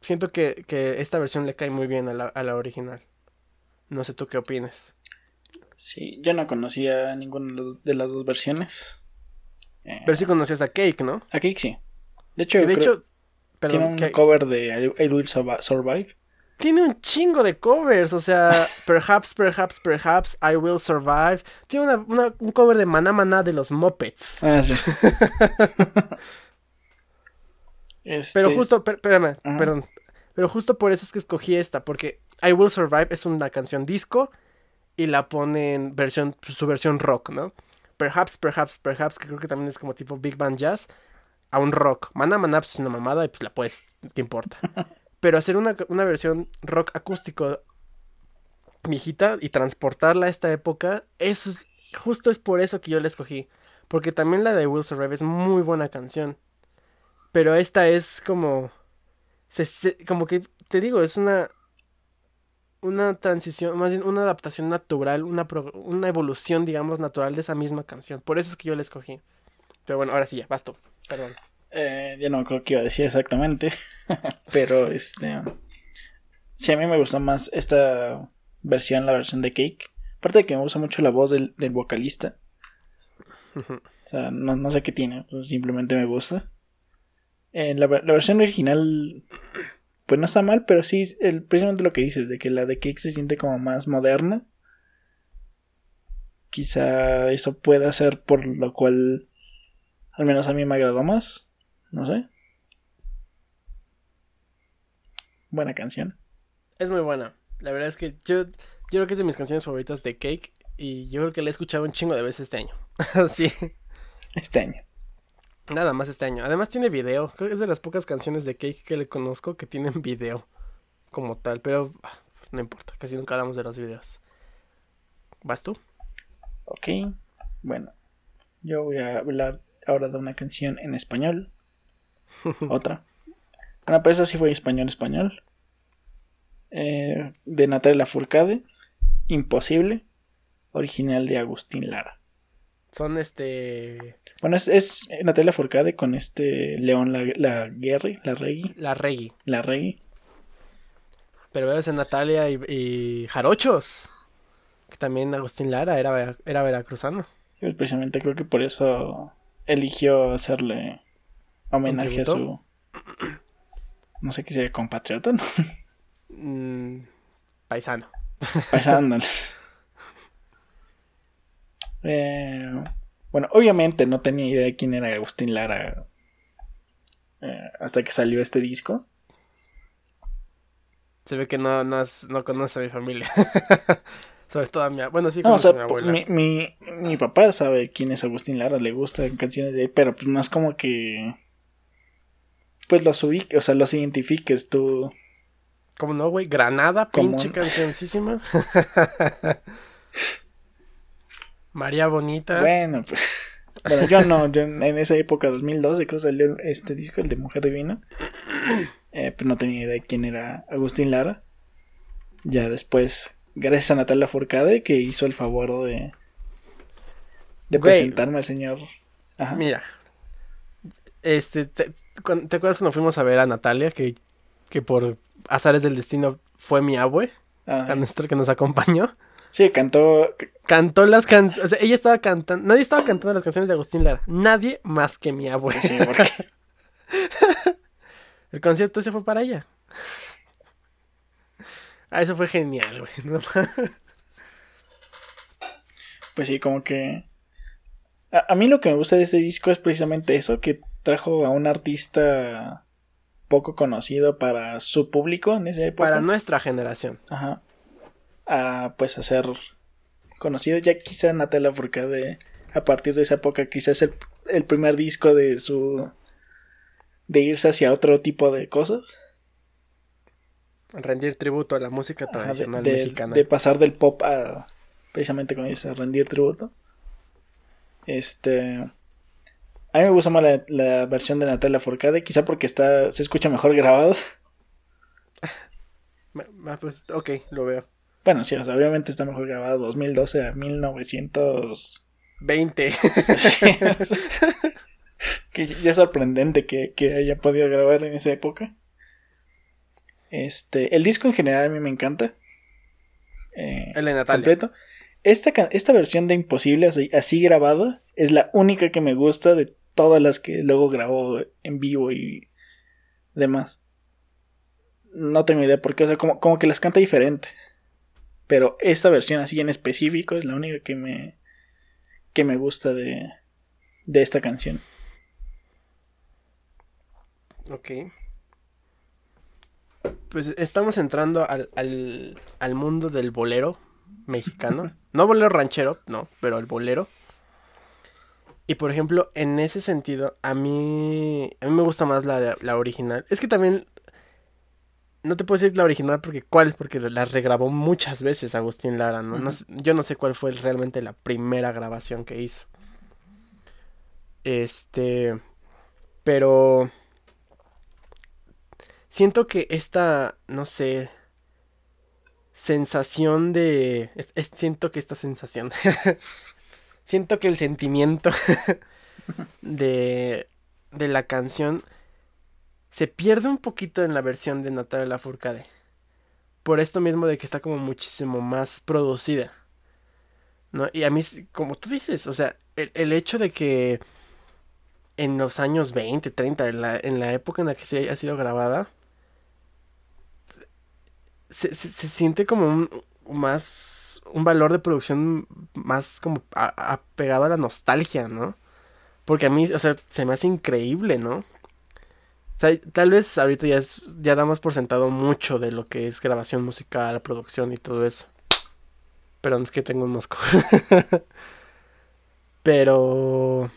siento que, que esta versión le cae muy bien a la, a la original. No sé tú qué opinas. Sí, yo no conocía ninguna de las dos versiones. Pero sí conocías a Cake, ¿no? A Cake sí. De hecho, de hecho tiene un cover de I, Will Survive. Tiene un chingo de covers, o sea, Perhaps, Perhaps, Perhaps, I Will Survive. Tiene una, un cover de Maná Maná de los Muppets. Ah, sí. este... Pero justo, espérame, perdón. Pero justo por eso es que escogí esta, porque I Will Survive es una canción disco y la ponen versión, su versión rock, ¿no? Perhaps, Perhaps, Perhaps, que creo que también es como tipo Big Band Jazz, a un rock. Mana Mana pues, es una mamada y pues la puedes, ¿qué importa? Pero hacer una, versión rock acústico viejita y transportarla a esta época, eso es, justo es por eso que yo la escogí. Porque también la de Will Survive es muy buena canción. Pero esta es como... como que, te digo, es una una transición, más bien una adaptación natural, una, una evolución, digamos, natural de esa misma canción. Por eso es que yo la escogí. Pero bueno, ahora sí, ya, basto. Perdón. Eh, ya no creo que iba a decir exactamente. pero este. Sí, a mí me gustó más esta versión, la versión de Cake. Aparte de que me gusta mucho la voz del, vocalista. o sea, no, sé qué tiene, pues simplemente me gusta. Eh, la, la, versión original pues no está mal, pero sí, el, precisamente lo que dices, de que la de Cake se siente como más moderna. Quizá eso pueda ser por lo cual, al menos a mí me agradó más. No sé. Buena canción. Es muy buena. La verdad es que yo, yo creo que es de mis canciones favoritas de Cake. Y yo creo que la he escuchado un chingo de veces este año. sí. Este año. Nada más este año. Además tiene video. Creo que es de las pocas canciones de Cake que le conozco que tienen video como tal. Pero ah, no importa, casi nunca hablamos de los videos. ¿Vas tú? Ok. Bueno, yo voy a hablar ahora de una canción en español. Otra. Una pero esa sí fue español español. Eh, de Natalia Furcade. Imposible. Original de Agustín Lara. Son este. Bueno, es, es Natalia Forcade con este León la, la Guerri, la Regui. La Regui. La. Pero veo en Natalia y, Jarochos. Que también Agustín Lara era, era veracruzano. Pues precisamente creo que por eso eligió hacerle homenaje a su. No sé qué sería, compatriota, ¿no? Mm, paisano. Paisano. Eh, Bueno, obviamente no tenía idea de quién era Agustín Lara eh, hasta que salió este disco. Se ve que no, no, no conoce a mi familia. Sobre todo a mi Bueno, sí, no, a mi abuela. mi, mi, mi papá sabe quién es Agustín Lara, le gustan canciones de él, pero pues es como que. Pues los ubiques, o sea, los identifiques tú. ¿Cómo no, güey? Granada, ¿Cómo pinche no? cancioncísima. María Bonita. Bueno, pues. Bueno, yo no, yo en en esa época, 2012, creo que salió este disco, el de Mujer Divina. Eh, pues no tenía idea de quién era Agustín Lara. Ya después, gracias a Natalia Forcade, que hizo el favor de. de Güey. presentarme al señor. Ajá. Mira. Este, te, ¿te acuerdas cuando fuimos a ver a Natalia? Que, que por azares del destino fue mi abue, que nos acompañó. Sí, cantó. Cantó las canciones. O sea, ella estaba cantando. Nadie estaba cantando las canciones de Agustín Lara. Nadie más que mi abue. Sí, porque- El concierto ese fue para ella. Ah, eso fue genial, güey. No pues sí, como que. A, a mí lo que me gusta de este disco es precisamente eso: que trajo a un artista poco conocido para su público en esa época. Para nuestra generación. Ajá. A pues a ser conocido. Ya quizá Natalia Forcade a partir de esa época quizás el, el primer disco de su de irse hacia otro tipo de cosas. Rendir tributo a la música Ajá, de, tradicional de- mexicana. de pasar del pop a precisamente como dices, rendir tributo. Este a mí me gusta más la, la versión de Natalia Forcade, quizá porque está se escucha mejor grabado. Pues, ok, lo veo. Bueno, sí, o sea, obviamente está mejor grabado 2012 a 1900 20. Sí. que ya es sorprendente que, que haya podido grabar en esa época. Este, el disco en general a mí me encanta. Eh, El de Natalia. completo. Esta, esta versión de Imposible, así, así grabada, es la única que me gusta de todas las que luego grabó en vivo y demás. No tengo idea por qué, o sea, como, como que las canta diferente. Pero esta versión así en específico es la única que me, que me gusta de, de esta canción. Ok. Pues estamos entrando al, al, al mundo del bolero mexicano. No bolero ranchero, no, pero el bolero. Y por ejemplo, en ese sentido, a mí, a mí me gusta más la, la original. Es que también, no te puedo decir la original porque cuál, porque la regrabó muchas veces Agustín Lara, ¿no? No yo no sé cuál fue realmente la primera grabación que hizo. Este, pero siento que esta, no sé, sensación de... es- es- siento que esta sensación... siento que el sentimiento de, de la canción se pierde un poquito en la versión de Natalia Lafourcade. Por esto mismo de que está como muchísimo más producida. ¿No? Y a mí, como tú dices, o sea, el, el hecho de que en los años 20, 30, en la, en la época en la que se haya sido grabada, se, se- se siente como un más un valor de producción más como a- apegado a la nostalgia, ¿no? Porque a mí, o sea, se me hace increíble, ¿no? O sea, tal vez ahorita ya es, ya damos por sentado mucho de lo que es grabación musical, producción y todo eso. Perdón, es que tengo un mosco. Pero...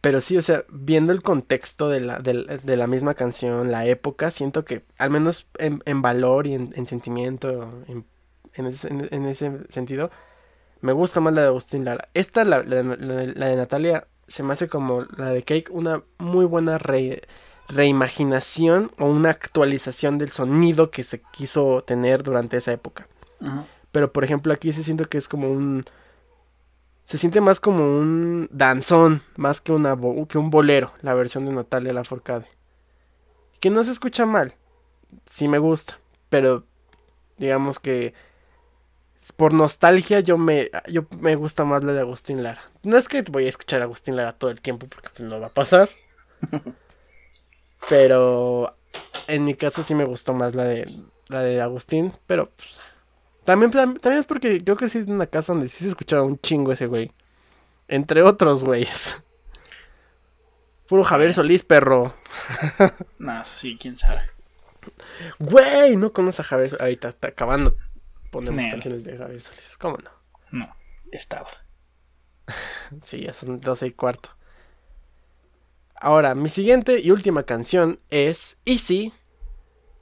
Pero sí, o sea, viendo el contexto de la, de la misma canción, la época, siento que, al menos en, en valor y en, en sentimiento, en, en ese, en- en ese sentido, me gusta más la de Agustín Lara. Esta, la, la la la de Natalia, se me hace como la de Cake, una muy buena re- reimaginación o una actualización del sonido que se quiso tener durante esa época. Pero por ejemplo aquí se siente que es como un... Se siente más como un danzón, más que, una que un bolero, la versión de Natalia Lafourcade. Que no se escucha mal, sí me gusta, pero digamos que por nostalgia yo me, yo me gusta más la de Agustín Lara. No es que voy a escuchar a Agustín Lara todo el tiempo porque pues, no va a pasar. pero en mi caso sí me gustó más la de, la de Agustín, pero pues, también, tam- también es porque yo crecí en una casa donde sí se escuchaba un chingo ese güey. Entre otros, güeyes. Puro Javier Solís, perro. no, sí, quién sabe. Güey, no conoces a Javier Solís. Ahí está, está acabando. Ponemos canciones de Javier Solís. ¿Cómo no? No, estaba. Sí, ya son 12 y cuarto. Ahora, mi siguiente y última canción es Easy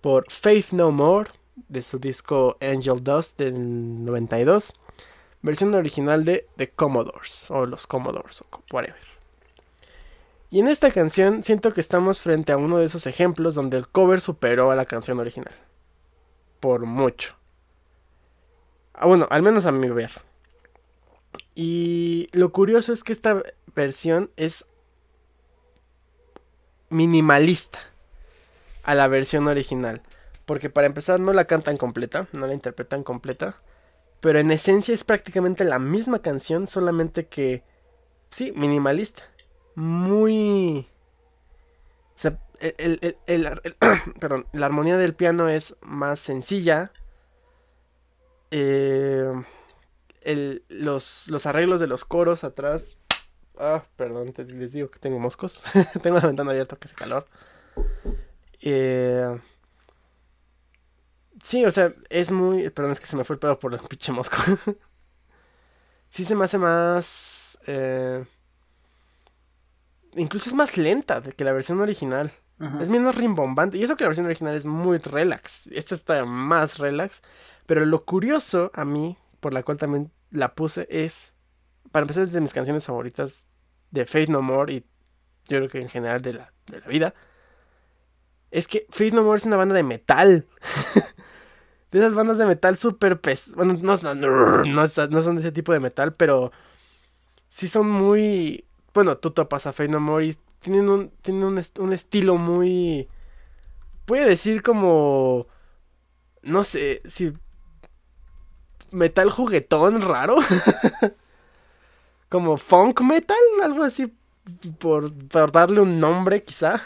por Faith No More de su disco Angel Dust del 92. Versión original de The Commodores o los Commodores o whatever. Y en esta canción siento que estamos frente a uno de esos ejemplos donde el cover superó a la canción original. Por mucho. Ah, bueno, al menos a mi ver. Y lo curioso es que esta versión es minimalista a la versión original. Porque para empezar no la cantan completa, no la interpretan completa. Pero en esencia es prácticamente la misma canción, solamente que... Sí, minimalista. Muy... O sea, perdón, la armonía del piano es más sencilla. Eh, el- los, los arreglos de los coros atrás. Ah, perdón, te- les digo que tengo moscos. tengo la ventana abierta que hace calor. Eh, sí, o sea, es muy. Perdón, es que se me fue el pedo por el pinche mosco. sí, se me hace más. eh, incluso es más lenta de que la versión original. Ajá. Es menos rimbombante. Y eso que la versión original es muy relax. Esta está más relax. Pero lo curioso a mí, por la cual también la puse, es. Para empezar, es de mis canciones favoritas de Faith No More y yo creo que en general de la, de la vida. Es que Faith No More es una banda de metal. de esas bandas de metal súper pes... Bueno, no, no, no, no son de ese tipo de metal, pero sí son muy... Bueno, tú topas a Faith No More y tienen un, tienen un, un estilo muy... Puede decir como... No sé, si... Metal juguetón raro. como funk metal, algo así. Por, darle un nombre quizá.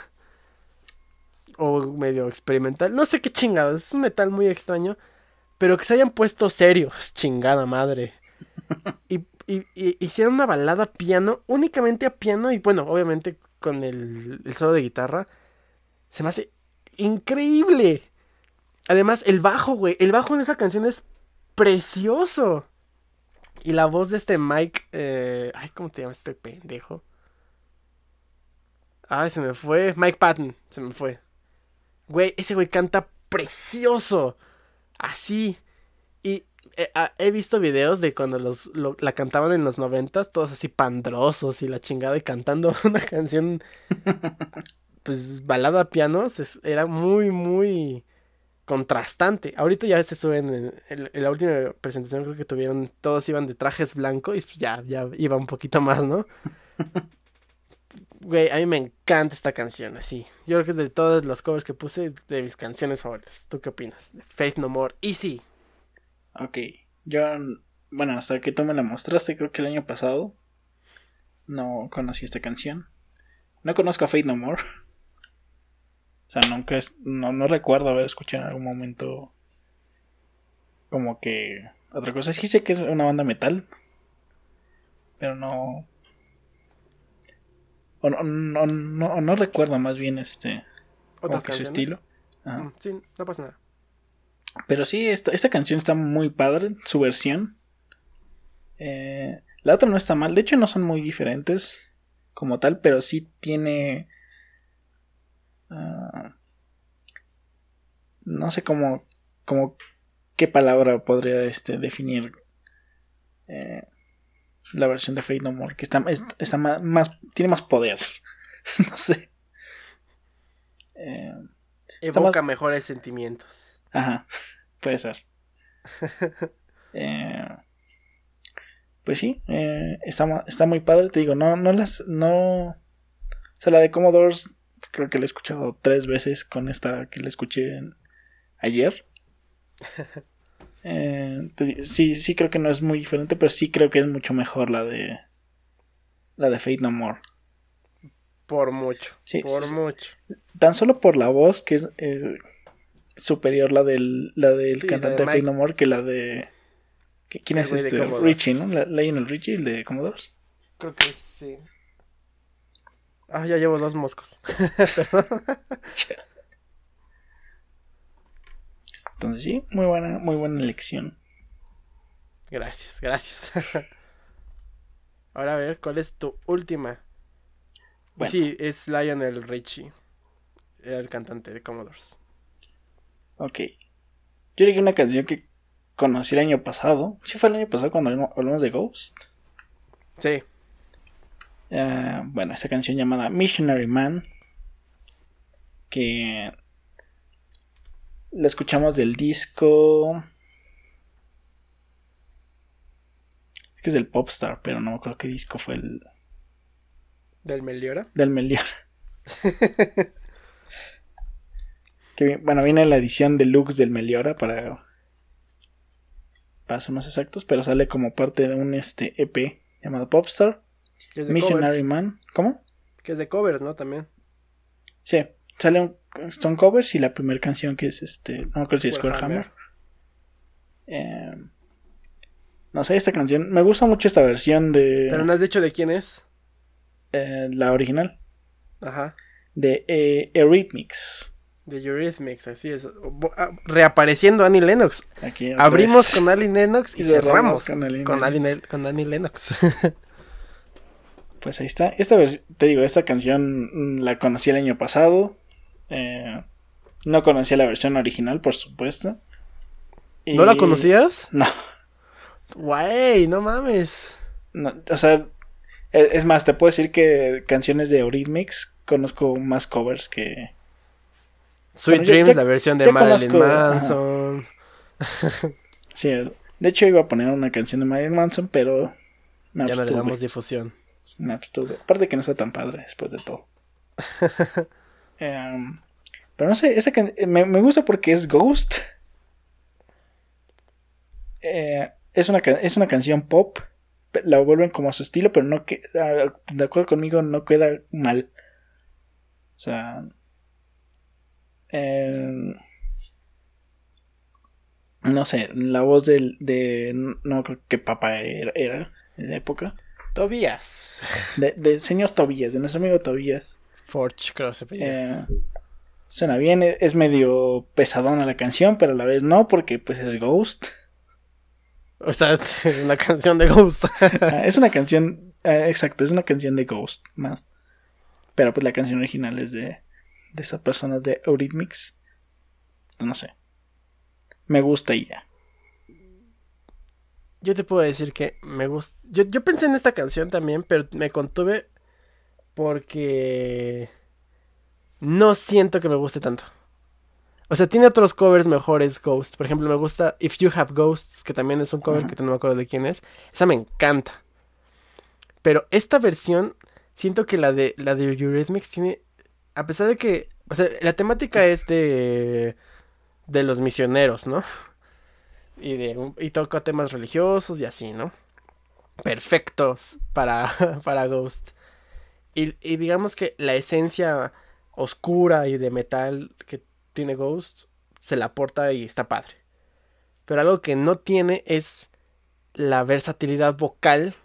O medio experimental. No sé qué chingados. Es un metal muy extraño. Pero que se hayan puesto serios. Chingada madre. Y, y- hicieron una balada piano. Únicamente a piano. Y bueno, obviamente con el, el solo de guitarra. Se me hace increíble. Además, el bajo, güey. El bajo en esa canción es precioso. Y la voz de este Mike. eh, ay, ¿cómo te llamas este pendejo? Ay, se me fue. Mike Patton, se me fue. Güey, ese güey canta precioso. Así. Y eh, ah, he visto videos de cuando los, lo- la cantaban en los noventas, todos así pandrosos y la chingada y cantando una canción, pues balada a pianos, era muy, muy contrastante. Ahorita ya se suben, en, en- en la última presentación creo que tuvieron, todos iban de trajes blancos y pues ya, ya iba un poquito más, ¿no? Güey, a mí me encanta esta canción, así. Yo creo que es de todos los covers que puse, de mis canciones favoritas. ¿Tú qué opinas? Faith No More. Easy. Ok. Yo, bueno, hasta que tú me la mostraste, creo que el año pasado, no conocí esta canción. No conozco a Fate No More. O sea, nunca es, no, no recuerdo haber escuchado en algún momento como que otra cosa. Sí sé que es una banda metal, pero no... O no, no, no, no recuerdo más bien este... Otras que su estilo. Ajá. Mm, Sí, no pasa nada. Pero sí, esta, esta canción está muy padre, su versión. Eh, la otra no está mal, de hecho no son muy diferentes como tal, pero sí tiene... ah, no sé cómo, cómo... ¿Qué palabra podría este, definir eh, la versión de Fate No More? Que está, más, tiene más poder. no sé. Eh, Evoca más- mejores sentimientos. Ajá, puede ser. Eh, pues sí, está, está muy padre, te digo, no, no las, no... O sea, la de Commodores creo que la he escuchado tres veces con esta que la escuché ayer. Eh, te sí, sí creo que no es muy diferente, pero sí creo que es mucho mejor la de... La de Fate No More. Por mucho. Sí, por sí, mucho. Tan solo por la voz, que es, es superior la del, la del Sí, cantante de de Fate. No More que la de. que- ¿Quién El es este? Richie, ¿no? La- Lionel Richie, el de Commodores. Creo que sí. Ah, ya llevo dos moscos. Entonces sí, muy buena, muy buena elección. Gracias, gracias. Ahora a ver, ¿cuál es tu última? Bueno. Sí, es Lionel Richie. Era el cantante de Commodores. Ok. Yo llegué una canción que conocí el año pasado. Sí, fue el año pasado cuando hablamos de Ghost. Sí. Ah, bueno, esta canción llamada Missionary Man. Que la escuchamos del disco. Es que es del Popstar, pero no me acuerdo qué disco fue el. ¿Del Meliora? Del Meliora. que, bueno, viene la edición deluxe del Meliora para. Para ser más exactos, pero sale como parte de un este EP llamado Popstar. Que es de Missionary covers. Man. ¿Cómo? Que es de covers, ¿no? También. Sí, sale un, son covers y la primera canción que es este, no creo si es Square Hammer. Eh, no sé, esta canción, me gusta mucho esta versión de Pero no has dicho de quién es. eh, la original, Ajá. de eh, Eurythmics. De Eurythmics, así es. Ah, Reapareciendo Annie Lennox. Aquí Abrimos vez. con Annie Lennox y, Y cerramos con Annie con. Annie, con Annie Lennox. Pues ahí está. Esta te digo, esta canción mm, la conocí el año pasado. Eh, no conocía la versión original, por supuesto. ¿No la conocías? No. Güey, no mames. No, o sea, e- es más, te puedo decir que canciones de Eurythmics conozco más covers que. Sweet Bueno, Dreams, la versión de Marilyn conozco-. Manson. Sí, de hecho iba a poner una canción de Marilyn Manson, pero me Ya no le damos difusión. Aparte que no está tan padre después de todo. Em, pero no sé, esa can- me, me gusta porque es Ghost. Eh, es, una, es una canción pop. La vuelven como a su estilo, pero no que, ah, de acuerdo conmigo, no queda mal. O sea. em, no sé, la voz del, de. No creo que papá era, era en la época. Tobías. De- del señor Tobías, de nuestro amigo Tobías. Forge, creo que se. Eh, suena bien, e- es medio pesadona la canción, pero a la vez no, porque pues es Ghost. O sea, es una canción de Ghost. Ah, es una canción, eh, exacto, es una canción de Ghost más. Pero pues la canción original es de, de esas personas de Eurythmics. No sé. Me gusta y ya. Yo te puedo decir que me gusta. Yo, yo pensé en esta canción también, pero me contuve porque no siento que me guste tanto. O sea, tiene otros covers mejores Ghost. Por ejemplo, me gusta If You Have Ghosts, que también es un cover que no me acuerdo de quién es. Esa me encanta. Pero esta versión, siento que la de la de Eurythmics tiene. A pesar de que. O sea, la temática es de. de los misioneros, ¿no? Y, de, y toca temas religiosos y así, ¿no? Perfectos para, para Ghost. Y, digamos que la esencia oscura y de metal que tiene Ghost se la aporta y está padre. Pero algo que no tiene es la versatilidad vocal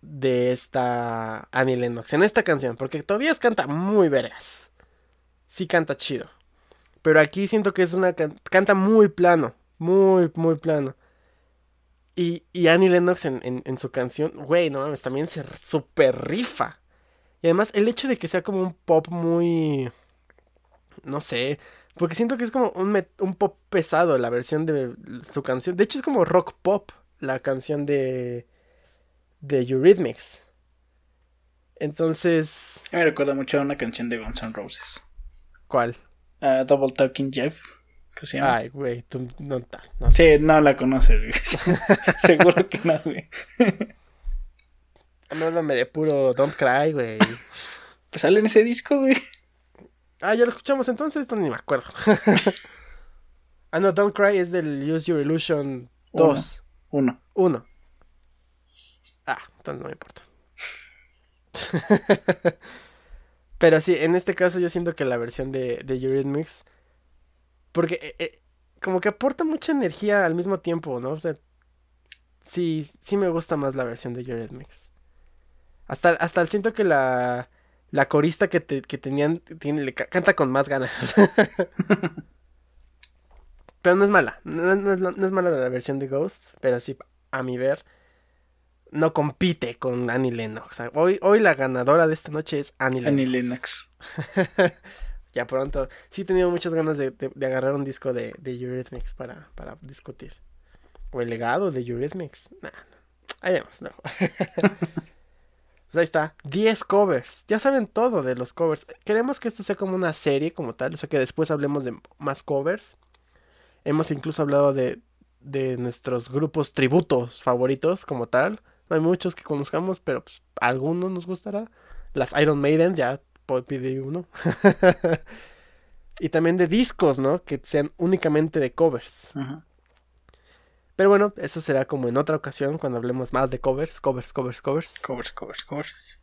de esta Annie Lennox en esta canción, porque todavía canta muy veras. Sí canta chido. Pero aquí siento que es una can- canta muy plano, muy muy plano. Y, y Annie Lennox en, en- en su canción, güey, no mames, también se super rifa. Y además el hecho de que sea como un pop muy no sé, porque siento que es como un, met- un pop pesado la versión de su canción. De hecho es como rock pop la canción de de Eurythmics. Entonces, Me recuerda mucho a una canción de Guns N' Roses. ¿cuál? Ah, Double Talking Jeff. ¿Qué se llama? Ay, güey, tú no, no Sí, no la conoces, güey. Seguro que no, güey. No háblame de puro Don't Cry, güey. Pues sale en ese disco, güey. Ah, ya lo escuchamos entonces, entonces ni me acuerdo. ah, no, Don't Cry es del Use Your Illusion 2. Uno. 1. Ah, entonces no me importa. Pero sí, en este caso yo siento que la versión de, de Eurythmics. Porque eh, eh, como que aporta mucha energía al mismo tiempo, ¿no? O sea, sí, sí me gusta más la versión de Eurythmics. Hasta, hasta siento que la, la corista que, te- que tenían tiene, le ca- canta con más ganas. pero no es mala. No, no es, no es mala la versión de Ghost. Pero sí, a mi ver, no compite con Annie Lennox. O sea, hoy, hoy la ganadora de esta noche es Annie Lennox. Annie Lennox. Ya pronto. Sí he tenido muchas ganas de, de- agarrar un disco de, de Eurythmics para, para discutir. O el legado de Eurythmics. Nah, no. Ahí vemos, no. pues ahí está. 10 covers. Ya saben todo de los covers. Queremos que esto sea como una serie como tal. O sea que después hablemos de más covers. Hemos incluso hablado de, de nuestros grupos tributos favoritos como tal. No hay muchos que conozcamos, pero pues, algunos nos gustará. Las Iron Maiden, ya pedir uno. y también de discos, ¿no? Que sean únicamente de covers. Ajá. Pero bueno, eso será como en otra ocasión cuando hablemos más de covers, covers, covers, covers. Covers, covers, covers.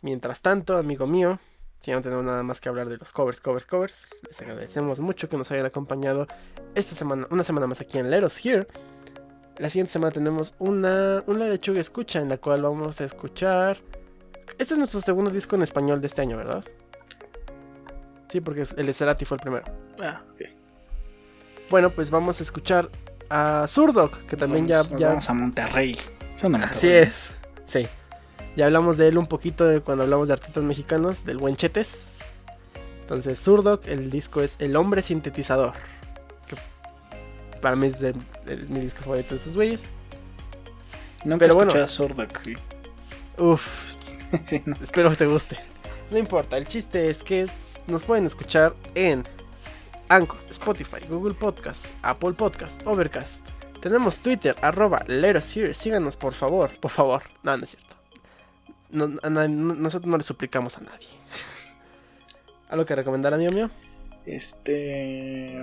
Mientras tanto, amigo mío, si no tenemos nada más que hablar de los covers, covers, covers, les agradecemos mucho que nos hayan acompañado esta semana, una semana más aquí en Let Us Here. La siguiente semana tenemos una, una lechuga escucha en la cual vamos a escuchar. Este es nuestro segundo disco en español de este año, ¿verdad? Sí, porque el de Cerati fue el primero. Ah, ok. Bueno, pues vamos a escuchar a Zurdok, que también Vamos- ya, ya Vamos a Monterrey. Son Así es. Sí. Ya hablamos de él un poquito de cuando hablamos de artistas mexicanos, del buen Chetes. Entonces, Zurdok, el disco es El Hombre Sintetizador. Que para mí es mi disco favorito de esos güeyes. Nunca Pero bueno. a Zurdok. Uf, Sí, no. espero que te guste. No importa, el chiste es que nos pueden escuchar en Anchor, Spotify, Google Podcast, Apple Podcast, Overcast. Tenemos Twitter, arroba Let Us Hear. Síganos, por favor, por favor. No, no es cierto. No- no- nosotros no le suplicamos a nadie. ¿Algo que recomendar, amigo mío? Este.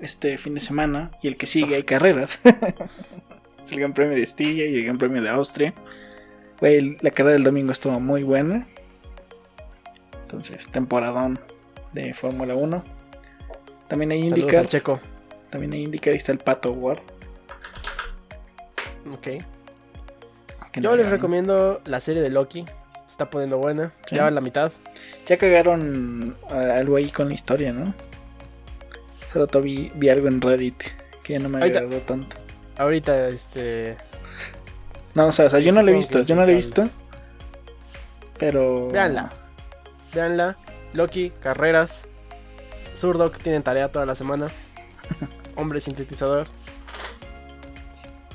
Este fin de semana y el que sigue hay carreras. es el Gran Premio de Estilla y el Gran Premio de Austria. Güey, la carrera del domingo estuvo muy buena. Entonces, temporadón de Fórmula 1. También hay indicar. Checo. También hay indicar. Ahí está el Pato War. Ok. que Yo no les recomiendo la serie de Loki. Se está poniendo buena. Sí. Ya va a la mitad. Ya cagaron ah, algo ahí con la historia, ¿no? Rato vi, vi algo en Reddit que ya no me Ahorita- agradó tanto. Ahorita, este. No, o sea, o sea, yo no lo he visto, yo no lo he visto. Pero. Véanla. Véanla. Loki, carreras. Zurdok tienen tarea toda la semana. Hombre sintetizador.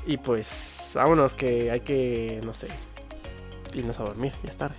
Y pues, vámonos que hay que, no sé, irnos a dormir. Ya es tarde.